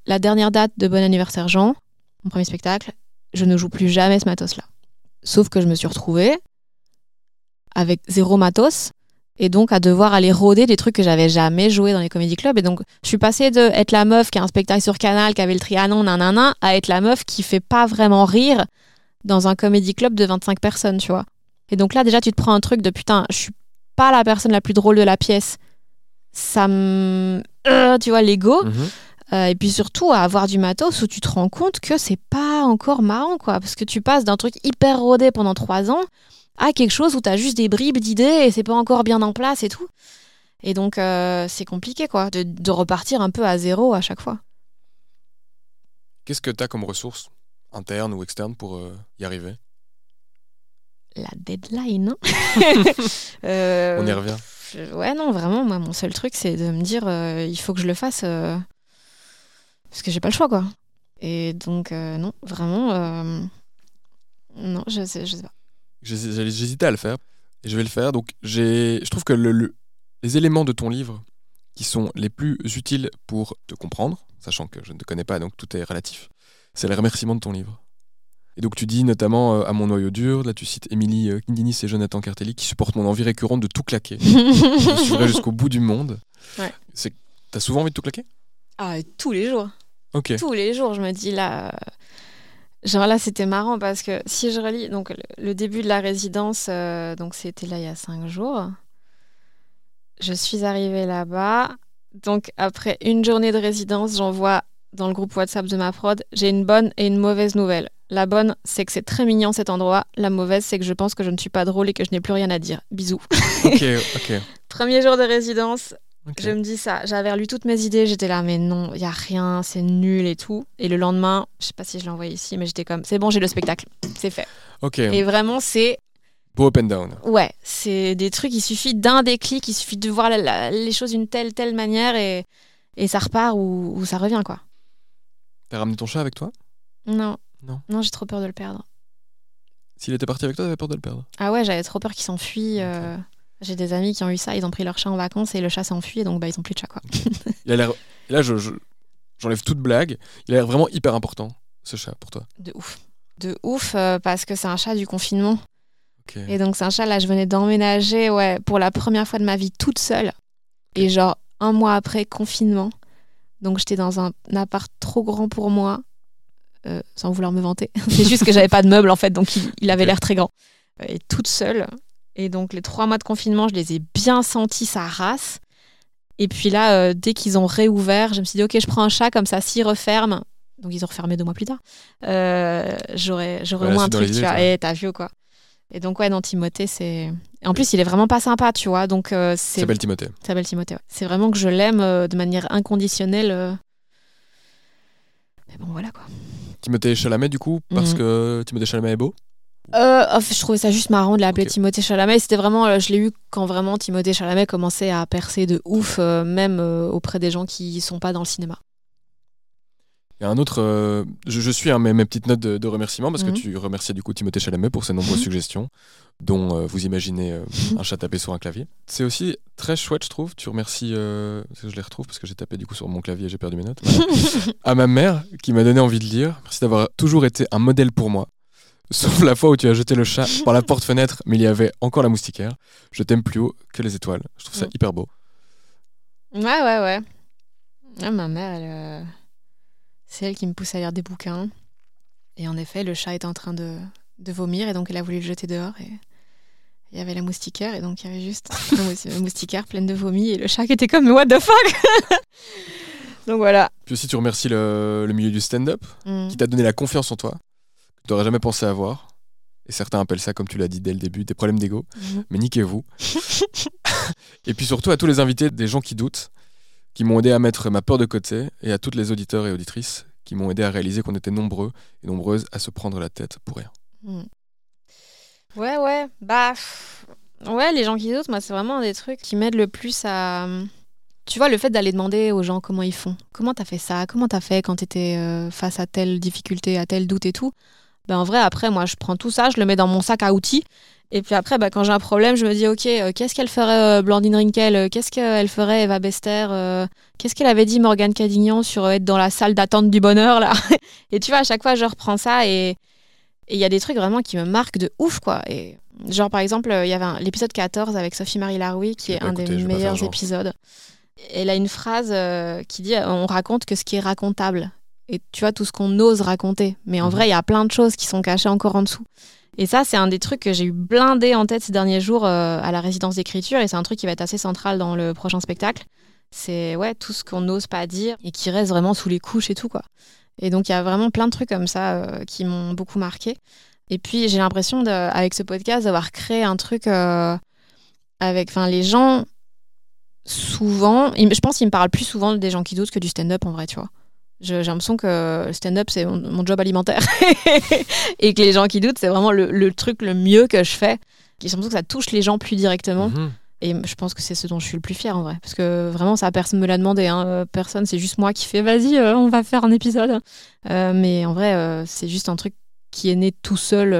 la dernière date de Bon anniversaire Jean, mon premier spectacle, je ne joue plus jamais ce matos-là. Sauf que je me suis retrouvée avec zéro matos et donc à devoir aller rôder des trucs que j'avais jamais joué dans les comédie clubs. Et donc, je suis passée de être la meuf qui a un spectacle sur Canal, qui avait le Trianon, nanana, à être la meuf qui fait pas vraiment rire dans un comédie club de 25 personnes, tu vois. Et donc là, déjà, tu te prends un truc de putain, je suis pas la personne la plus drôle de la pièce. Ça me. euh, tu vois, l'ego. Mhm. Euh, et puis surtout à avoir du matos où tu te rends compte que c'est pas encore marrant, quoi. Parce que tu passes d'un truc hyper rodé pendant trois ans à quelque chose où t'as juste des bribes d'idées et c'est pas encore bien en place et tout. Et donc euh, c'est compliqué, quoi, de, de repartir un peu à zéro à chaque fois. Qu'est-ce que tu as comme ressources, internes ou externes, pour y arriver? La deadline, hein [laughs] Euh, On y revient. Ouais, non, vraiment, moi, mon seul truc, c'est de me dire, euh, il faut que je le fasse euh, parce que j'ai pas le choix, quoi. Et donc, non, vraiment, non, je sais, je sais pas. J'hésitais à le faire et je vais le faire. Donc, je trouve que le- le- les éléments de ton livre qui sont les plus utiles pour te comprendre, sachant que je ne te connais pas, donc tout est relatif, c'est les remerciements de ton livre. Et donc, tu dis notamment euh, à mon noyau dur, là tu cites Émilie euh, Kindinis et Jonathan Cartelli qui supportent mon envie récurrente de tout claquer. [laughs] je suivrai jusqu'au bout du monde. Ouais. C'est- T'as souvent envie de tout claquer? Ah, tous les jours. Ok. Tous les jours, je me dis là. euh, Genre là, c'était marrant parce que si je relis donc le, le début de la résidence, euh, donc c'était là il y a cinq jours. Je suis arrivée là-bas. Donc après une journée de résidence, j'envoie dans le groupe WhatsApp de ma prod, j'ai une bonne et une mauvaise nouvelle. La bonne, c'est que c'est très mignon cet endroit. La mauvaise, c'est que je pense que je ne suis pas drôle et que je n'ai plus rien à dire. Bisous. [laughs] Ok, ok. [laughs] Premier jour de résidence, je me dis ça. J'avais relu toutes mes idées. J'étais là, mais non, il y a rien, c'est nul et tout. Et le lendemain, je sais pas si je l'ai envoyé ici, mais j'étais comme, c'est bon, j'ai le spectacle, c'est fait. Ok. Et vraiment, c'est, Beau up and down. ouais, c'est des trucs. Il suffit d'un déclic, il suffit de voir la- la- les choses d'une telle telle manière et et ça repart ou, ou ça revient quoi. T'as ramené ton chat avec toi? Non, Non. non, j'ai trop peur de le perdre. S'il était parti avec toi, t'avais peur de le perdre Ah ouais, j'avais trop peur qu'il s'enfuit. euh, J'ai des amis qui ont eu ça, ils ont pris leur chat en vacances et le chat s'est enfui et donc bah ils ont plus de chat quoi. Il a l'air. et Là, je, je- j'enlève toute blague. Il a l'air vraiment hyper important, ce chat, pour toi. De ouf. De ouf euh, parce que c'est un chat du confinement. Ok. Et donc, c'est un chat, là, je venais d'emménager, ouais, pour la première fois de ma vie toute seule. Et genre, un mois après, confinement. Donc, j'étais dans un appart trop grand pour moi, euh, sans vouloir me vanter. [laughs] c'est juste que j'avais pas de meubles, en fait, donc il, il avait l'air très grand. Et toute seule. Et donc, les trois mois de confinement, je les ai bien sentis, sa race. Et puis là, euh, dès qu'ils ont réouvert, je me suis dit, OK, je prends un chat, comme ça, s'il referme, donc ils ont refermé deux mois plus tard, euh, j'aurais j'aurais Ouais, au moins un dans truc, tu vois. Et t'as vu quoi Et donc, ouais, non, Timothée, c'est. Et en plus, il est vraiment pas sympa, tu vois. Donc, c'est. s'appelle Timothée. S'appelle Timothée, ouais. C'est vraiment que je l'aime de manière inconditionnelle. Mais bon, voilà quoi. Timothée Chalamet, du coup, parce Mhm. que Timothée Chalamet est beau. Euh, oh, je trouvais ça juste marrant de l'appeler. Timothée Chalamet. C'était vraiment, euh, je l'ai eu quand vraiment Timothée Chalamet commençait à percer de ouf, euh, même euh, auprès des gens qui sont pas dans le cinéma. Il y a un autre. euh, je, je suis hein, mes, mes petites notes de, de remerciement parce Mhm. que tu remerciais du coup Timothée Chalamet pour ses nombreuses suggestions, dont euh, vous imaginez euh, un chat tapé sur un clavier. C'est aussi très chouette, je trouve. Tu remercies. je les retrouve parce que j'ai tapé du coup sur mon clavier et j'ai perdu mes notes. Voilà. [laughs] à ma mère qui m'a donné envie de lire. Merci d'avoir toujours été un modèle pour moi. Sauf la fois où tu as jeté le chat par la porte-fenêtre, mais il y avait encore la moustiquaire. Je t'aime plus haut que les étoiles. Je trouve ça hyper beau. Ouais, ouais, ouais. Ah, ma mère, elle, c'est elle qui me pousse à lire des bouquins. Et en effet, le chat était en train de, de vomir et donc elle a voulu le jeter dehors. Et il y avait la moustiquaire et donc il y avait juste [laughs] une moustiquaire pleine de vomi et le chat qui était comme What the fuck? [laughs] Donc voilà. Puis aussi, tu remercies le, le milieu du stand-up Mm. qui t'a donné la confiance en toi que tu n'aurais jamais pensé avoir. Et certains appellent ça, comme tu l'as dit dès le début, des problèmes d'ego. Mhm. Mais niquez-vous. [laughs] et puis surtout à tous les invités, des gens qui doutent, qui m'ont aidé à mettre ma peur de côté, et à toutes les auditeurs et auditrices qui m'ont aidé à réaliser qu'on était nombreux et nombreuses à se prendre la tête pour rien. Mm. Ouais, ouais. Bah, ouais, les gens qui doutent, moi, c'est vraiment un des trucs qui m'aident le plus à. Tu vois, le fait d'aller demander aux gens comment ils font. Comment t'as fait ça? Comment t'as fait quand t'étais euh, face à telle difficulté, à tel doute et tout? Ben, en vrai, après, moi, je prends tout ça, je le mets dans mon sac à outils. Et puis après, bah, quand j'ai un problème, je me dis, OK, euh, qu'est-ce qu'elle ferait euh, Blandine Rinkel Euh, Qu'est-ce qu'elle ferait Eva Bester Euh, Qu'est-ce qu'elle avait dit Morgane Cadignan sur être dans la salle d'attente du bonheur, là? [laughs] Et tu vois, à chaque fois, je reprends ça et il y a des trucs vraiment qui me marquent de ouf, quoi. Et genre, par exemple, il y avait l'épisode 14 avec Sophie-Marie Laroui, qui est un des meilleurs épisodes. Elle a une phrase qui dit On raconte que ce qui est racontable. Et tu vois, tout ce qu'on ose raconter. Mais en Mhm. vrai, il y a plein de choses qui sont cachées encore en dessous. Et ça, c'est un des trucs que j'ai eu blindé en tête ces derniers jours euh, à la résidence d'écriture. Et c'est un truc qui va être assez central dans le prochain spectacle. C'est ouais, tout ce qu'on n'ose pas dire et qui reste vraiment sous les couches et tout, quoi. Et donc, il y a vraiment plein de trucs comme ça euh, qui m'ont beaucoup marqué. Et puis, j'ai l'impression, avec ce podcast, d'avoir créé un truc euh, avec. Enfin, les gens, souvent. Je pense qu'ils me parlent plus souvent des gens qui doutent que du stand-up, en vrai, tu vois. J'ai l'impression que le stand-up, c'est mon, mon job alimentaire. [laughs] et que les gens qui doutent, c'est vraiment le, le truc le mieux que je fais. J'ai l'impression que ça touche les gens plus directement. Mhm. Et je pense que c'est ce dont je suis le plus fière en vrai. Parce que vraiment, ça, personne me l'a demandé. hein. Euh, Personne, c'est juste moi qui fais vas-y, euh, on va faire un épisode. Euh, mais en vrai, euh, c'est juste un truc qui est né tout seul,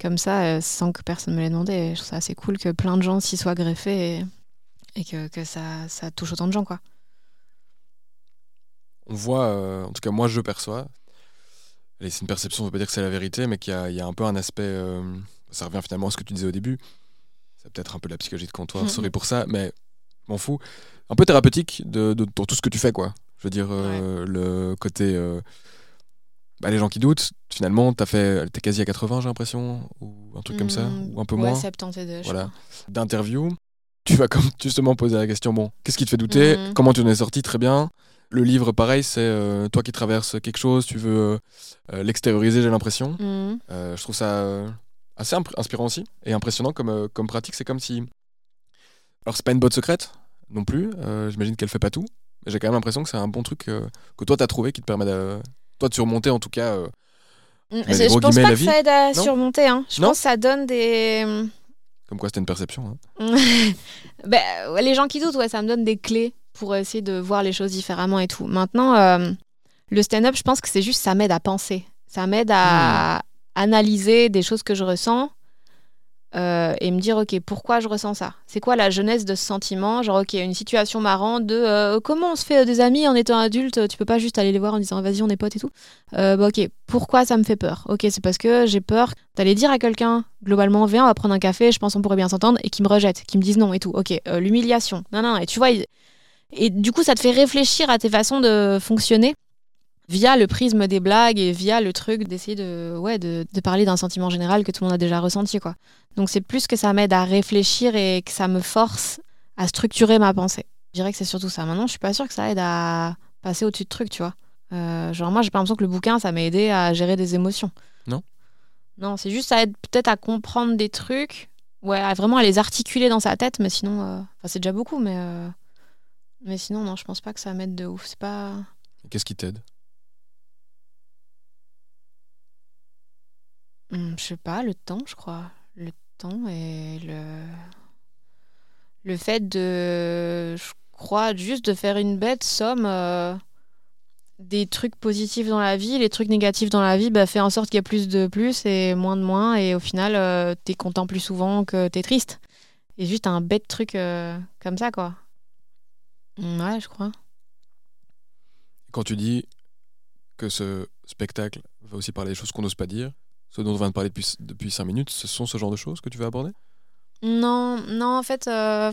comme ça, sans que personne me l'ait demandé. Et je trouve ça assez cool que plein de gens s'y soient greffés et, et que, que ça, ça touche autant de gens, quoi. On voit, euh, en tout cas moi je perçois, et c'est une perception, ça veut pas dire que c'est la vérité, mais qu'il y, a- il y a un peu un aspect, euh, ça revient finalement à ce que tu disais au début, c'est peut-être un peu de la psychologie de comptoir, Mhm. sorry pour ça, mais m'en fous, un peu thérapeutique de, de- pour tout ce que tu fais, quoi. Je veux dire, euh, le côté... bah, les gens qui doutent, finalement, t'as fait, t'es quasi à 80, j'ai l'impression, ou un truc comme ça, Mm, ou un peu ouais, moins, 72, je voilà, d'interview. Tu vas comme [laughs] justement poser la question, bon, qu'est-ce qui te fait douter? Mhm. Comment tu en es sorti? Très bien. Le livre, pareil, c'est euh, toi qui traverses quelque chose, tu veux euh, euh, l'extérioriser, j'ai l'impression. Euh, je trouve ça assez inspirant aussi et impressionnant comme, comme pratique. C'est comme si. Alors, c'est pas une botte secrète non plus, j'imagine qu'elle fait pas tout, mais j'ai quand même l'impression que c'est un bon truc que toi t'as trouvé qui te permet de, toi, de surmonter en tout cas. Mm, Je pense pas que ça aide à Non surmonter. Hein. Je Non pense que ça donne des. comme quoi c'était une perception. hein. [laughs] Ben, les gens qui doutent, ouais, ça me donne des clés pour essayer de voir les choses différemment et tout. Maintenant, euh, le stand-up, je pense que c'est juste ça m'aide à penser. Ça m'aide à analyser des choses que je ressens euh, et me dire, ok, pourquoi je ressens ça? C'est quoi la jeunesse de ce sentiment? Genre, ok, une situation marrante de euh, comment on se fait des amis en étant adulte Tu peux pas juste aller les voir en disant, vas-y, on est potes et tout. Bah, ok, pourquoi ça me fait peur? Ok, c'est parce que j'ai peur d'aller dire à quelqu'un, globalement, viens, on va prendre un café, je pense qu'on pourrait bien s'entendre, et qui me rejette, qui me disent non et tout. Ok, l'humiliation. Non, non, et tu vois, il- et du coup, ça te fait réfléchir à tes façons de fonctionner via le prisme des blagues et via le truc d'essayer de, ouais, de, de parler d'un sentiment général que tout le monde a déjà ressenti. Quoi. Donc c'est plus que ça m'aide à réfléchir et que ça me force à structurer ma pensée. Je dirais que c'est surtout ça. Maintenant, je suis pas sûre que ça aide à passer au-dessus de trucs, tu vois. Euh, genre moi, j'ai pas l'impression que le bouquin, ça m'a aidé à gérer des émotions. Non Non, c'est juste ça aide peut-être à comprendre des trucs, ouais, à vraiment à les articuler dans sa tête, mais sinon, euh, enfin, c'est déjà beaucoup, mais euh, mais sinon, non, je pense pas que ça m'aide de ouf. C'est pas. Qu'est-ce qui t'aide? Hmm, je sais pas, le temps, je crois. Le temps et le. Le fait de. Je crois juste de faire une bête somme. euh, des trucs positifs dans la vie, les trucs négatifs dans la vie, bah, fait en sorte qu'il y a plus de plus et moins de moins. Et au final, euh, t'es content plus souvent que t'es triste. Et juste un bête truc euh, comme ça, quoi. Ouais, je crois. Quand tu dis que ce spectacle va aussi parler des choses qu'on n'ose pas dire, ce dont on vient de parler depuis, depuis 5 minutes, ce sont ce genre de choses que tu veux aborder? Non, non, en fait, euh,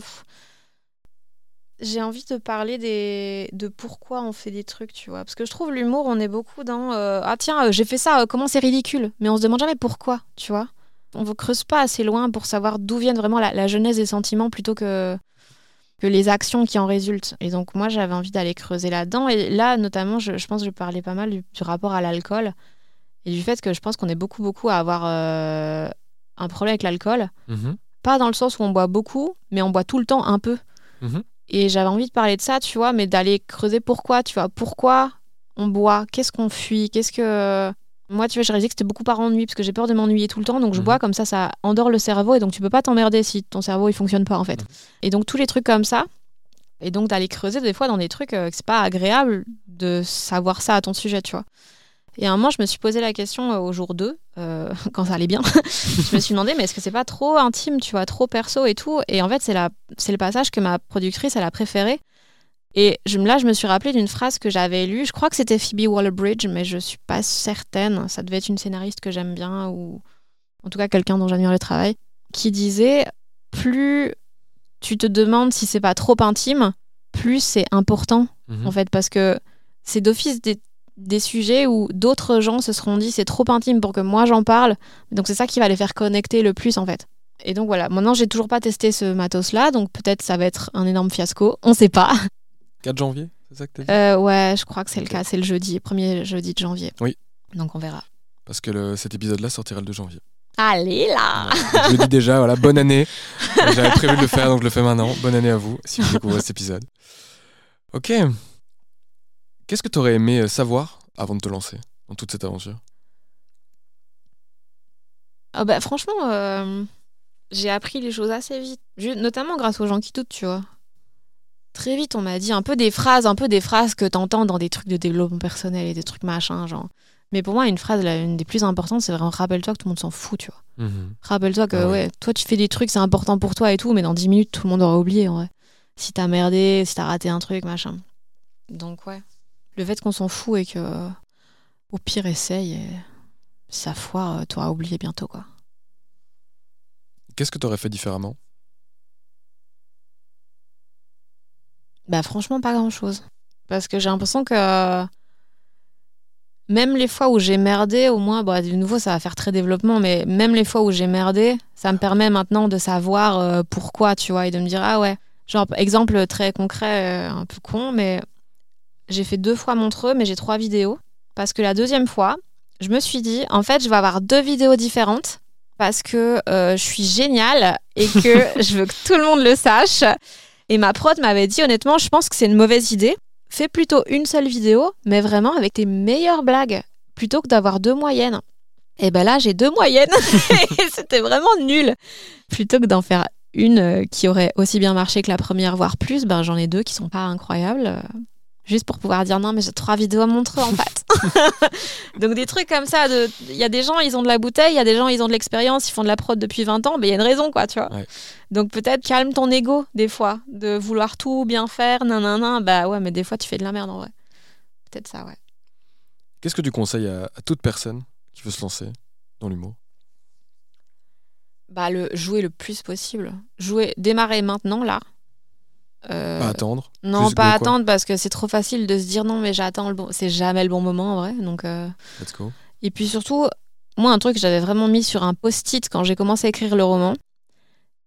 j'ai envie de parler des... de pourquoi on fait des trucs, tu vois. Parce que je trouve l'humour, on est beaucoup dans euh, Ah tiens, euh, j'ai fait ça, comment c'est ridicule? Mais on se demande jamais pourquoi, tu vois. On ne creuse pas assez loin pour savoir d'où viennent vraiment la, la jeunesse des sentiments plutôt que, que les actions qui en résultent. Et donc, moi, j'avais envie d'aller creuser là-dedans. Et là, notamment, je, je pense que je parlais pas mal du, du rapport à l'alcool et du fait que je pense qu'on est beaucoup, beaucoup à avoir euh, un problème avec l'alcool. Mhm. Pas dans le sens où on boit beaucoup, mais on boit tout le temps un peu. Mhm. Et j'avais envie de parler de ça, tu vois, mais d'aller creuser pourquoi, tu vois, pourquoi on boit, qu'est-ce qu'on fuit, qu'est-ce que... Moi, tu vois, j'ai réalisé que c'était beaucoup par ennui, parce que j'ai peur de m'ennuyer tout le temps, donc je Mhm. bois comme ça, ça endort le cerveau, et donc tu peux pas t'emmerder si ton cerveau, il fonctionne pas, en fait. Mhm. Et donc, tous les trucs comme ça, et donc d'aller creuser des fois dans des trucs euh, que c'est pas agréable de savoir ça à ton sujet, tu vois. Et à un moment, je me suis posé la question euh, au jour 2, euh, [laughs] quand ça allait bien. [laughs] je me suis demandé, mais est-ce que c'est pas trop intime, tu vois, trop perso et tout? Et en fait, c'est la- c'est le passage que ma productrice, elle a préféré. Et je, là, je me suis rappelé d'une phrase que j'avais lue. Je crois que c'était Phoebe Waller-Bridge, mais je suis pas certaine. Ça devait être une scénariste que j'aime bien, ou en tout cas quelqu'un dont j'admire le travail, qui disait plus tu te demandes si c'est pas trop intime, plus c'est important Mhm. en fait, parce que c'est d'office des, des sujets où d'autres gens se seront dit c'est trop intime pour que moi j'en parle. Donc c'est ça qui va les faire connecter le plus en fait. Et donc voilà, maintenant j'ai toujours pas testé ce matos là, donc peut-être ça va être un énorme fiasco, on sait pas. 4 janvier, c'est ça que t'as dit? Euh, ouais, je crois que c'est le cas, c'est le jeudi, premier jeudi de janvier. Oui. Donc on verra. Parce que le- cet épisode-là sortira le 2 janvier. Allez là je le dis déjà, voilà, bonne année. [laughs] J'avais prévu de le faire, donc je le fais maintenant. Bonne année à vous, si vous découvrez cet épisode. Ok. Qu'est-ce que tu aurais aimé euh, savoir avant de te lancer dans toute cette aventure? Bah, Franchement, euh, j'ai appris les choses assez vite, notamment grâce aux gens qui doutent, tu vois. Très vite, on m'a dit un peu des phrases, un peu des phrases que t'entends dans des trucs de développement personnel et des trucs machin, genre. Mais pour moi, une phrase, la- une des plus importantes, c'est vraiment rappelle-toi que tout le monde s'en fout, tu vois. Rappelle-toi que, Ah ouais. ouais, toi, tu fais des trucs, c'est important pour toi et tout, mais dans 10 minutes, tout le monde aura oublié, en vrai. Si t'as merdé, si t'as raté un truc, machin. Donc, ouais. Le fait qu'on s'en fout et que, au pire, essaye, et si ça foire, euh, t'auras oublié bientôt, quoi. Qu'est-ce que tu aurais fait différemment? Bah franchement pas grand chose. Parce que j'ai l'impression que même les fois où j'ai merdé, au moins, bah, de nouveau ça va faire très développement, mais même les fois où j'ai merdé, ça me permet maintenant de savoir euh, pourquoi, tu vois, et de me dire, ah ouais, genre exemple très concret, euh, un peu con, mais j'ai fait deux fois Montreux, mais j'ai trois vidéos. Parce que la deuxième fois, je me suis dit, en fait, je vais avoir deux vidéos différentes parce que euh, je suis géniale et que [laughs] je veux que tout le monde le sache. Et ma prod m'avait dit honnêtement, je pense que c'est une mauvaise idée. Fais plutôt une seule vidéo, mais vraiment avec tes meilleures blagues, plutôt que d'avoir deux moyennes. Et ben là, j'ai deux moyennes [laughs] c'était vraiment nul. Plutôt que d'en faire une euh, qui aurait aussi bien marché que la première, voire plus, ben j'en ai deux qui sont pas incroyables. Juste pour pouvoir dire non, mais j'ai trois vidéos à montrer en fait. [laughs] Donc des trucs comme ça, de- il y a des gens, ils ont de la bouteille, il y a des gens, ils ont de l'expérience, ils font de la prod depuis 20 ans, mais il y a une raison quoi, tu vois. Ouais. Donc peut-être calme ton ego des fois, de vouloir tout bien faire, nanana, bah ouais, mais des fois tu fais de la merde en vrai. Peut-être ça, ouais. Qu'est-ce que tu conseilles à, à toute personne qui veut se lancer dans l'humour? Bah le jouer le plus possible. Jouer, démarrer maintenant là. Euh, Pas attendre. non, pas attendre parce que c'est trop facile de se dire non, mais j'attends le bon. C'est jamais le bon moment en vrai. Donc, euh, Let's go. Et puis surtout, moi, un truc que j'avais vraiment mis sur un post-it quand j'ai commencé à écrire le roman,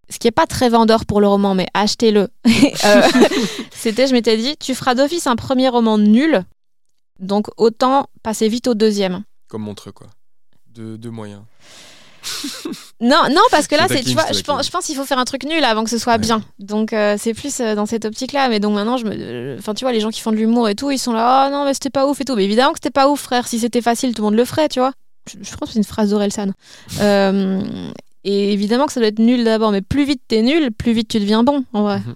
ce qui est pas très vendeur pour le roman, mais achetez-le. [laughs] Euh, [laughs] C'était, je m'étais dit, tu feras d'office un premier roman nul, donc autant passer vite au deuxième. Comme Montreux, quoi. De, de moyens. [laughs] Non, non, parce que là, c'est, tu vois, je pense, je pense qu'il faut faire un truc nul avant que ce soit Ouais. bien. Donc euh, c'est plus euh, dans cette optique-là. Mais donc maintenant, je me, euh, enfin, tu vois, les gens qui font de l'humour et tout, ils sont là, oh non, mais c'était pas ouf et tout. Mais évidemment que c'était pas ouf, frère. Si c'était facile, tout le monde le ferait, tu vois. Je, je pense que c'est une phrase d'Orelsan. Euh, et évidemment que ça doit être nul d'abord, mais plus vite t'es nul, plus vite tu deviens bon, en vrai. Mhm.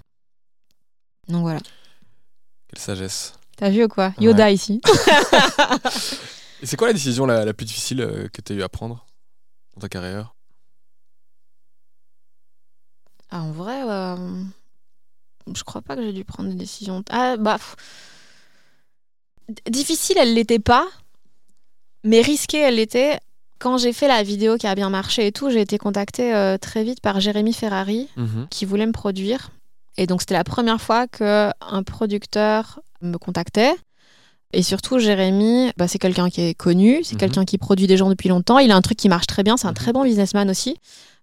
Donc voilà. Quelle sagesse. T'as vu ou quoi? Yoda ici. [laughs] Et c'est quoi la décision la, la plus difficile que tu as eu à prendre? Dans ta carrière? Ah, en vrai, euh, je crois pas que j'ai dû prendre des décisions. Ah, bah. pff. Difficile, elle l'était pas. Mais risquée, elle l'était. Quand j'ai fait la vidéo qui a bien marché et tout, j'ai été contactée euh, très vite par Jérémy Ferrari, Mhm. qui voulait me produire. Et donc c'était la première fois qu'un producteur me contactait. Et surtout, Jérémy, bah, c'est quelqu'un qui est connu, c'est Mhm. quelqu'un qui produit des gens depuis longtemps. Il a un truc qui marche très bien, c'est un Mhm. très bon businessman aussi.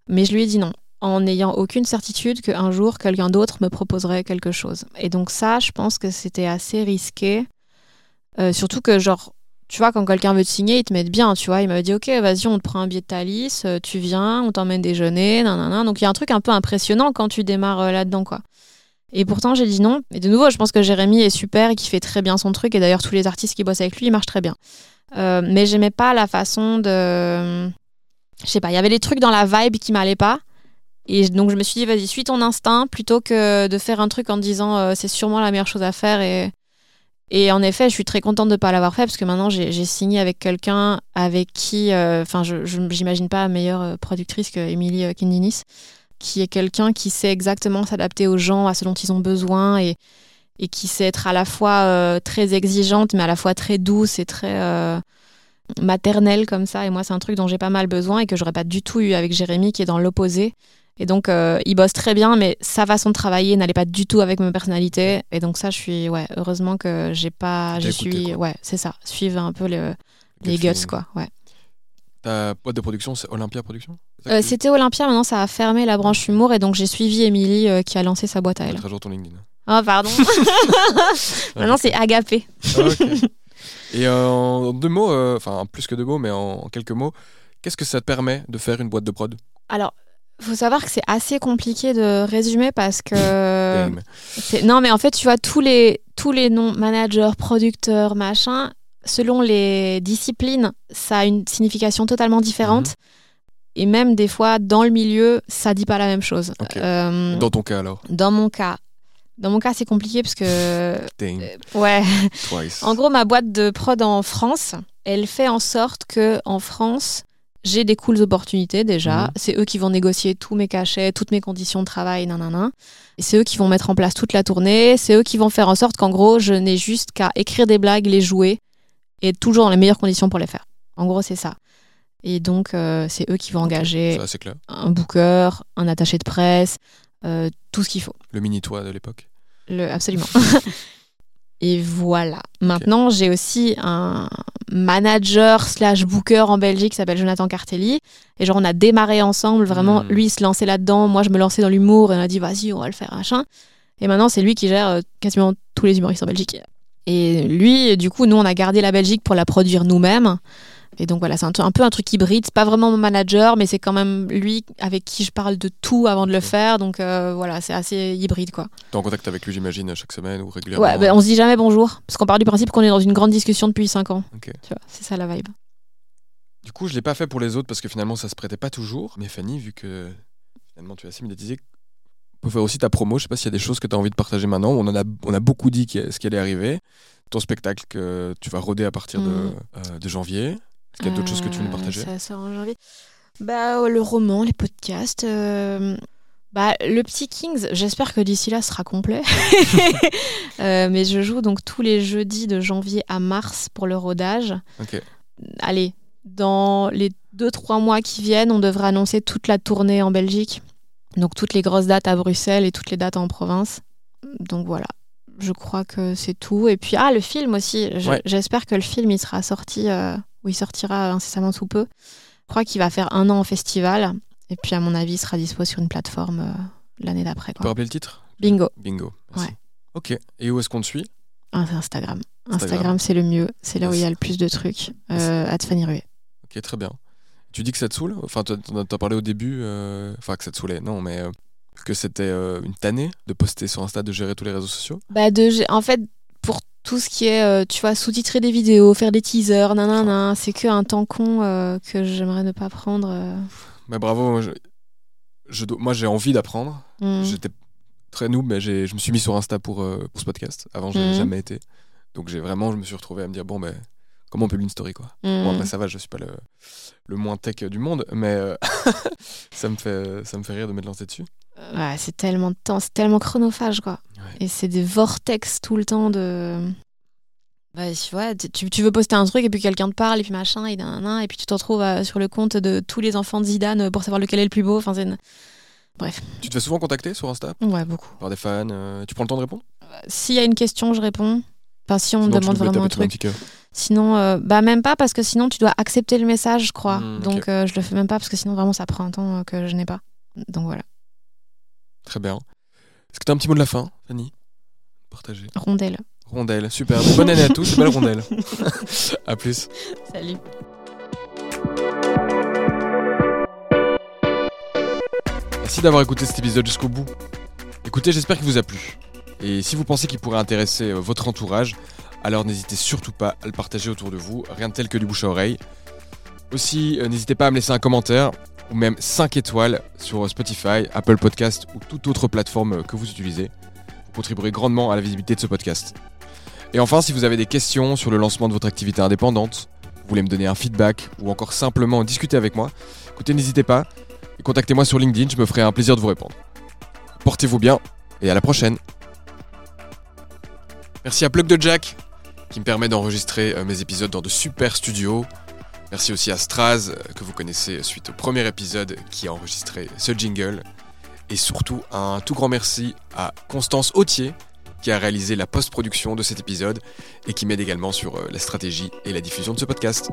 Mais je lui ai dit non, en n'ayant aucune certitude qu'un jour, quelqu'un d'autre me proposerait quelque chose. Et donc ça, je pense que c'était assez risqué. Euh, surtout que, genre, tu vois, quand quelqu'un veut te signer, ils te mettent bien, tu vois. Il m'avait dit, ok, vas-y, on te prend un billet de Thalys, euh, tu viens, on t'emmène déjeuner, nanana. Donc il y a un truc un peu impressionnant quand tu démarres euh, là-dedans, quoi. Et pourtant, j'ai dit non. Et de nouveau, je pense que Jérémy est super et qu'il fait très bien son truc. Et d'ailleurs, tous les artistes qui bossent avec lui, ils marchent très bien. Euh, mais j'aimais pas la façon de. Je sais pas, il y avait des trucs dans la vibe qui m'allaient pas. Et donc, je me suis dit, vas-y, suis ton instinct plutôt que de faire un truc en disant euh, c'est sûrement la meilleure chose à faire. Et, et en effet, je suis très contente de ne pas l'avoir fait parce que maintenant, j'ai signé avec quelqu'un avec qui. euh, Enfin, je j'imagine pas meilleure euh, productrice que Émilie Kindinis, qui est quelqu'un qui sait exactement s'adapter aux gens, à ce dont ils ont besoin et, et qui sait être à la fois euh, très exigeante, mais à la fois très douce et très euh, maternelle comme ça. Et moi, c'est un truc dont j'ai pas mal besoin et que j'aurais pas du tout eu avec Jérémy, qui est dans l'opposé. Et donc, euh, il bosse très bien, mais sa façon de travailler n'allait pas du tout avec ma personnalité. Et donc, ça, je suis, ouais, heureusement que j'ai pas. Je suis, quoi. ouais, c'est ça. Suivre un peu le- les guts, quoi. Ouais. Ta boîte de production, c'est Olympia Production Euh, C'était Olympia, maintenant ça a fermé la branche humour et donc j'ai suivi Émilie euh, qui a lancé sa boîte à elle. jour ton LinkedIn. Ah, pardon. [laughs] [laughs] maintenant c'est Agapé. Ah. [laughs] Et euh, en deux mots, euh, enfin plus que deux mots, mais en, en quelques mots, qu'est-ce que ça te permet de faire une boîte de prod? Alors, faut savoir que c'est assez compliqué de résumer parce que. Non, mais en fait, tu vois, tous les, tous les noms, managers, producteurs, machin, selon les disciplines, ça a une signification totalement différente. Mhm. Et même des fois, dans le milieu, ça dit pas la même chose. Euh, Dans ton cas alors dans mon cas, dans mon cas, c'est compliqué parce que. [laughs] Damn, Ouais. twice. En gros, ma boîte de prod en France, elle fait en sorte que en France, j'ai des cool opportunités déjà. Mhm. C'est eux qui vont négocier tous mes cachets, toutes mes conditions de travail, nanana. Et c'est eux qui vont mettre en place toute la tournée. C'est eux qui vont faire en sorte qu'en gros, je n'ai juste qu'à écrire des blagues, les jouer et toujours dans les meilleures conditions pour les faire. En gros, c'est ça. Et donc, euh, c'est eux qui vont engager Ça, c'est clair. un booker, un attaché de presse, euh, tout ce qu'il faut. Le mini-toi de l'époque. Le, absolument. [laughs] [laughs] Et voilà. Maintenant, j'ai aussi un manager slash booker en Belgique qui s'appelle Jonathan Cartelli. Et genre, on a démarré ensemble, vraiment. Mhm. Lui, il se lançait là-dedans. Moi, je me lançais dans l'humour. Et on a dit, vas-y, on va le faire, machin. Et maintenant, c'est lui qui gère euh, quasiment tous les humoristes en Belgique. Et lui, du coup, nous, on a gardé la Belgique pour la produire nous-mêmes. Et donc voilà, c'est un, un peu un truc hybride. C'est pas vraiment mon manager, mais c'est quand même lui avec qui je parle de tout avant de le faire. Donc euh, voilà, c'est assez hybride, quoi. T'es en contact avec lui, j'imagine, chaque semaine ou régulièrement Ouais, ben, on se dit jamais bonjour, parce qu'on part du principe qu'on est dans une grande discussion depuis 5 ans. Ok. Tu vois, c'est ça la vibe. Du coup, je l'ai pas fait pour les autres parce que finalement, ça se prêtait pas toujours. Mais Fanny, vu que finalement tu assez médiatisée, on peut faire aussi ta promo. Je sais pas s'il y a des choses que tu as envie de partager maintenant. On en a, on a beaucoup dit ce qui allait arriver. Ton spectacle que tu vas roder à partir de, Mhm. euh, de janvier. Est-ce qu'il y a d'autres choses que tu veux nous Euh, partager Ça sort en janvier. Bah, euh, le roman, les podcasts. euh, Bah, le petit Kings, j'espère que d'ici là, sera complet. [laughs] Euh, mais je joue donc tous les jeudis de janvier à mars pour le rodage. Allez, dans les 2-3 mois qui viennent, on devrait annoncer toute la tournée en Belgique. Donc toutes les grosses dates à Bruxelles et toutes les dates en province. Donc voilà, je crois que c'est tout. Et puis, ah, le film aussi. Je- Ouais. J'espère que le film, il sera sorti, euh, ou il sortira incessamment sous peu. Je crois qu'il va faire un an en festival. Et puis, à mon avis, il sera dispo sur une plateforme euh, l'année d'après. Tu peux rappeler le titre? Bingo. Bingo. merci. Ouais. Ok. Et où est-ce qu'on te suit? Ah, Instagram. Instagram. C'est le mieux. C'est là où il y a le plus de trucs. Euh, Fanny Rué. Ok, très bien. Tu dis que ça te saoule Enfin, tu as parlé au début, euh, enfin que ça te saoulait, non, mais euh, que c'était euh, une tannée de poster sur Insta, de gérer tous les réseaux sociaux? Bah de, en fait, pour tout ce qui est, tu vois, sous-titrer des vidéos, faire des teasers, nanana, c'est que un temps con euh, que j'aimerais ne pas prendre. euh. Mais bravo, moi, je, je dois- moi j'ai envie d'apprendre. Mm. J'étais très noob, mais je me suis mis sur Insta pour, euh, pour ce podcast. Avant, je n'avais Mhm. jamais été. Donc j'ai vraiment, je me suis retrouvé à me dire, bon, ben, comment on publie une story, quoi. Mm. Bon, après, ça va, je suis pas le, le moins tech du monde, mais euh, [laughs] ça, me fait, ça me fait rire de m'être lancé dessus. Ouais, c'est tellement de temps, c'est tellement chronophage, quoi. Ouais. Et c'est des vortex tout le temps de. Bah, tu vois, tu, tu- veux poster un truc et puis quelqu'un te parle et puis machin et et puis tu te retrouves euh, sur le compte de tous les enfants de Zidane pour savoir lequel est le plus beau. Enfin, une- Bref. Tu te fais souvent contacter sur Insta? Ouais, beaucoup. par des fans euh, Tu prends le temps de répondre? S'il y a une question, je réponds. Enfin, si on me Sinon, demande vraiment un truc. Sinon, euh, bah même pas parce que sinon tu dois accepter le message, je crois. Hmm. Donc euh, je le fais même pas parce que sinon vraiment ça prend un temps euh, que je n'ai pas. Donc voilà. Très bien. Est-ce que tu as un petit mot de la fin, Fanny? Partager. Rondelle. Rondelle, super. Bonne année à tous, [laughs] belle rondelle. à plus. Salut. Merci d'avoir écouté cet épisode jusqu'au bout. Écoutez, j'espère qu'il vous a plu. Et si vous pensez qu'il pourrait intéresser votre entourage, alors n'hésitez surtout pas à le partager autour de vous, rien de tel que du bouche à oreille. Aussi, euh, n'hésitez pas à me laisser un commentaire ou même 5 étoiles sur Spotify, Apple Podcast ou toute autre plateforme que vous utilisez. Vous contribuerez grandement à la visibilité de ce podcast. Et enfin, si vous avez des questions sur le lancement de votre activité indépendante, vous voulez me donner un feedback ou encore simplement discuter avec moi, écoutez, n'hésitez pas et contactez-moi sur LinkedIn, je me ferai un plaisir de vous répondre. Portez-vous bien et à la prochaine. Merci à Plug de Jack qui me permet d'enregistrer euh, mes épisodes dans de super studios. Merci aussi à Straz euh, que vous connaissez suite au premier épisode qui a enregistré ce jingle. Et surtout un tout grand merci à Constance Autier qui a réalisé la post-production de cet épisode et qui m'aide également sur euh, la stratégie et la diffusion de ce podcast.